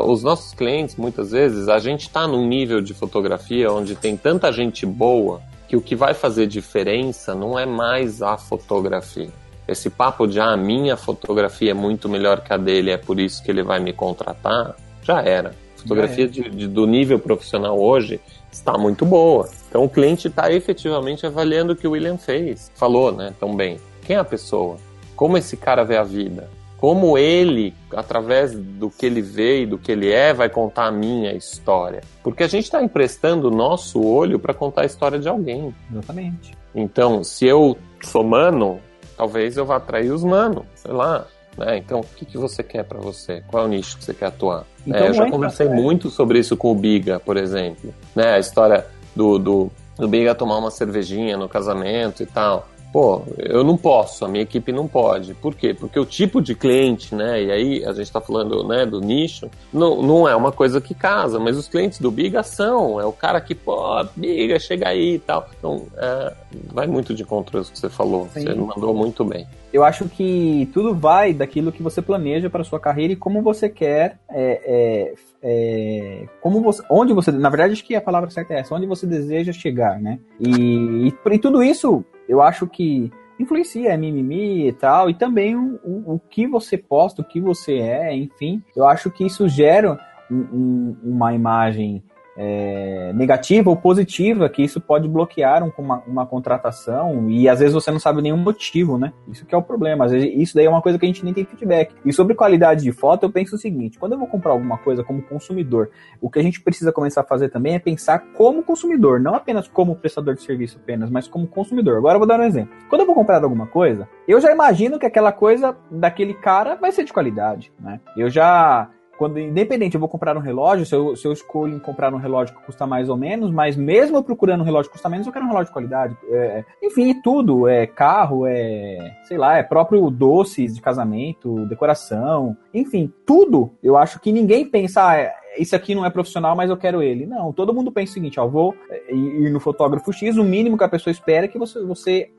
[SPEAKER 3] Os nossos clientes, muitas vezes, a gente está num nível de fotografia onde tem tanta gente boa que o que vai fazer diferença não é mais a fotografia. Esse papo de ah, a minha fotografia é muito melhor que a dele, é por isso que ele vai me contratar, já era. Fotografia de, de, do nível profissional hoje está muito boa. Então o cliente está efetivamente avaliando o que o William fez. Falou, né, tão bem. Quem é a pessoa? Como esse cara vê a vida? Como ele, através do que ele vê e do que ele é, vai contar a minha história? Porque a gente está emprestando o nosso olho para contar a história de alguém.
[SPEAKER 4] Exatamente.
[SPEAKER 3] Então, se eu sou mano, talvez eu vá atrair os mano, sei lá. Né? Então, o que, que você quer para você? Qual é o nicho que você quer atuar? Então, é, eu já conversei muito sobre isso com o Biga, por exemplo. Né? A história do, do, do Biga tomar uma cervejinha no casamento e tal. Pô, eu não posso, a minha equipe não pode. Por quê? Porque o tipo de cliente, né? E aí a gente está falando né, do nicho, não, não é uma coisa que casa, mas os clientes do Biga são. É o cara que, pô, Biga, chega aí e tal. Então, é, vai muito de contra isso que você falou. Sim. Você mandou muito bem.
[SPEAKER 4] Eu acho que tudo vai daquilo que você planeja para sua carreira e como você quer é, é, é, como você, onde você, na verdade acho que a palavra certa é essa, onde você deseja chegar, né? E, e, e tudo isso eu acho que influencia, é mimimi e tal, e também o, o, o, que você posta, o que você é, enfim, eu acho que isso gera um, um, uma imagem é, negativa ou positiva, que isso pode bloquear um, uma, uma, contratação e às vezes você não sabe nenhum motivo, né? Isso que é o problema. Às vezes, isso daí é uma coisa que a gente nem tem feedback. E sobre qualidade de foto, eu penso o seguinte: quando eu vou comprar alguma coisa como consumidor, o que a gente precisa começar a fazer também é pensar como consumidor, não apenas como prestador de serviço apenas, mas como consumidor. Agora eu vou dar um exemplo. Quando eu vou comprar alguma coisa, eu já imagino que aquela coisa daquele cara vai ser de qualidade, né? Eu já quando, independente, eu vou comprar um relógio, se eu, se eu escolho comprar um relógio que custa mais ou menos, mas mesmo eu procurando um relógio que custa menos, eu quero um relógio de qualidade. É, enfim, tudo. É carro, é, sei lá, é próprio doces de casamento, decoração, enfim, tudo. Eu acho que ninguém pensa, ah, isso aqui não é profissional, mas eu quero ele. Não, todo mundo pensa o seguinte, ó, vou é, ir no fotógrafo X, o mínimo que a pessoa espera é que você, você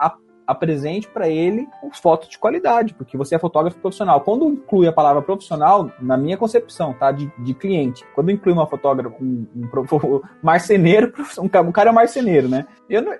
[SPEAKER 4] apresente para ele fotos de qualidade, porque você é fotógrafo profissional. Quando inclui a palavra profissional, na minha concepção, tá, de, de cliente, quando inclui uma fotógrafa, um, um, um marceneiro, um, cara é um marceneiro, né?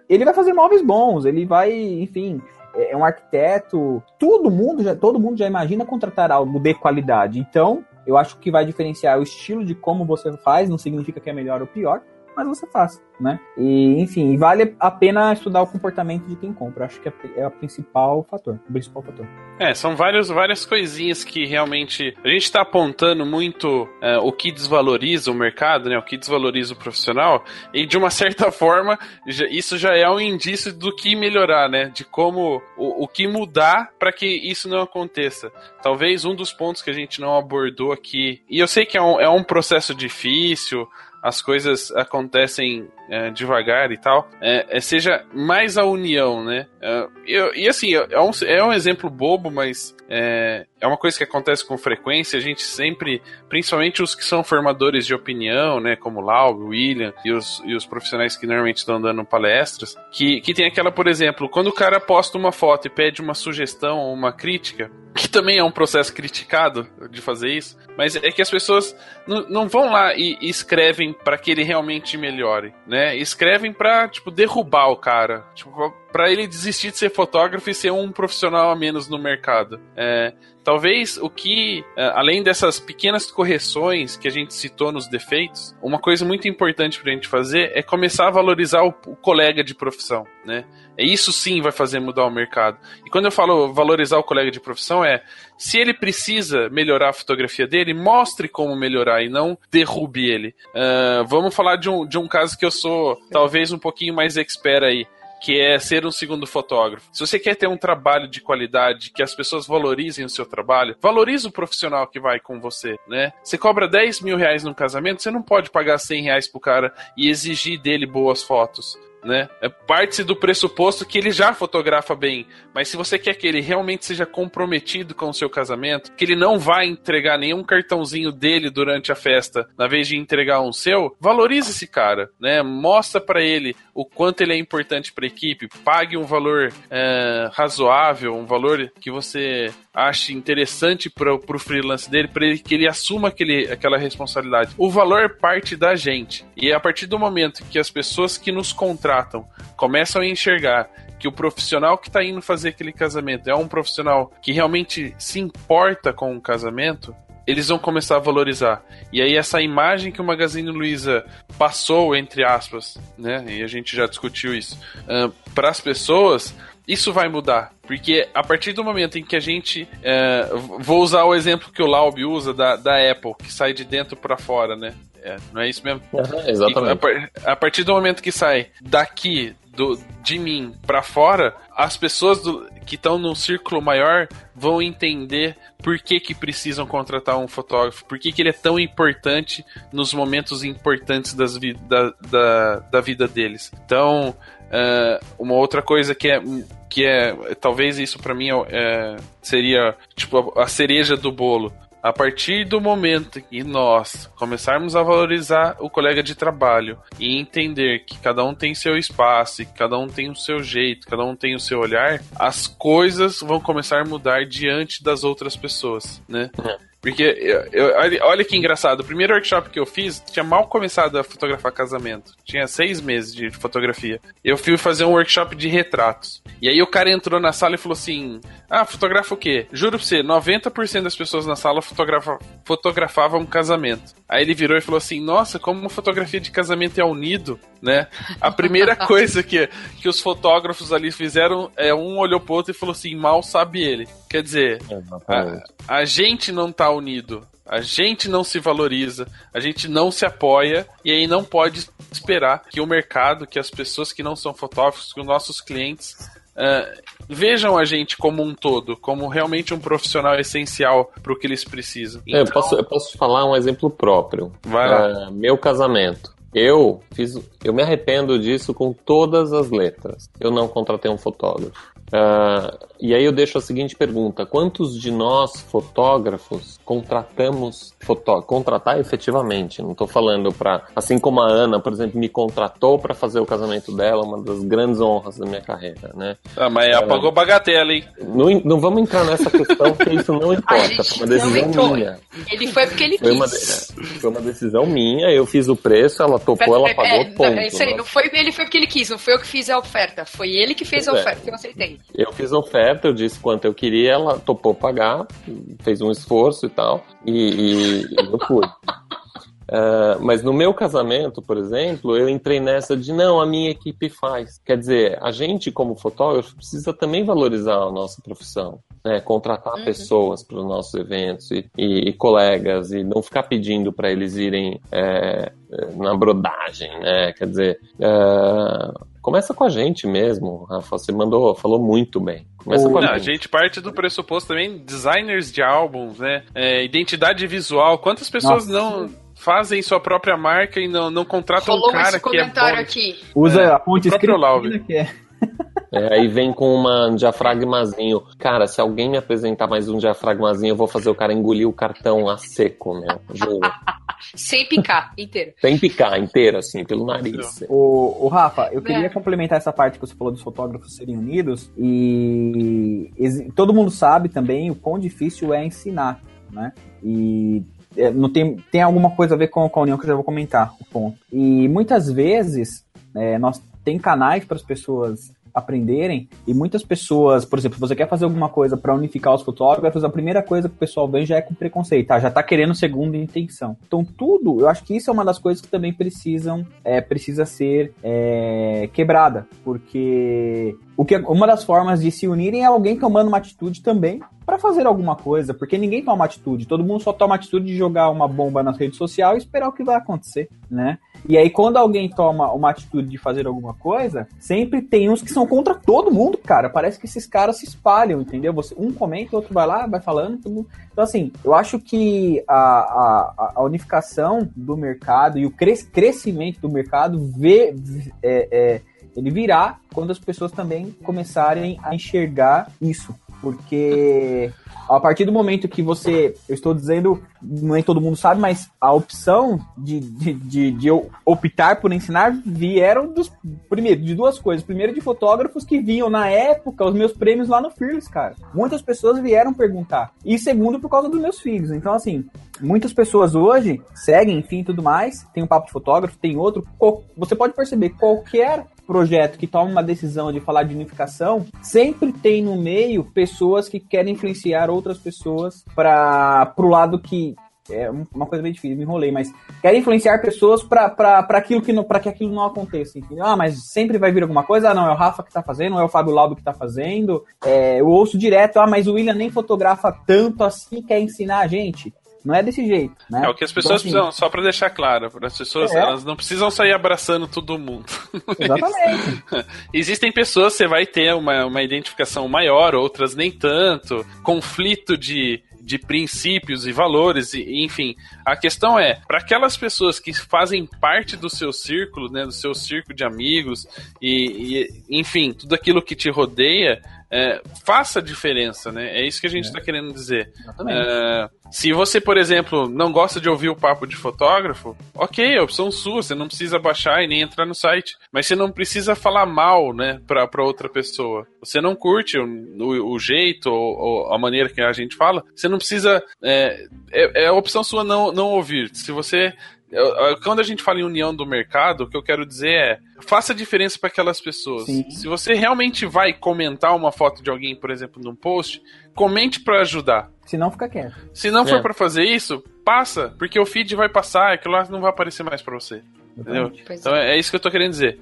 [SPEAKER 4] ele vai fazer móveis bons, ele vai, enfim, é, é um arquiteto, todo mundo já, todo mundo já imagina contratar algo de qualidade. Então, eu acho que vai diferenciar o estilo de como você faz, não significa que é melhor ou pior, mas você faz, né? E, enfim, vale a pena estudar o comportamento de quem compra. Acho que é, é o principal fator, o principal fator.
[SPEAKER 1] É, são várias, várias coisinhas que realmente a gente está apontando muito é, o que desvaloriza o mercado, né? O que desvaloriza o profissional e de uma certa forma já, isso já é um indício do que melhorar, né? De como o, o que mudar para que isso não aconteça. Talvez um dos pontos que a gente não abordou aqui e eu sei que é um, é um processo difícil as coisas acontecem é, devagar e tal, é, é, seja mais a união, né? É, eu, e assim, é um, é um exemplo bobo, mas é, uma coisa que acontece com frequência. A gente sempre, principalmente os que são formadores de opinião, né, como Lau, William e os, e os profissionais que normalmente estão dando palestras, que, que tem aquela, por exemplo, quando o cara posta uma foto e pede uma sugestão ou uma crítica, que também é um processo criticado de fazer isso, mas é que as pessoas não, não vão lá e, e escrevem para que ele realmente melhore, né? Escrevem para tipo derrubar o cara, tipo para ele desistir de ser fotógrafo e ser um profissional a menos no mercado. É, Talvez o que, é, além dessas pequenas correções que a gente citou nos defeitos, uma coisa muito importante para a gente fazer é começar a valorizar o, o, colega de profissão, né? É isso sim vai fazer mudar o mercado. E quando eu falo valorizar o colega de profissão é se ele precisa melhorar a fotografia dele, mostre como melhorar e não derrube ele. Uh, vamos falar de um, de um caso que eu sou talvez um pouquinho mais expert aí que é ser um segundo fotógrafo. Se você quer ter um trabalho de qualidade, que as pessoas valorizem o seu trabalho, valorize o profissional que vai com você, né? Você cobra 10 mil reais num casamento, você não pode pagar 100 reais pro cara e exigir dele boas fotos né? É parte do pressuposto que ele já fotografa bem, mas se você quer que ele realmente seja comprometido com o seu casamento, que ele não vai entregar nenhum cartãozinho dele durante a festa, na vez de entregar um seu, valorize esse cara, né? Mostra para ele o quanto ele é importante para a equipe, pague um valor é, razoável, um valor que você ache interessante para o freelance dele, para ele, que ele assuma aquele, aquela responsabilidade. O valor parte da gente. E a partir do momento que as pessoas que nos contratam começam a enxergar que o profissional que está indo fazer aquele casamento é um profissional que realmente se importa com o casamento, eles vão começar a valorizar. E aí essa imagem que o Magazine Luiza passou, entre aspas, né? E a gente já discutiu isso, uh, para as pessoas, isso vai mudar. Porque a partir do momento em que a gente. É, vou usar o exemplo que o Laub usa da, da Apple, que sai de dentro para fora, né? É, não é isso mesmo?
[SPEAKER 3] Uhum, exatamente.
[SPEAKER 1] A, a, partir do momento que sai daqui, do, de mim para fora, as pessoas do, que estão num círculo maior vão entender por que, que precisam contratar um fotógrafo, por que, que ele é tão importante nos momentos importantes das vi da, da, da vida deles. Então, Uh, uma outra coisa que é que é talvez isso para mim é, seria tipo a cereja do bolo a partir do momento que nós começarmos a valorizar o colega de trabalho e entender que cada um tem seu espaço, que cada um tem o seu jeito, cada um tem o seu olhar, as coisas vão começar a mudar diante das outras pessoas, né? É. Porque, eu, eu, olha que engraçado, o primeiro workshop que eu fiz tinha mal começado a fotografar casamento. Tinha seis meses de fotografia. Eu fui fazer um workshop de retratos. E aí o cara entrou na sala e falou assim: Ah, fotografa o quê? Juro pra você, 90% das pessoas na sala fotografa, fotografavam um casamento. Aí ele virou e falou assim: Nossa, como uma fotografia de casamento é unido, né? A primeira coisa que, que os fotógrafos ali fizeram é um olhou pro outro e falou assim: Mal sabe ele. Quer dizer, a, a gente não tá unido. A gente não se valoriza, a gente não se apoia e aí não pode esperar que o mercado, que as pessoas que não são fotógrafos, que os nossos clientes uh, vejam a gente como um todo, como realmente um profissional essencial para o que eles precisam.
[SPEAKER 3] Então... Eu, posso, eu posso te falar um exemplo próprio.
[SPEAKER 1] Vai lá.
[SPEAKER 3] Uh, meu casamento. Eu fiz, eu me arrependo disso com todas as letras. Eu não contratei um fotógrafo. Uh, e aí eu deixo a seguinte pergunta: quantos de nós, fotógrafos, contratamos fotó contratar efetivamente? Não estou falando para. Assim como a Ana, por exemplo, me contratou para fazer o casamento dela, uma das grandes honras da minha carreira, né?
[SPEAKER 1] Ah, mas apagou uh, bagatela, hein?
[SPEAKER 3] Não, não vamos entrar nessa questão, porque isso não importa. Foi uma decisão minha.
[SPEAKER 2] Ele foi porque ele
[SPEAKER 3] foi
[SPEAKER 2] quis.
[SPEAKER 3] Uma, foi uma decisão minha, eu fiz o preço, ela topou, ela pagou, é, ponto.
[SPEAKER 2] É, isso aí, não foi, ele foi porque ele quis, não foi eu que fiz a oferta. Foi ele que fez a é. oferta, que eu aceitei.
[SPEAKER 3] Eu fiz a oferta, eu disse quanto eu queria, ela topou pagar, fez um esforço e tal, e, e, e eu fui. Uh, mas no meu casamento, por exemplo, eu entrei nessa de não, a minha equipe faz. Quer dizer, a gente, como fotógrafo, precisa também valorizar a nossa profissão. Né? Contratar uhum. pessoas para os nossos eventos e, e, e, colegas e não ficar pedindo para eles irem é, na brodagem, né? Quer dizer, uh, Começa com a gente mesmo, Rafa. Você mandou, falou muito bem. Começa
[SPEAKER 1] com
[SPEAKER 3] a,
[SPEAKER 1] a gente. parte do pressuposto também, designers de álbuns, né? É, identidade visual. Quantas pessoas Nossa. não fazem sua própria marca e não, não contratam Rolou um cara que é bom.
[SPEAKER 2] Aqui.
[SPEAKER 4] Usa é, a fonte escrita que é.
[SPEAKER 3] É, aí vem com uma, um diafragmazinho. Cara, se alguém me apresentar mais um diafragmazinho, eu vou fazer o cara engolir o cartão a seco, meu. Juro.
[SPEAKER 2] Sem picar, inteiro.
[SPEAKER 3] Sem picar, inteiro, assim, pelo nariz.
[SPEAKER 4] O, o Rafa, eu queria é. complementar essa parte que você falou dos fotógrafos serem unidos. E todo mundo sabe também o quão difícil é ensinar, né? E é, não tem, tem alguma coisa a ver com, com a união que eu já vou comentar, o ponto. E muitas vezes é, nós tem canais para as pessoas aprenderem e muitas pessoas, por exemplo, você quer fazer alguma coisa para unificar os fotógrafos, a primeira coisa que o pessoal vem já é com preconceito, tá? Já tá querendo segunda intenção. Então tudo, eu acho que isso é uma das coisas que também precisam, é, precisa ser é, quebrada, porque o que uma das formas de se unirem é alguém tomando uma atitude também para fazer alguma coisa, porque ninguém toma atitude, todo mundo só toma atitude de jogar uma bomba nas redes sociais e esperar o que vai acontecer, né? E aí quando alguém toma uma atitude de fazer alguma coisa, sempre tem uns que são contra todo mundo, cara. Parece que esses caras se espalham, entendeu? Você um comenta, o outro vai lá, vai falando, tudo. Então assim, eu acho que a, a, a unificação do mercado e o cres, crescimento do mercado vê é, é, ele virá quando as pessoas também começarem a enxergar isso. Porque a partir do momento que você, eu estou dizendo, nem todo mundo sabe, mas a opção de, de, de, de optar por ensinar vieram dos, primeiro, de duas coisas. Primeiro, de fotógrafos que viam na época os meus prêmios lá no Fearless, cara. Muitas pessoas vieram perguntar. E segundo, por causa dos meus filhos. Então, assim, muitas pessoas hoje seguem, enfim, tudo mais. Tem um papo de fotógrafo, tem outro. Você pode perceber qualquer projeto que toma uma decisão de falar de unificação, sempre tem no meio pessoas que querem influenciar outras pessoas para o lado que é uma coisa meio difícil, me enrolei, mas querem influenciar pessoas para aquilo que para que aquilo não aconteça, entendeu? Ah, mas sempre vai vir alguma coisa, ah, não, é o Rafa que tá fazendo, é o Fábio Laudo que tá fazendo. É, eu ouço direto, ah, mas o William nem fotografa tanto assim, quer ensinar a gente. Não é desse jeito, né?
[SPEAKER 1] É o que as então, pessoas então, assim, precisam, só para deixar claro, as pessoas, é. elas não precisam sair abraçando todo mundo.
[SPEAKER 4] Exatamente.
[SPEAKER 1] Existem pessoas, você vai ter uma, uma identificação maior, outras nem tanto, conflito de de princípios e valores, e, enfim. A questão é, para aquelas pessoas que fazem parte do seu círculo, né, do seu círculo de amigos, e, e enfim, tudo aquilo que te rodeia, é, faça diferença, né? É isso que a gente está é. querendo dizer. É, se você, por exemplo, não gosta de ouvir o papo de fotógrafo, ok, é opção sua, você não precisa baixar e nem entrar no site. Mas você não precisa falar mal, né, pra, pra outra pessoa. Você não curte o, o, o jeito ou, ou, a maneira que a gente fala, você não precisa. É, é, é opção sua não, não ouvir. Se você quando a gente fala em união do mercado, o que eu quero dizer é faça diferença para aquelas pessoas. Sim. Se você realmente vai comentar uma foto de alguém, por exemplo, num post, comente para ajudar.
[SPEAKER 4] Se não, fica quieto.
[SPEAKER 1] Se não for é. para fazer isso, passa, porque o feed vai passar, aquilo lá não vai aparecer mais para você. Entendeu? Então é. é isso que eu tô querendo dizer.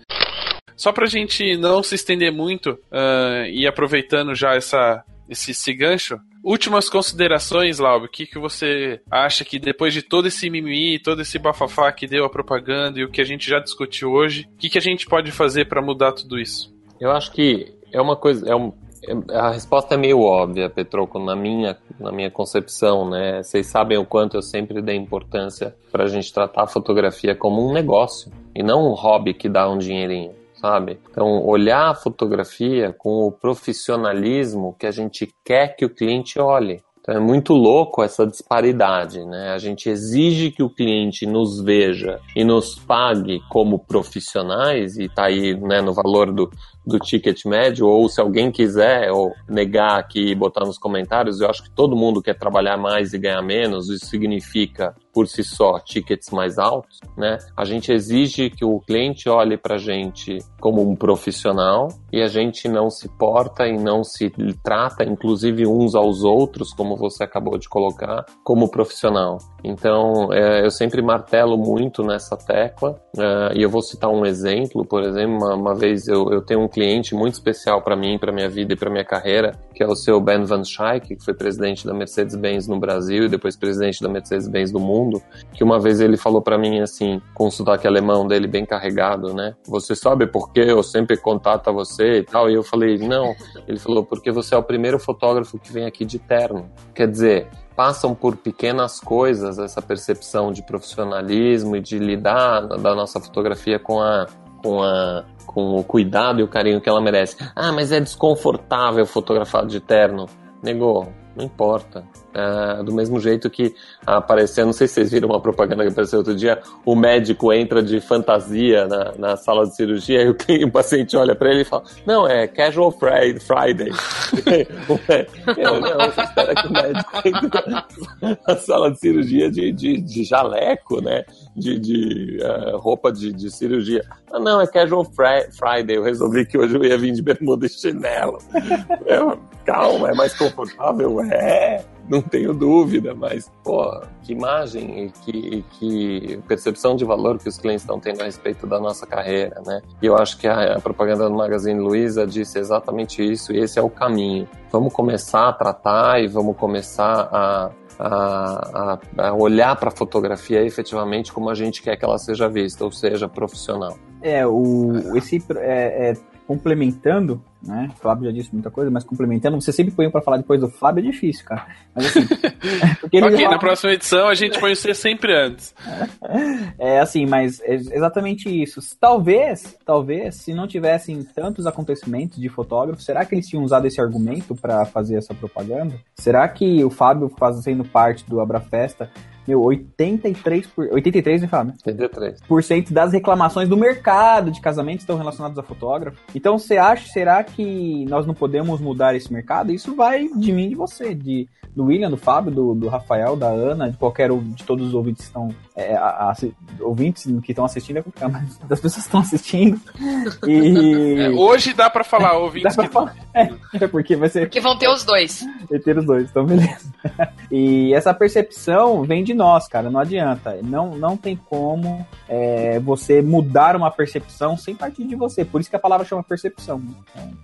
[SPEAKER 1] Só pra gente não se estender muito uh, e aproveitando já essa, esse, esse gancho, Últimas considerações, Laube. O que, que você acha que depois de todo esse mimimi, todo esse bafafá que deu a propaganda e o que a gente já discutiu hoje, o que, que a gente pode fazer para mudar tudo isso?
[SPEAKER 3] Eu acho que é uma coisa. É um, é, a resposta é meio óbvia, Petroco, na minha, na minha concepção, né? Vocês sabem o quanto eu sempre dei importância para a gente tratar a fotografia como um negócio e não um hobby que dá um dinheirinho sabe? Então, olhar a fotografia com o profissionalismo que a gente quer que o cliente olhe. Então, é muito louco essa disparidade, né? A gente exige que o cliente nos veja e nos pague como profissionais, e tá aí né, no valor do, do ticket médio, ou se alguém quiser ou negar aqui e botar nos comentários, eu acho que todo mundo quer trabalhar mais e ganhar menos, isso significa por si só tickets mais altos, né? A gente exige que o cliente olhe para a gente como um profissional e a gente não se porta e não se trata, inclusive uns aos outros, como você acabou de colocar, como profissional. Então, é, eu sempre martelo muito nessa tecla é, e eu vou citar um exemplo, por exemplo, uma, uma vez eu, eu tenho um cliente muito especial para mim, para minha vida e para minha carreira, que é o seu Ben Van Schaik, que foi presidente da Mercedes-Benz no Brasil e depois presidente da Mercedes-Benz do mundo, que uma vez ele falou para mim assim, com o sotaque alemão dele bem carregado, né? Você sabe por que eu sempre contato você e tal? E eu falei, não. Ele falou, porque você é o primeiro fotógrafo que vem aqui de terno. Quer dizer, passam por pequenas coisas essa percepção de profissionalismo e de lidar da nossa fotografia com a com a com o cuidado e o carinho que ela merece. Ah, mas é desconfortável fotografado de terno. Negou, não importa. É, do mesmo jeito que apareceu, não sei se vocês viram uma propaganda que apareceu outro dia, o médico entra de fantasia na, na sala de cirurgia e o, o paciente olha para ele e fala: Não, é casual Friday. não, não, você espera que o médico entre na sala de cirurgia de, de, de jaleco, né? De, de uh, roupa de, de cirurgia. Ah, não, é casual Friday. Eu resolvi que hoje eu ia vir de bermuda e chinelo. É, calma, é mais confortável? É não tenho dúvida, mas, pô, que imagem e que, que percepção de valor que os clientes estão tendo a respeito da nossa carreira, né? E eu acho que a, a propaganda do Magazine Luiza disse exatamente isso, e esse é o caminho. Vamos começar a tratar e vamos começar a, a, a, olhar para a fotografia efetivamente como a gente quer que ela seja vista, ou seja, profissional.
[SPEAKER 4] É, o, esse é, é, complementando né? O Flávio já disse muita coisa, mas complementando, você sempre põe para falar depois do Flávio é difícil, cara. Mas assim.
[SPEAKER 1] ok, na próxima edição a gente põe você sempre antes.
[SPEAKER 4] É assim, mas é exatamente isso. Talvez, talvez, se não tivessem tantos acontecimentos de fotógrafos, será que eles tinham usado esse argumento para fazer essa propaganda? Será que o Fábio fazendo parte do Abrafesta meu, 83%, por, 83, né, Fábio? 83. Por cento das reclamações do mercado de casamento estão relacionadas a fotógrafo. Então, você acha, será que nós não podemos mudar esse mercado? Isso vai de mim e de você, de, do William, do Fábio, do, do Rafael, da Ana, de qualquer de todos os ouvintes que estão é, a, a, ouvintes que estão assistindo, é mas das pessoas que estão assistindo.
[SPEAKER 1] E... É, hoje dá para falar ouvintes. Dá pra falar.
[SPEAKER 4] É, é, porque vai ser.
[SPEAKER 2] Porque vão ter os dois.
[SPEAKER 4] Vai ter os dois, então beleza. E essa percepção vem de nós, cara, não adianta. Não, não tem como é, você mudar uma percepção sem partir de você. Por isso que a palavra chama percepção.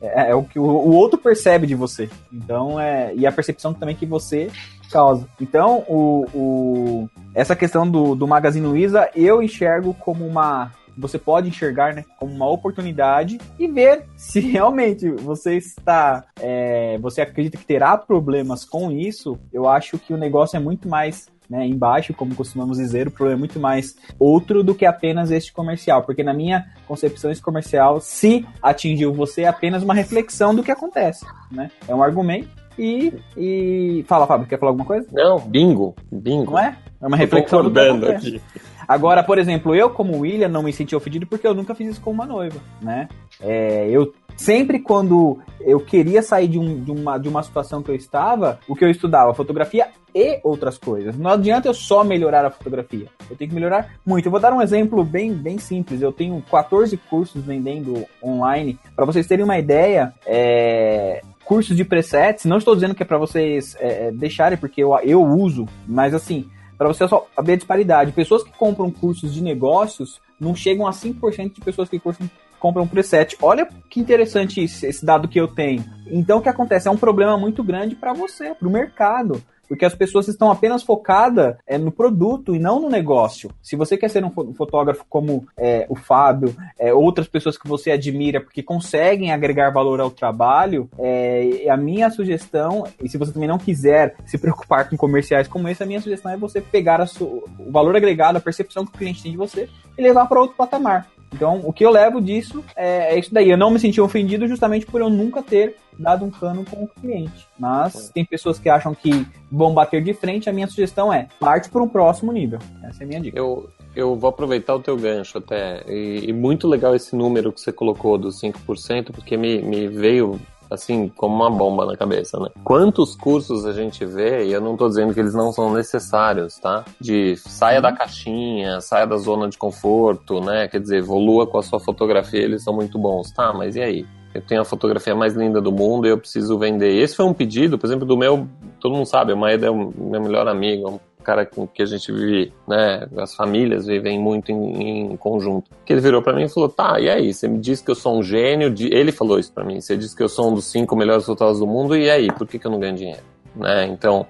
[SPEAKER 4] É, é o que o, o, outro percebe de você. Então, é, e a percepção também que você causa. Então, o, o, essa questão do, do Magazine Luiza eu enxergo como uma você pode enxergar né, como uma oportunidade e ver se realmente você está, é, você acredita que terá problemas com isso. Eu acho que o negócio é muito mais né, embaixo, como costumamos dizer, o problema é muito mais outro do que apenas este comercial, porque na minha concepção esse comercial, se atingiu você, é apenas uma reflexão do que acontece, né? É um argumento e, e... fala, Fábio, quer falar alguma coisa?
[SPEAKER 3] Não, bingo, bingo.
[SPEAKER 4] Não é? É uma reflexão do que acontece. Aqui. Agora, por exemplo, eu como William não me senti ofendido porque eu nunca fiz isso com uma noiva, né? É, eu sempre quando eu queria sair de, um, de, uma, de uma situação que eu estava, o que eu estudava, fotografia e outras coisas. Não adianta eu só melhorar a fotografia. Eu tenho que melhorar muito. Eu vou dar um exemplo bem, bem simples. Eu tenho 14 cursos vendendo online. Para vocês terem uma ideia, é, cursos de presets, não estou dizendo que é para vocês é, deixarem, porque eu, eu uso, mas assim, para você só ver a disparidade. Pessoas que compram cursos de negócios não chegam a 5% de pessoas que cursam, compram preset. Olha que interessante esse dado que eu tenho. Então o que acontece? É um problema muito grande para você, para o mercado porque as pessoas estão apenas focadas é, no produto e não no negócio. Se você quer ser um fotógrafo como é, o Fábio, é, outras pessoas que você admira porque conseguem agregar valor ao trabalho, é, a minha sugestão, e se você também não quiser se preocupar com comerciais como esse, a minha sugestão é você pegar o valor agregado, a percepção que o cliente tem de você e levar para outro patamar. Então, o que eu levo disso é, é, isso daí. Eu não me senti ofendido justamente por eu nunca ter dado um cano com o cliente. Mas tem pessoas que acham que vão bater de frente. A minha sugestão é parte para um próximo nível. Essa é a minha dica.
[SPEAKER 3] Eu, eu vou aproveitar o teu gancho até. E, e muito legal esse número que você colocou dos 5%, porque me, me veio assim, como uma bomba na cabeça, né? Quantos cursos a gente vê, e eu não estou dizendo que eles não são necessários, tá? De saia da caixinha, saia da zona de conforto, né? Quer dizer, evolua com a sua fotografia, eles são muito bons, tá? Mas e aí? Eu tenho a fotografia mais linda do mundo e eu preciso vender. Esse foi um pedido, por exemplo, do meu. Todo mundo sabe, o Maeda é o meu melhor amigo, é um cara com que a gente vive, né? As famílias vivem muito em, em conjunto. Que ele virou para mim e falou: tá, e aí? Você me disse que eu sou um gênio. De... Ele falou isso para mim. Você disse que eu sou um dos cinco melhores fotógrafos do mundo, e aí? Por que, que eu não ganho dinheiro? Né? Então,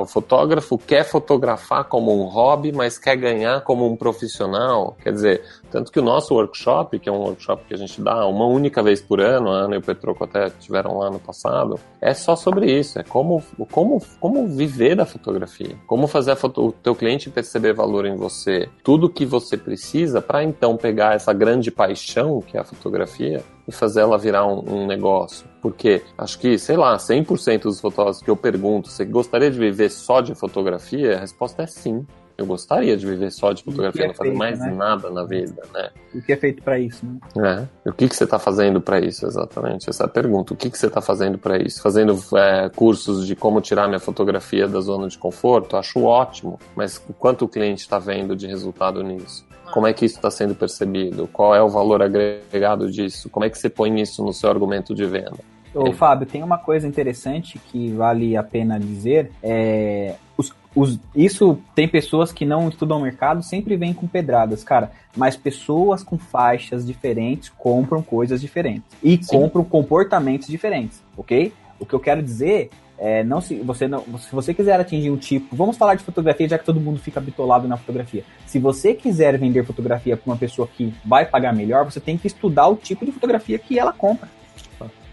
[SPEAKER 3] o fotógrafo quer fotografar como um hobby, mas quer ganhar como um profissional. Quer dizer, tanto que o nosso workshop, que é um workshop que a gente dá uma única vez por ano, a Ana e o Petroco até tiveram lá no passado, é só sobre isso, é como, como, como viver da fotografia, como fazer foto, o teu cliente perceber valor em você, tudo que você precisa para então pegar essa grande paixão que é a fotografia e fazer ela virar um, um negócio. Porque acho que, sei lá, 100% dos fotógrafos que eu pergunto, você gostaria de viver só de fotografia? A resposta é sim. Eu gostaria de viver só de fotografia, é não fazer feito, mais né? nada na vida, né?
[SPEAKER 4] O que é feito para isso,
[SPEAKER 3] né? É. O que, que você está fazendo para isso, exatamente? Essa é a pergunta. O que, que você está fazendo para isso? Fazendo é, cursos de como tirar minha fotografia da zona de conforto? Acho ótimo. Mas quanto o cliente está vendo de resultado nisso? Como é que isso está sendo percebido? Qual é o valor agregado disso? Como é que você põe isso no seu argumento de venda?
[SPEAKER 4] Ô. Fábio, tem uma coisa interessante que vale a pena dizer. É, os, os, isso tem pessoas que não estudam o mercado, sempre vem com pedradas, cara. Mas pessoas com faixas diferentes compram coisas diferentes. E Sim. compram comportamentos diferentes, ok? O que eu quero dizer é, não se você não, se você quiser atingir um tipo, vamos falar de fotografia, já que todo mundo fica bitolado na fotografia. Se você quiser vender fotografia para uma pessoa que vai pagar melhor, você tem que estudar o tipo de fotografia que ela compra.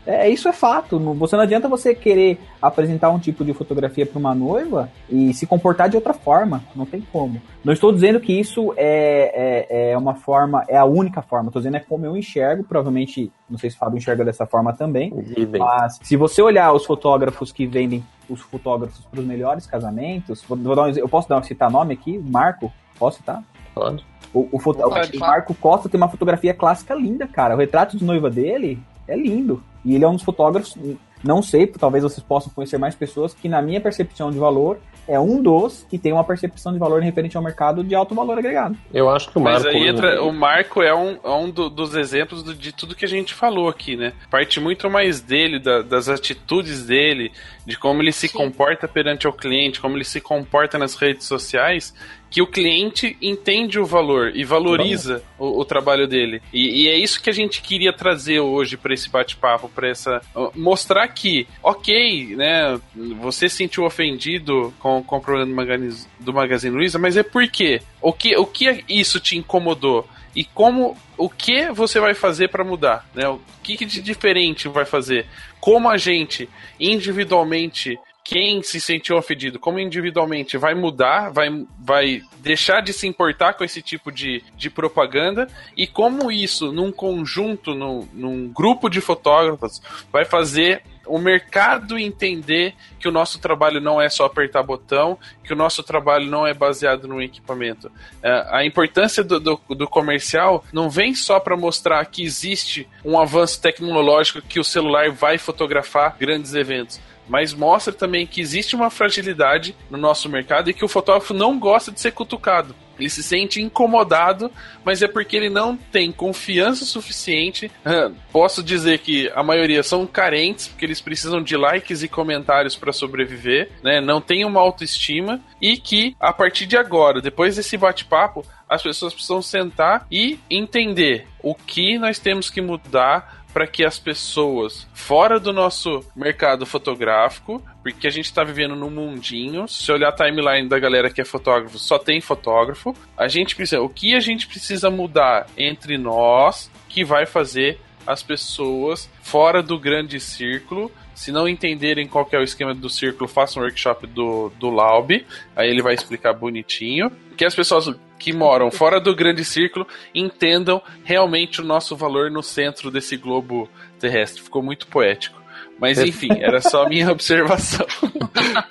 [SPEAKER 4] É, isso é fato. Você não adianta você querer apresentar um tipo de fotografia para uma noiva e se comportar de outra forma. Não tem como. Não estou dizendo que isso é, é, é uma forma, é a única forma. Estou dizendo é como eu enxergo. Provavelmente, não sei se o Fábio enxerga dessa forma também. Mas se você olhar os fotógrafos que vendem os fotógrafos para os melhores casamentos, vou, vou um, eu posso dar citar nome aqui? Marco? Posso citar?
[SPEAKER 3] Pode.
[SPEAKER 4] O, o, foto, o Marco Costa tem uma fotografia clássica linda, cara. O retrato de noiva dele é lindo. E ele é um dos fotógrafos, não sei, talvez vocês possam conhecer mais pessoas, que na minha percepção de valor, é um dos que tem uma percepção de valor referente ao mercado de alto valor agregado.
[SPEAKER 1] Eu acho que o Marco. Mas aí entra, o Marco é um, é um do, dos exemplos do, de tudo que a gente falou aqui, né? Parte muito mais dele, da, das atitudes dele, de como ele se Sim. comporta perante o cliente, como ele se comporta nas redes sociais, que o cliente entende o valor e valoriza o, o, trabalho dele. E, e, é isso que a gente queria trazer hoje para esse bate-papo, para essa mostrar que, ok, né, você se sentiu ofendido com, com o problema do Magazine, do Magazine Luiza, mas é por quê? O que, o que isso te incomodou? e como o que você vai fazer para mudar, né? O que, que de diferente vai fazer? Como a gente individualmente quem se sentiu ofendido, como individualmente vai mudar, vai, vai deixar de se importar com esse tipo de, de propaganda e como isso, num conjunto, num, num grupo de fotógrafos, vai fazer o mercado entender que o nosso trabalho não é só apertar botão, que o nosso trabalho não é baseado no equipamento. É, a importância do, do, do, comercial não vem só para mostrar que existe um avanço tecnológico que o celular vai fotografar grandes eventos mas mostra também que existe uma fragilidade no nosso mercado e que o fotógrafo não gosta de ser cutucado. Ele se sente incomodado, mas é porque ele não tem confiança suficiente. Posso dizer que a maioria são carentes, porque eles precisam de likes e comentários para sobreviver, né? Não tem uma autoestima e que a partir de agora, depois desse bate-papo, as pessoas precisam sentar e entender o que nós temos que mudar para que as pessoas fora do nosso mercado fotográfico, porque a gente está vivendo num mundinho, se olhar a timeline da galera que é fotógrafo, só tem fotógrafo. A gente precisa, o que a gente precisa mudar entre nós que vai fazer as pessoas fora do grande círculo se não entenderem qual é o esquema do círculo, façam um workshop do, do Laub. Aí ele vai explicar bonitinho. Que as pessoas que moram fora do grande círculo entendam realmente o nosso valor no centro desse globo terrestre. Ficou muito poético. Mas enfim, era só a minha observação.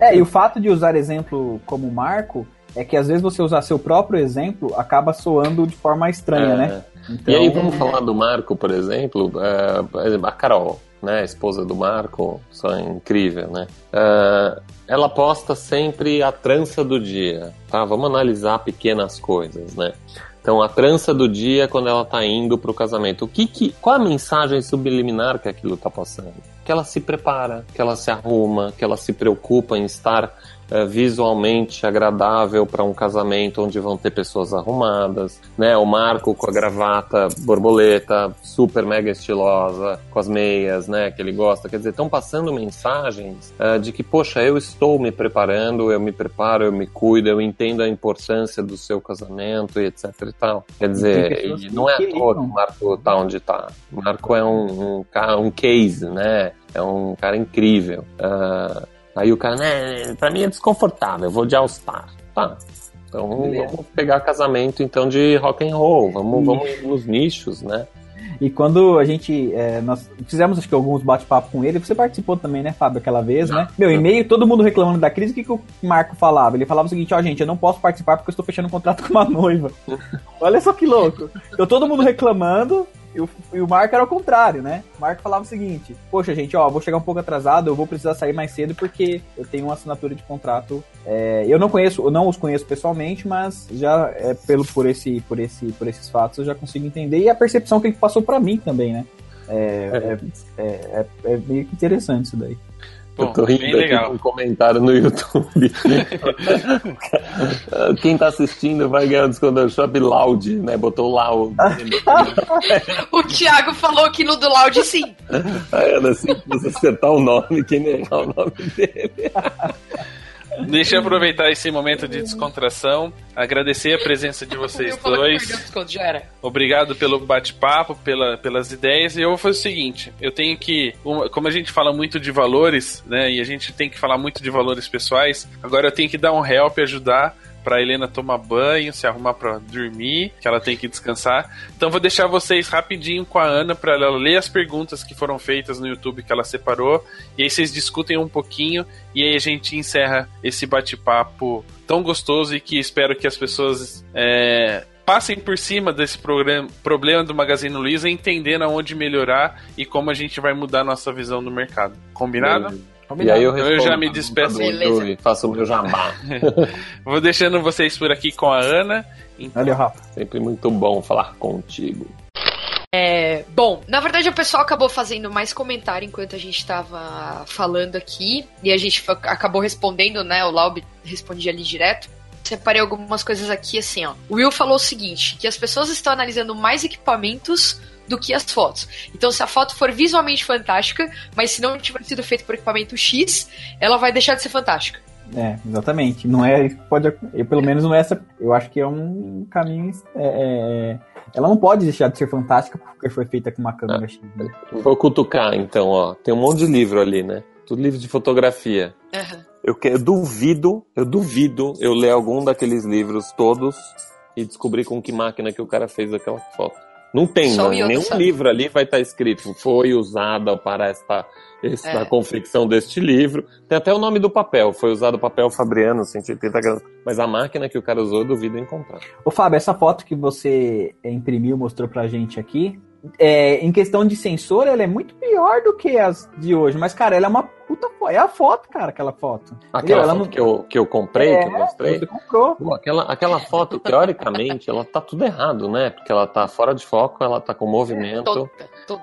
[SPEAKER 4] É, e o fato de usar exemplo como marco é que às vezes você usar seu próprio exemplo acaba soando de forma estranha,
[SPEAKER 3] É.
[SPEAKER 4] né?
[SPEAKER 3] E aí vamos falar do Marco, por exemplo, é, por exemplo, a Carol, né, a esposa do Marco, só é incrível, né? É, ela posta sempre a trança do dia, tá? Vamos analisar pequenas coisas, né? Então, a trança do dia quando ela tá indo pro casamento. O que que, qual a mensagem subliminar que aquilo tá passando? Que ela se prepara, que ela se arruma, que ela se preocupa em estar é, visualmente agradável para um casamento onde vão ter pessoas arrumadas, né? O Marco com a gravata borboleta, super mega estilosa, com as meias, né? Que ele gosta. Quer dizer, estão passando mensagens é, de que, poxa, eu estou me preparando, eu me preparo, eu me cuido, eu entendo a importância do seu casamento e etc e tal. Quer dizer, não é à toa que o. Marco tá onde tá. O Marco é um, um, um case, né? É um cara incrível. Ah, Aí o cara, né, pra mim é desconfortável, eu vou de All-Star. Tá. Então
[SPEAKER 4] Beleza.
[SPEAKER 3] vamos pegar casamento então de rock and roll, vamos, vamos nos nichos, né?
[SPEAKER 4] E quando a gente. é, nós fizemos acho que alguns bate-papo com ele, você participou também, né, Fábio, aquela vez, né? Meu, e-mail, todo mundo reclamando da crise, o que, que o Marco falava? Ele falava o seguinte, ó, gente, eu não posso participar porque eu estou fechando um contrato com uma noiva. Olha só que louco. Então todo mundo reclamando. E o, e o Marco era o contrário, né? O Marco falava o seguinte: Poxa, gente, ó, vou chegar um pouco atrasado, eu vou precisar sair mais cedo porque eu tenho uma assinatura de contrato. É, eu não conheço, eu não os conheço pessoalmente, mas já é, pelo por esse, por esse, por esses fatos eu já consigo entender e a percepção que ele passou pra mim também, né? É, é, é, é meio que interessante isso daí.
[SPEAKER 1] Bom,
[SPEAKER 3] eu tô rindo
[SPEAKER 1] bem
[SPEAKER 3] aqui
[SPEAKER 1] legal.
[SPEAKER 3] com um comentário no YouTube. Quem tá assistindo vai ganhar um desconto do Shop Loud, né? Botou Loud.
[SPEAKER 2] O Thiago falou que no do Loud sim.
[SPEAKER 3] Ana, se você acertar o nome, quem errar o nome dele.
[SPEAKER 1] Deixa eu aproveitar esse momento de descontração, agradecer a presença de vocês dois. Obrigado pelo bate-papo, pela, pelas ideias. E eu vou fazer o seguinte: eu tenho que. Como a gente fala muito de valores, né? E a gente tem que falar muito de valores pessoais, agora eu tenho que dar um help e ajudar pra Helena tomar banho, se arrumar pra dormir, que ela tem que descansar. Então vou deixar vocês rapidinho com a Ana pra ela ler as perguntas que foram feitas no YouTube que ela separou. E aí vocês discutem um pouquinho e aí a gente encerra esse bate-papo tão gostoso e que espero que as pessoas é, passem por cima desse programa, problema do Magazine Luiza, entendendo aonde melhorar e como a gente vai mudar nossa visão do mercado. Combinado?
[SPEAKER 3] E aí eu,
[SPEAKER 1] Eu já me despeço.
[SPEAKER 3] e faço o meu jabá.
[SPEAKER 1] Vou deixando vocês por aqui com a Ana. Então,
[SPEAKER 4] Valeu, Rafa.
[SPEAKER 3] Sempre muito bom falar contigo.
[SPEAKER 2] É, bom, na verdade o pessoal acabou fazendo mais comentário enquanto a gente tava falando aqui. E a gente acabou respondendo, né? O Laub respondia ali direto. Separei algumas coisas aqui assim, ó. O Will falou o seguinte: que as pessoas estão analisando mais equipamentos do que as fotos. Então, se a foto for visualmente fantástica, mas se não tiver sido feita por equipamento X, ela vai deixar de ser fantástica.
[SPEAKER 4] É, exatamente. Não é. Pode, eu, pelo menos não é essa. Eu acho que é um caminho. É, é, ela não pode deixar de ser fantástica porque foi feita com uma câmera
[SPEAKER 3] Ah.
[SPEAKER 4] X. né?
[SPEAKER 3] Vou cutucar, então, ó. Tem um monte de livro ali, né? Tudo livro de fotografia.
[SPEAKER 2] Aham.
[SPEAKER 3] Eu, que, eu duvido, eu duvido eu ler algum daqueles livros todos e descobrir com que máquina que o cara fez aquela foto. Não tem, não. nenhum
[SPEAKER 2] sabe.
[SPEAKER 3] livro ali vai estar escrito foi usada para esta, esta
[SPEAKER 2] É.
[SPEAKER 3] confecção deste livro. Tem até o nome do papel, foi usado o papel Fabriano 180 gramas. Mas a máquina que o cara usou, eu duvido encontrar.
[SPEAKER 4] Ô, Fábio, essa foto que você imprimiu, mostrou pra gente aqui, é, em questão de sensor, ela é muito pior do que as de hoje. Mas, cara, ela é uma puta foto. É a foto, cara, aquela foto.
[SPEAKER 3] Aquela foto
[SPEAKER 4] não-
[SPEAKER 3] que, eu, que eu comprei, que eu
[SPEAKER 4] É,
[SPEAKER 3] mostrei.
[SPEAKER 4] Você comprou.
[SPEAKER 3] Pô, aquela, aquela foto, teoricamente, ela tá tudo errado, né? Porque ela tá fora de foco, ela tá com movimento.
[SPEAKER 2] Toda,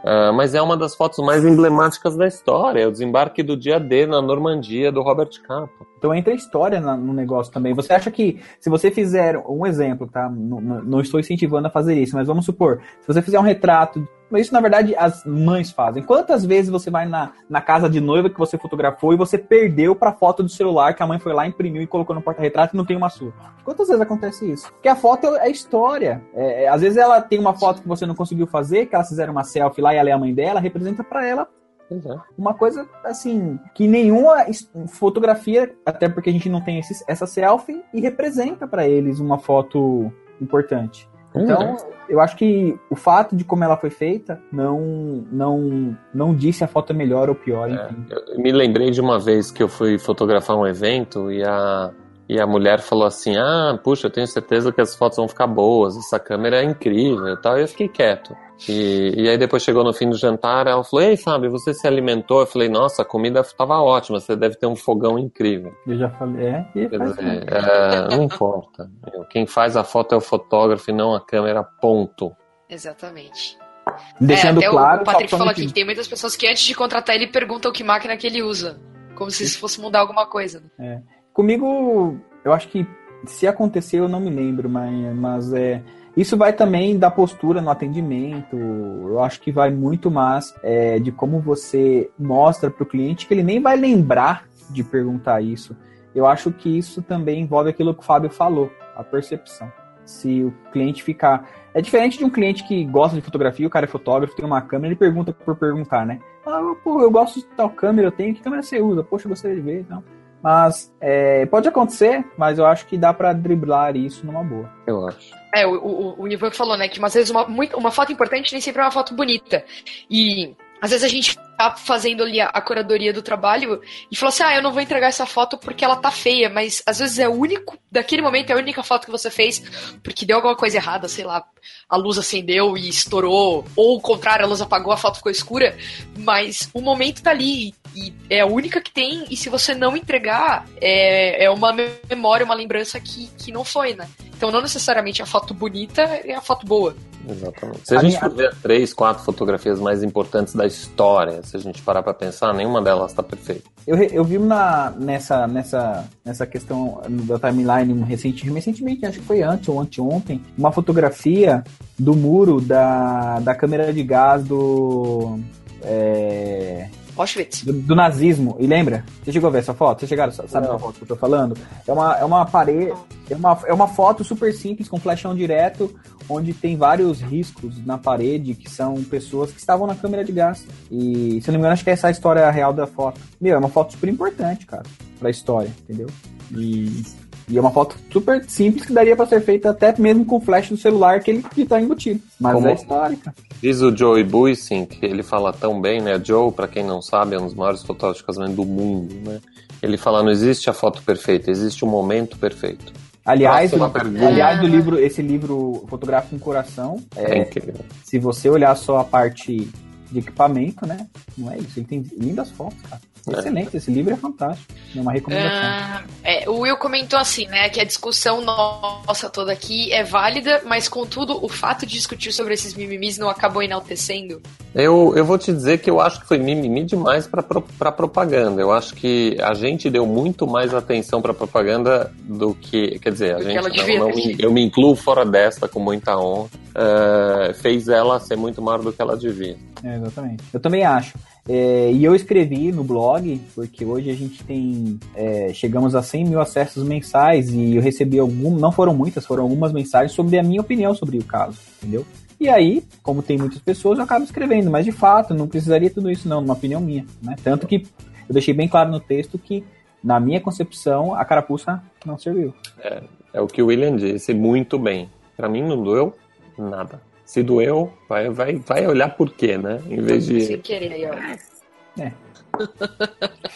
[SPEAKER 3] Ah, mas é uma das fotos mais emblemáticas da história. É o desembarque do dia D na Normandia do Robert Capa.
[SPEAKER 4] Então entra a história na- no negócio também. Você acha que se você fizer um exemplo, tá? Não, não- não estou incentivando a fazer isso, mas vamos supor, se você fizer um retrato, mas isso na verdade as mães fazem. Quantas vezes você vai na, na casa de noiva que você fotografou e você perdeu pra foto do celular que a mãe foi lá, imprimiu e colocou no porta-retrato e não tem uma sua? Quantas vezes acontece isso? Porque a foto é história. É, é, às vezes ela tem uma foto que você não conseguiu fazer, que elas fizeram uma selfie lá e ela é a mãe dela, representa pra ela
[SPEAKER 3] é.
[SPEAKER 4] uma coisa assim que nenhuma fotografia, até porque a gente não tem esses- essa selfie e representa pra eles uma foto importante. Então, eu acho que o fato de como ela foi feita não não não disse a foto é melhor ou pior.
[SPEAKER 3] Eu me lembrei de uma vez que eu fui fotografar um evento e a, e a mulher falou assim: Ah, puxa, eu tenho certeza que as fotos vão ficar boas, essa câmera é incrível e tal. E eu fiquei quieto. E, e aí depois chegou no fim do jantar, ela falou: Ei, Fábio, você se alimentou? Eu falei: Nossa, a comida estava ótima, você deve ter um fogão incrível.
[SPEAKER 4] Eu já falei, é, e faz
[SPEAKER 3] dizer, é, não importa. Quem faz a foto é o fotógrafo e não a câmera, ponto.
[SPEAKER 2] Exatamente.
[SPEAKER 4] deixando
[SPEAKER 2] é, até
[SPEAKER 4] claro,
[SPEAKER 2] O Patrick falou aqui que tem muitas pessoas que antes de contratar ele perguntam que máquina que ele usa. Como se isso fosse mudar alguma coisa. né?
[SPEAKER 4] Comigo, eu acho que se acontecer, eu não me lembro, mas, mas é. Isso vai também da postura no atendimento. Eu acho que vai muito mais é, de como você mostra para o cliente que ele nem vai lembrar de perguntar isso. Eu acho que isso também envolve aquilo que o Fábio falou, a percepção. Se o cliente ficar. É diferente de um cliente que gosta de fotografia, o cara é fotógrafo, tem uma câmera, ele pergunta por perguntar, né? Ah, pô, eu gosto de tal câmera, eu tenho, que câmera você usa? Poxa, eu gostaria de ver então. Mas é, pode acontecer, mas eu acho que dá pra driblar isso numa boa.
[SPEAKER 3] Eu acho.
[SPEAKER 2] É, o, o, o Ivan falou, né, que às vezes uma, muito, uma foto importante nem sempre é uma foto bonita. E às vezes a gente tá fazendo ali a, curadoria do trabalho e falou assim, ah, eu não vou entregar essa foto porque ela tá feia, mas às vezes é o único, daquele momento é a única foto que você fez porque deu alguma coisa errada, sei lá, a luz acendeu e estourou, ou o contrário, a luz apagou, a foto ficou escura, mas o momento tá ali e é a única que tem, e se você não entregar, é, é uma memória, uma lembrança que, que não foi, né? Então não necessariamente a foto bonita é a foto boa.
[SPEAKER 3] Exatamente. Se a,
[SPEAKER 4] A
[SPEAKER 3] gente
[SPEAKER 4] minha-
[SPEAKER 3] for ver três, quatro fotografias mais importantes da história, se a gente parar pra pensar, nenhuma delas tá perfeita.
[SPEAKER 4] Eu, eu vi na, nessa, nessa, nessa questão da timeline recente, recentemente, acho que foi antes ou anteontem, uma fotografia do muro da, da câmera de gás do. é,
[SPEAKER 2] Auschwitz.
[SPEAKER 4] do, do nazismo. E lembra? Você chegou a ver essa foto? Você chegaram, sabe qual foto que eu tô falando? É uma, é uma parede. É uma, é uma foto super simples, com flashão direto, onde tem vários riscos na parede, que são pessoas que estavam na câmera de gás. E, se eu não me engano, acho que essa é a história real da foto. Meu, é uma foto super importante, cara, pra história, entendeu? E, e é uma foto super simples que daria pra ser feita até mesmo com o flash do celular que ele que tá embutido. Mas
[SPEAKER 3] Como-
[SPEAKER 4] é histórica.
[SPEAKER 3] Diz o Joey Buissing, que ele fala tão bem, né? Joe, pra quem não sabe, é um dos maiores fotógrafos de casamento do mundo, né? Ele fala, não existe a foto perfeita, existe o momento perfeito.
[SPEAKER 4] Aliás, o,
[SPEAKER 3] pergunta.
[SPEAKER 4] aliás, o livro, esse livro Fotográfico com Coração,
[SPEAKER 3] É,
[SPEAKER 4] é,
[SPEAKER 3] incrível.
[SPEAKER 4] se você olhar só a parte de equipamento, né? Não é isso. Ele tem lindas fotos, cara.
[SPEAKER 3] É.
[SPEAKER 4] Excelente, esse livro é fantástico. É uma recomendação.
[SPEAKER 2] Ah, é, o Will comentou assim, né, que a discussão nossa toda aqui é válida, mas contudo, o fato de discutir sobre esses mimimis não acabou enaltecendo.
[SPEAKER 3] Eu, eu vou te dizer que eu acho que foi mimimi demais para pra propaganda. Eu acho que a gente deu muito mais atenção pra propaganda do que. Quer dizer, a gente. não- não eu me incluo fora desta com muita honra. eh, fez ela ser muito maior do que ela devia.
[SPEAKER 4] É, exatamente. Eu também acho. É, e eu escrevi no blog, porque hoje a gente tem. é, chegamos a 100 mil acessos mensais e eu recebi algum, não foram muitas, foram algumas mensagens sobre a minha opinião sobre o caso, entendeu? E aí, como tem muitas pessoas, eu acabo escrevendo, mas de fato, não precisaria tudo isso, não, numa opinião minha. Né? Tanto que eu deixei bem claro no texto que, na minha concepção, a carapuça não serviu.
[SPEAKER 3] É o que o William disse muito bem. Pra mim não doeu nada. Se doeu, vai, vai, vai olhar por quê, né? Em vez de.
[SPEAKER 2] Sem querer aí, ó.
[SPEAKER 4] É.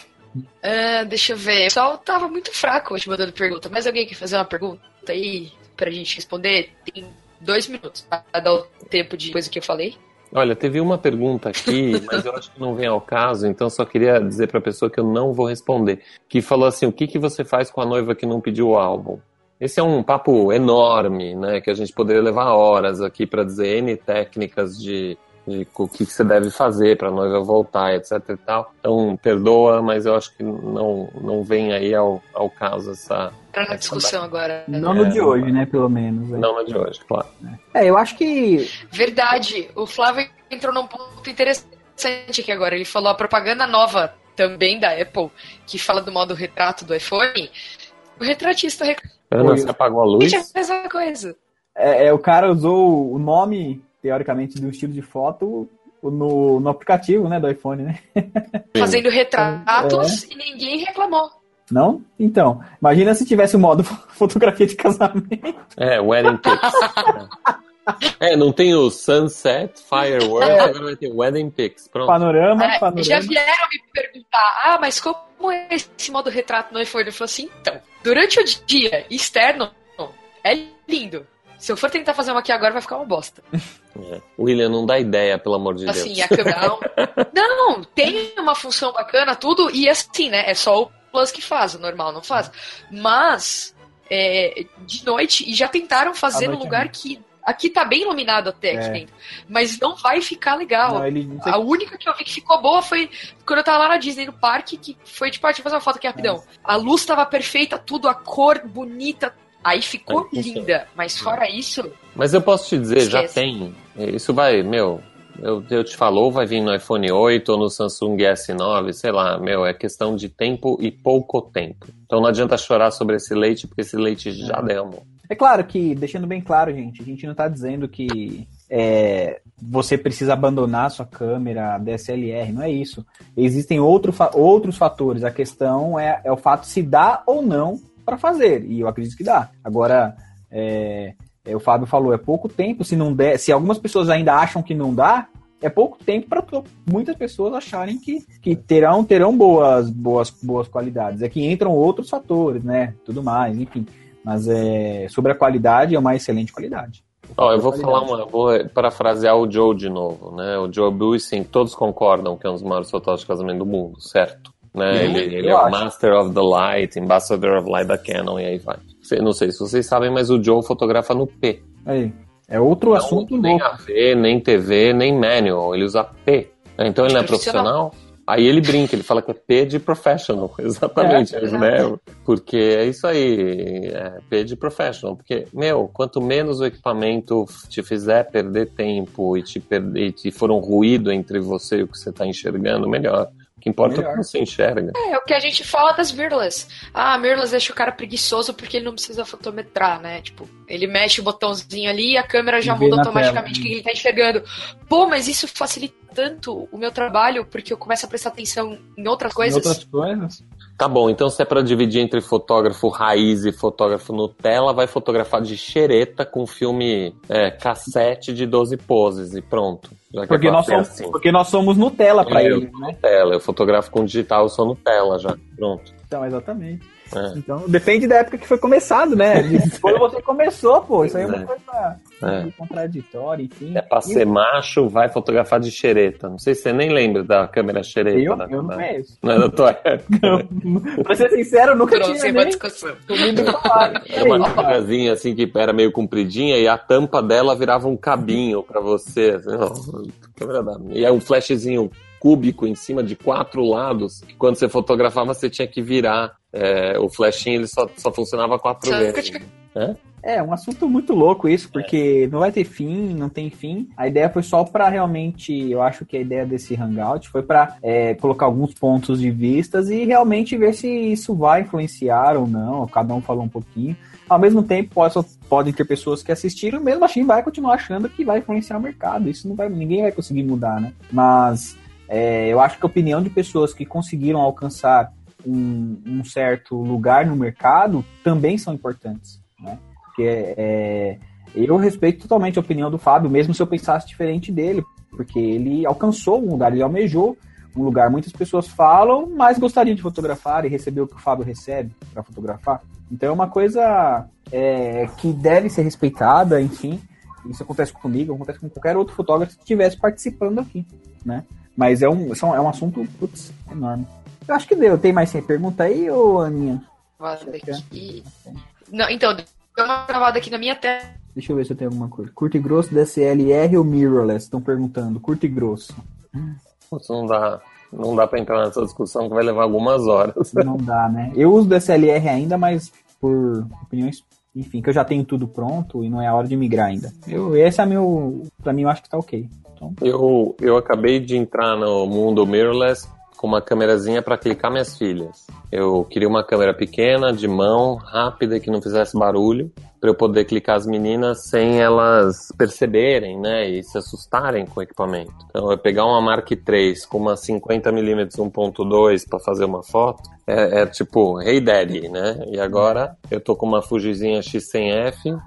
[SPEAKER 2] Ah, deixa eu ver. O pessoal tava muito fraco hoje mandando pergunta. Mas alguém quer fazer uma pergunta aí pra gente responder? Tem dois minutos pra dar o tempo de coisa que eu falei.
[SPEAKER 3] Olha, teve uma pergunta aqui, mas eu acho que não vem ao caso, então só queria dizer pra pessoa que eu não vou responder. Que falou assim: o que, que você faz com a noiva que não pediu o álbum? Esse é um papo enorme, né? Que a gente poderia levar horas aqui pra dizer N técnicas de, de o que, que você deve fazer pra noiva voltar, etc e tal. Então, perdoa, mas eu acho que não, não vem aí ao, ao caso essa.
[SPEAKER 2] Pra na discussão agora.
[SPEAKER 4] Não no de hoje, né? Pelo menos. né?
[SPEAKER 3] Não na de hoje, claro.
[SPEAKER 4] É, eu acho que
[SPEAKER 2] Verdade. O Flávio entrou num ponto interessante aqui agora. Ele falou a propaganda nova também da Apple, que fala do modo retrato do iPhone. O retratista.
[SPEAKER 3] Ana,
[SPEAKER 4] Oi.
[SPEAKER 3] você apagou a luz?
[SPEAKER 2] É a mesma coisa.
[SPEAKER 4] É, é, o cara usou o nome, teoricamente, do estilo de foto no, no aplicativo, né, do iPhone, né?
[SPEAKER 2] Fazendo retratos e ninguém reclamou.
[SPEAKER 4] Não? Então, imagina se tivesse o modo fotografia de casamento.
[SPEAKER 3] É, Wedding Pics. é, não tem o Sunset, Fireworks, agora vai ter Wedding Pics. Pronto.
[SPEAKER 4] Panorama,
[SPEAKER 2] É,
[SPEAKER 4] panorama.
[SPEAKER 2] já vieram me perguntar, ah, mas como é esse modo retrato no iPhone? Eu falei assim, então, durante o dia externo, é lindo. Se eu for tentar fazer uma aqui agora, vai ficar uma bosta.
[SPEAKER 3] É. William, não dá ideia, pelo amor de
[SPEAKER 2] Assim,
[SPEAKER 3] Deus.
[SPEAKER 2] a câmera. Não, não, tem uma função bacana, tudo, e assim, né? É só o Plus que faz, o normal não faz. Mas, é, de noite, e já tentaram fazer no
[SPEAKER 4] noite
[SPEAKER 2] lugar que. Aqui tá bem iluminado até aqui
[SPEAKER 4] É.
[SPEAKER 2] dentro. Mas não vai ficar legal.
[SPEAKER 4] Não, ele, não
[SPEAKER 2] A única que eu vi que ficou boa foi quando eu tava lá na Disney, no parque, que foi tipo, ah, deixa eu fazer uma foto aqui rapidão. A luz tava perfeita, tudo, a cor bonita. Aí ficou
[SPEAKER 3] Aí
[SPEAKER 2] linda. Mas fora isso,
[SPEAKER 3] Mas eu posso te dizer, já
[SPEAKER 2] Esquece.
[SPEAKER 3] tem. Isso vai, meu, eu, eu te falo, ou vai vir no iPhone 8 ou no Samsung S9, sei lá, meu, é questão de tempo e pouco tempo. Então não adianta chorar sobre esse leite, porque esse leite já derramou.
[SPEAKER 4] É claro que, deixando bem claro, gente, a gente não tá dizendo que é, você precisa abandonar sua câmera DSLR, não é isso. Existem outro outros fatores. A questão é, é o fato se dá ou não para fazer. E eu acredito que dá. Agora, é, é, o Fábio falou, é pouco tempo. Se não der, se algumas pessoas ainda acham que não dá, é pouco tempo para muitas pessoas acharem que, que terão terão boas boas boas qualidades. É que entram outros fatores, né? Tudo mais, enfim. Mas é, sobre a qualidade, é uma excelente qualidade.
[SPEAKER 3] Ó, eu vou
[SPEAKER 4] Qualidade.
[SPEAKER 3] falar uma, vou parafrasear o Joe de novo, né? O Joe Buissing, todos concordam que é um dos maiores fotógrafos de casamento do mundo, certo? Né?
[SPEAKER 4] Sim,
[SPEAKER 3] ele ele é o. Master of the Light, Ambassador of Light da Canon e aí vai. Não sei se vocês sabem, mas o Joe fotografa no P.
[SPEAKER 4] Aí, é outro assunto
[SPEAKER 3] nem
[SPEAKER 4] louco.
[SPEAKER 3] AV, nem TV, nem manual. Ele usa P. Então ele não é
[SPEAKER 2] Profissional.
[SPEAKER 3] profissional. Aí ele brinca, ele fala que é P de professional. Exatamente,
[SPEAKER 2] É,
[SPEAKER 3] né? Porque é isso aí, é P de professional. Porque, meu, quanto menos o equipamento te fizer perder tempo e te, perder, e te for um ruído entre você e o que você está enxergando, melhor. O que importa é o que você enxerga.
[SPEAKER 2] É, o que a gente fala das mirrorless. Ah, a mirrorless deixa o cara preguiçoso porque ele não precisa fotometrar, né? Tipo, ele mexe o botãozinho ali e a câmera já muda automaticamente o que ele tá enxergando. Pô, mas isso facilita tanto o meu trabalho porque eu começo a prestar atenção em outras
[SPEAKER 4] Em
[SPEAKER 2] coisas.
[SPEAKER 4] outras coisas.
[SPEAKER 3] Tá bom, então se é pra dividir entre fotógrafo raiz e fotógrafo Nutella, vai fotografar de xereta com filme é, cassete de 12 poses e pronto. Que
[SPEAKER 4] Porque
[SPEAKER 3] é
[SPEAKER 4] nós, somos,
[SPEAKER 3] assim.
[SPEAKER 4] porque nós somos Nutella pra
[SPEAKER 3] Eu
[SPEAKER 4] ele, né?
[SPEAKER 3] Nutella, eu fotografo com digital, eu sou Nutella já. Pronto.
[SPEAKER 4] Então, exatamente.
[SPEAKER 3] É.
[SPEAKER 4] Então, depende da época que foi começado, né? De Quando você começou, pô, isso aí é uma
[SPEAKER 3] É.
[SPEAKER 4] coisa
[SPEAKER 3] É.
[SPEAKER 4] meio contraditória, enfim.
[SPEAKER 3] É pra ser macho, vai fotografar de xereta. Não sei se você nem lembra da câmera xereta.
[SPEAKER 4] Eu,
[SPEAKER 3] da,
[SPEAKER 4] eu não conheço.
[SPEAKER 3] Não é da tua época. né?
[SPEAKER 4] pra ser sincero, eu nunca
[SPEAKER 2] Trouxe
[SPEAKER 4] tinha
[SPEAKER 2] uma
[SPEAKER 4] nem
[SPEAKER 2] discussão.
[SPEAKER 4] falar.
[SPEAKER 3] Era uma câmerazinha assim que era meio compridinha e a tampa dela virava um cabinho pra você. Assim, ó, câmera da... E é um flashzinho cúbico em cima de quatro lados. Que quando você fotografava, você tinha que virar. É, o flashinho ele só, só funcionava quatro vezes.
[SPEAKER 2] tinha-
[SPEAKER 4] É, um assunto muito louco isso, porque não vai ter fim, não tem fim. A ideia foi só pra realmente, eu acho que a ideia desse hangout foi pra é, colocar alguns pontos de vistas e realmente ver se isso vai influenciar ou não. Cada um falou um pouquinho. Ao mesmo tempo, pode, podem ter pessoas que assistiram, mesmo assim vai continuar achando que vai influenciar o mercado. Isso não vai, ninguém vai conseguir mudar, né? Mas é, eu acho que a opinião de pessoas que conseguiram alcançar um, um certo lugar no mercado também são importantes, né? Porque é, eu respeito totalmente a opinião do Fábio, mesmo se eu pensasse diferente dele, porque ele alcançou um lugar, ele almejou um lugar. Muitas pessoas falam, mas gostariam de fotografar e receber o que o Fábio recebe para fotografar. Então é uma coisa é, que deve ser respeitada, enfim. Isso acontece comigo, acontece com qualquer outro fotógrafo que estivesse participando aqui, né? Mas é um, são- é um assunto, putz, enorme. Eu acho que deu. Tem mais sem pergunta aí, ô Aninha?
[SPEAKER 2] Aqui. Não, então, deu uma gravada aqui na minha tela.
[SPEAKER 4] Deixa eu ver se eu tenho alguma coisa. Curto e grosso, DSLR ou mirrorless? Estão perguntando. Curto e grosso.
[SPEAKER 3] Isso não dá, não dá pra entrar nessa discussão que vai levar algumas horas.
[SPEAKER 4] Não dá, né? Eu uso DSLR ainda, mas por opiniões, enfim, que eu já tenho tudo pronto e não é a hora de migrar ainda. Eu, esse é meu, pra mim eu acho que tá ok. Então,
[SPEAKER 3] Eu, eu acabei de entrar no mundo mirrorless com uma câmerazinha para clicar minhas filhas. Eu queria uma câmera pequena, de mão, rápida, que não fizesse barulho, para eu poder clicar as meninas sem elas perceberem, né, e se assustarem com o equipamento. Então, eu pegar uma Mark III com uma 50mm 1.2 para fazer uma foto, é, é tipo, hey daddy, né? E agora eu tô com uma Fujizinha X100F,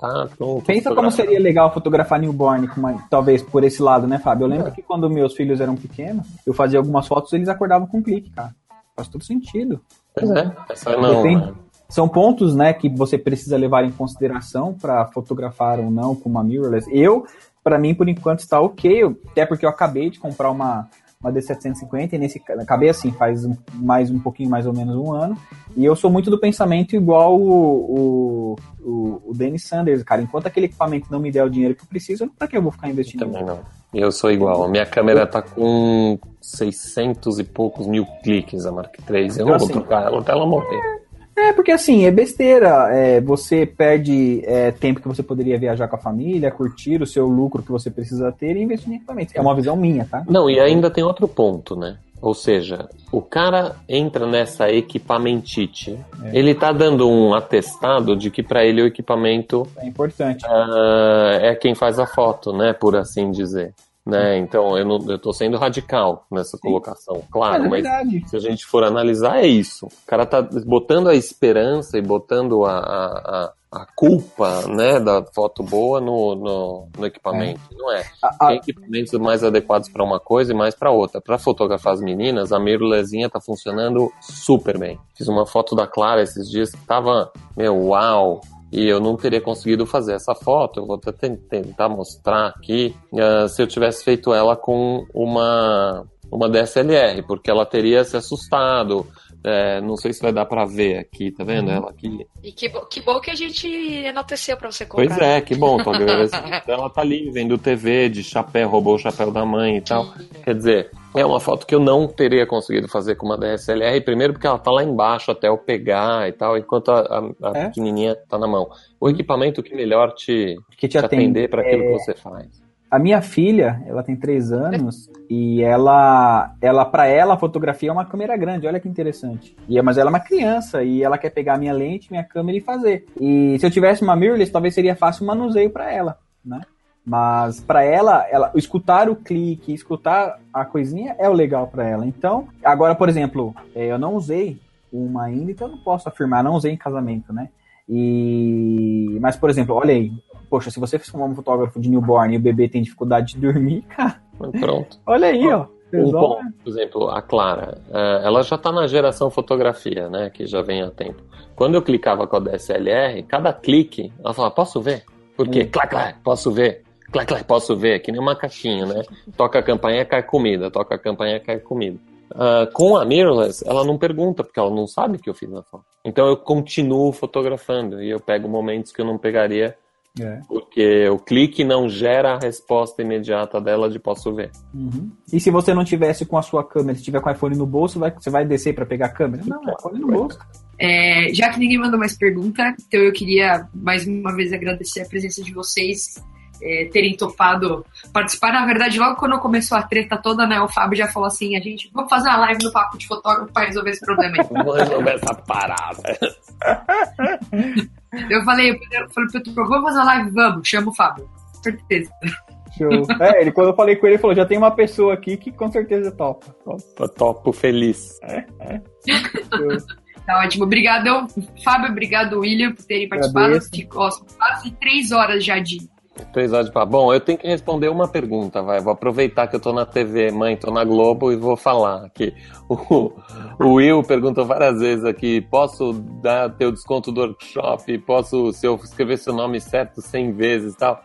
[SPEAKER 3] tá pronto.
[SPEAKER 4] pensa como seria legal fotografar newborn, uma- talvez por esse lado, né, Fábio? Eu lembro que quando meus filhos eram pequenos, eu fazia algumas fotos eles acordavam com clique, cara. Faz todo sentido.
[SPEAKER 3] Pois é, essa não,
[SPEAKER 4] Depende.
[SPEAKER 3] né?
[SPEAKER 4] São pontos, né, que você precisa levar em consideração para fotografar ou não com uma mirrorless. Eu, para mim, por enquanto está ok, até porque eu acabei de comprar uma uma D750 e nesse acabei assim faz um- mais um pouquinho mais ou menos um ano e eu sou muito do pensamento igual o, o, o, o Dennis Sanders, cara. Enquanto aquele equipamento não me der o dinheiro que eu preciso, para que eu vou ficar investindo?
[SPEAKER 3] Também não. Eu sou igual. A minha câmera tá com 600 e poucos mil cliques, a Mark III. Eu não
[SPEAKER 4] Então,
[SPEAKER 3] vou
[SPEAKER 4] assim,
[SPEAKER 3] trocar ela até ela morrer.
[SPEAKER 4] É, porque assim, é besteira. É, você perde é, tempo que você poderia viajar com a família, curtir o seu lucro que você precisa ter e investir em equipamento. É uma visão minha, tá?
[SPEAKER 3] Não, e ainda tem outro ponto, né? Ou seja, o cara entra nessa equipamentite,
[SPEAKER 4] É.
[SPEAKER 3] ele tá dando um atestado de que para ele o equipamento
[SPEAKER 4] É importante.
[SPEAKER 3] ah, é quem faz a foto, né? Por assim dizer. Né? Então eu, tô sendo radical nessa colocação, claro,
[SPEAKER 4] Mas é
[SPEAKER 3] mas se a gente for analisar, é isso. O cara tá botando a esperança e botando a, a, a- culpa né, da foto boa no, no, no equipamento. Não é.
[SPEAKER 4] A-
[SPEAKER 3] Tem equipamentos mais adequados para uma coisa e mais para outra. Para fotografar as meninas, a mirrorlessinha tá funcionando super bem. Fiz uma foto da Clara esses dias que tava, meu, uau! E eu não teria conseguido fazer essa foto. Eu vou tentar mostrar aqui ah, se eu tivesse feito ela com uma, uma DSLR, porque ela teria se assustado. É, não sei se vai dar pra ver aqui, tá vendo ela aqui?
[SPEAKER 2] E que, bo- que bom que a gente enalteceu pra você comprar.
[SPEAKER 3] Pois é, que bom. Tô agradecendo. ela tá ali vendo TV de chapéu, roubou o chapéu da mãe e tal. Quer dizer, é uma foto que eu não teria conseguido fazer com uma DSLR, primeiro porque ela tá lá embaixo até eu pegar e tal, enquanto a, a- a
[SPEAKER 4] É?
[SPEAKER 3] pequenininha tá na mão. O equipamento que melhor te,
[SPEAKER 4] que
[SPEAKER 3] te
[SPEAKER 4] te atende.
[SPEAKER 3] atender para aquilo que você faz.
[SPEAKER 4] A minha filha, ela tem três anos e ela, ela para ela a fotografia é uma câmera grande. Olha que interessante. E é- mas ela é uma criança e ela quer pegar minha lente, minha câmera e fazer. E se eu tivesse uma mirrorless, talvez seria fácil o manuseio para ela, né? Mas para ela, ela escutar o clique, escutar a coisinha é o legal para ela. Então, agora, por exemplo, eh, eu não usei uma ainda, então eu não posso afirmar, não usei em casamento, né? E mas por exemplo, olha aí, poxa, se você for um fotógrafo de newborn e o bebê tem dificuldade de dormir, cara,
[SPEAKER 3] Pronto.
[SPEAKER 4] olha aí, ó. Resolve.
[SPEAKER 3] ponto, por exemplo, a Clara, eh, ela já está na geração fotografia, né? Que já vem há tempo. Quando eu clicava com a DSLR, cada clique, ela falava, posso ver? Por quê?
[SPEAKER 4] Hum.
[SPEAKER 3] Clac, clac, posso ver. Clac, clac, posso ver. Que nem uma caixinha, né? Toca a campainha, cai comida. Toca a campainha, cai comida. Ah, com a mirrorless, ela não pergunta, porque ela não sabe que eu fiz na foto. Então eu continuo fotografando e eu pego momentos que eu não pegaria
[SPEAKER 4] É.
[SPEAKER 3] porque o clique não gera a resposta imediata dela de posso ver.
[SPEAKER 4] Uhum. E se você não tivesse com a sua câmera, se tiver com o iPhone no bolso, vai- você vai descer pra pegar a câmera? Não, é iPhone no bolso.
[SPEAKER 2] É, já que ninguém mandou mais pergunta, então eu queria mais uma vez agradecer a presença de vocês, é, terem topado participar. Na verdade, logo quando começou a treta toda, né, o Fábio já falou assim: a gente, vamos fazer uma live no Papo de Fotógrafo para resolver esse problema aí.
[SPEAKER 3] Vamos resolver essa parada.
[SPEAKER 2] Eu falei, eu falei pro Tuco, vamos fazer uma live? Vamos, chama o Fábio. Com certeza.
[SPEAKER 4] Show. é, ele, quando eu falei com ele, ele falou: já tem uma pessoa aqui que com certeza topa.
[SPEAKER 3] Topo, topo feliz.
[SPEAKER 4] Show.
[SPEAKER 2] Tá ótimo. Obrigado, Fábio. Obrigado, William, por terem participado. Ficou quase três horas já de.
[SPEAKER 3] Três horas de papo. Bom, eu tenho que responder uma pergunta, vai. Vou aproveitar que eu tô na TV, mãe, tô na Globo e vou falar aqui. O, o Will perguntou várias vezes aqui: posso dar teu desconto do workshop? Posso, se eu escrever seu nome certo 100 vezes e tal?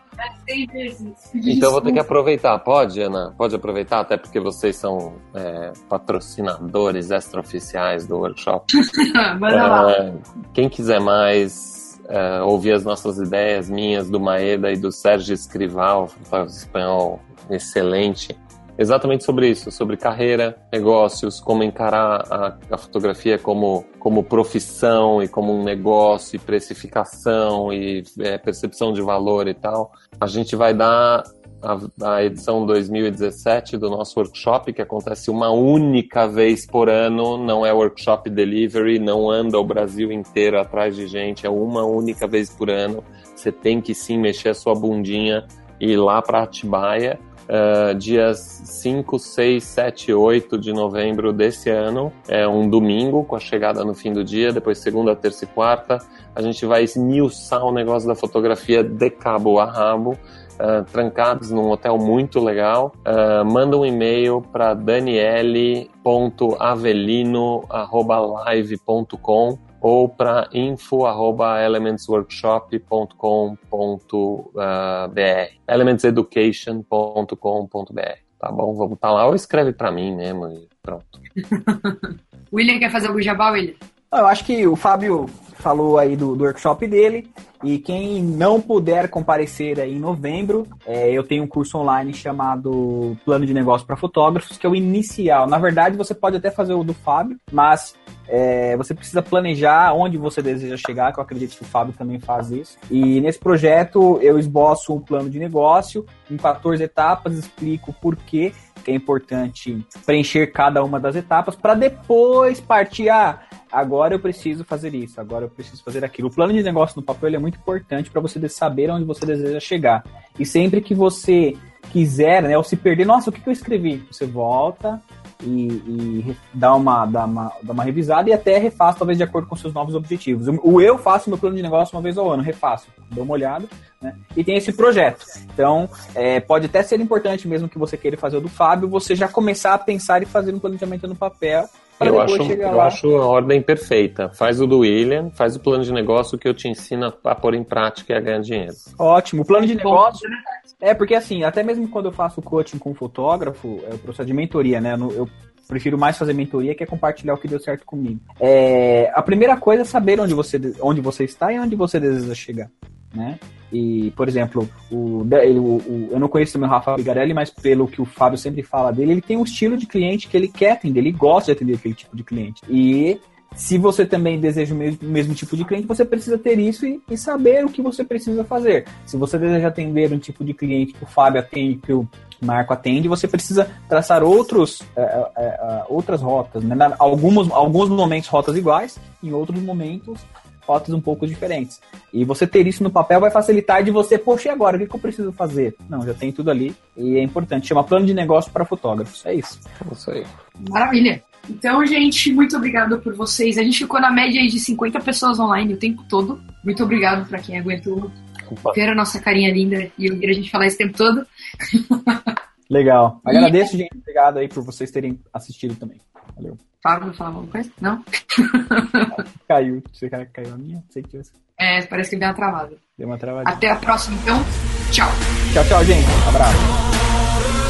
[SPEAKER 2] Seis vezes.
[SPEAKER 3] Então eu vou ter que aproveitar. Pode, Ana? Pode aproveitar, até porque vocês são é, patrocinadores extraoficiais do workshop.
[SPEAKER 2] Manda lá.
[SPEAKER 3] É, quem quiser mais é, ouvir as nossas ideias, minhas, do Maeda e do Sérgio Escrival, fotógrafo espanhol excelente, exatamente sobre isso, sobre carreira, negócios, como encarar a, a fotografia como, como profissão e como um negócio, e precificação e é, percepção de valor e tal. A gente vai dar a, a edição 2017 do nosso workshop, que acontece uma única vez por ano, não é workshop delivery, não anda o Brasil inteiro atrás de gente, é uma única vez por ano. Você tem que sim mexer a sua bundinha e ir lá para Atibaia. Uh, dias 5, 6, 7, 8 de novembro desse ano. É um domingo, com a chegada no fim do dia, depois segunda, terça e quarta. A gente vai esmiuçar o negócio da fotografia de cabo a rabo. Uh, trancados num hotel muito legal. Uh, manda um e-mail para daniele.avelino.live.com ou para info@elementsworkshop.com.br, elementseducation.com.br, tá bom? Vamos estar lá ou escreve para mim mesmo e pronto.
[SPEAKER 2] William quer fazer algum jabá, William?
[SPEAKER 4] Eu acho que o Fábio falou aí do, do workshop dele. E quem não puder comparecer aí em novembro, é, eu tenho um curso online chamado Plano de Negócio para Fotógrafos, que é o inicial. Na verdade, você pode até fazer o do Fábio, mas é, você precisa planejar onde você deseja chegar, que eu acredito que o Fábio também faz isso. E nesse projeto eu esboço um plano de negócio em 14 etapas, explico por que é importante preencher cada uma das etapas para depois partir a agora eu preciso fazer isso, agora eu preciso fazer aquilo. O plano de negócio no papel é muito importante para você saber onde você deseja chegar. E sempre que você quiser, né, ou se perder, nossa, o que, que eu escrevi? Você volta e, e dá, uma, dá, uma, dá uma revisada e até refaz, talvez de acordo com seus novos objetivos. O eu faço meu plano de negócio uma vez ao ano, refaço, dou uma olhada, né? E tem esse projeto. Então, é, pode até ser importante, mesmo que você queira fazer o do Fábio, você já começar a pensar e fazer um planejamento no papel
[SPEAKER 3] eu acho, eu acho a ordem perfeita. Faz o do William, faz o plano de negócio que eu te ensino a pôr em prática e a ganhar dinheiro.
[SPEAKER 4] Ótimo. O plano de negócio. É, porque assim, até mesmo quando eu faço coaching com fotógrafo, é o processo de mentoria, né? Eu prefiro mais fazer mentoria que é compartilhar o que deu certo comigo. É, a primeira coisa é saber onde você, onde você está e onde você deseja chegar. Né? E, por exemplo, o, ele, o, o, eu não conheço o Rafa Bigarelli, mas pelo que o Fábio sempre fala dele, ele tem um estilo de cliente que ele quer atender, ele gosta de atender aquele tipo de cliente. E se você também deseja o mesmo, mesmo tipo de cliente, você precisa ter isso e, e, saber o que você precisa fazer. Se você deseja atender um tipo de cliente que o Fábio atende, que o Marco atende, você precisa traçar outros, é, é, é, outras rotas. Né? Alguns, alguns momentos rotas iguais, em outros momentos rotas um pouco diferentes. E você ter isso no papel vai facilitar de você, poxa, e agora? O que, que eu preciso fazer? Não, já tem tudo ali e é importante. Chama plano de negócio para fotógrafos. É isso.
[SPEAKER 3] É isso aí.
[SPEAKER 2] Maravilha. Então, gente, muito obrigado por vocês. A gente ficou na média de 50 pessoas online o tempo todo. Muito obrigado para quem aguentou Opa. ver a nossa carinha linda e ouvir a gente falar esse tempo todo.
[SPEAKER 4] Legal. Agradeço, gente. Obrigado aí por vocês terem assistido também. Valeu.
[SPEAKER 2] Fábio, falar alguma coisa? Não?
[SPEAKER 4] Caiu. Você quer que caiu a minha? Sei que você
[SPEAKER 2] É, parece que deu uma travada.
[SPEAKER 4] deu uma travadinha.
[SPEAKER 2] Até a próxima, então. Tchau.
[SPEAKER 4] Tchau, tchau, gente. Abraço.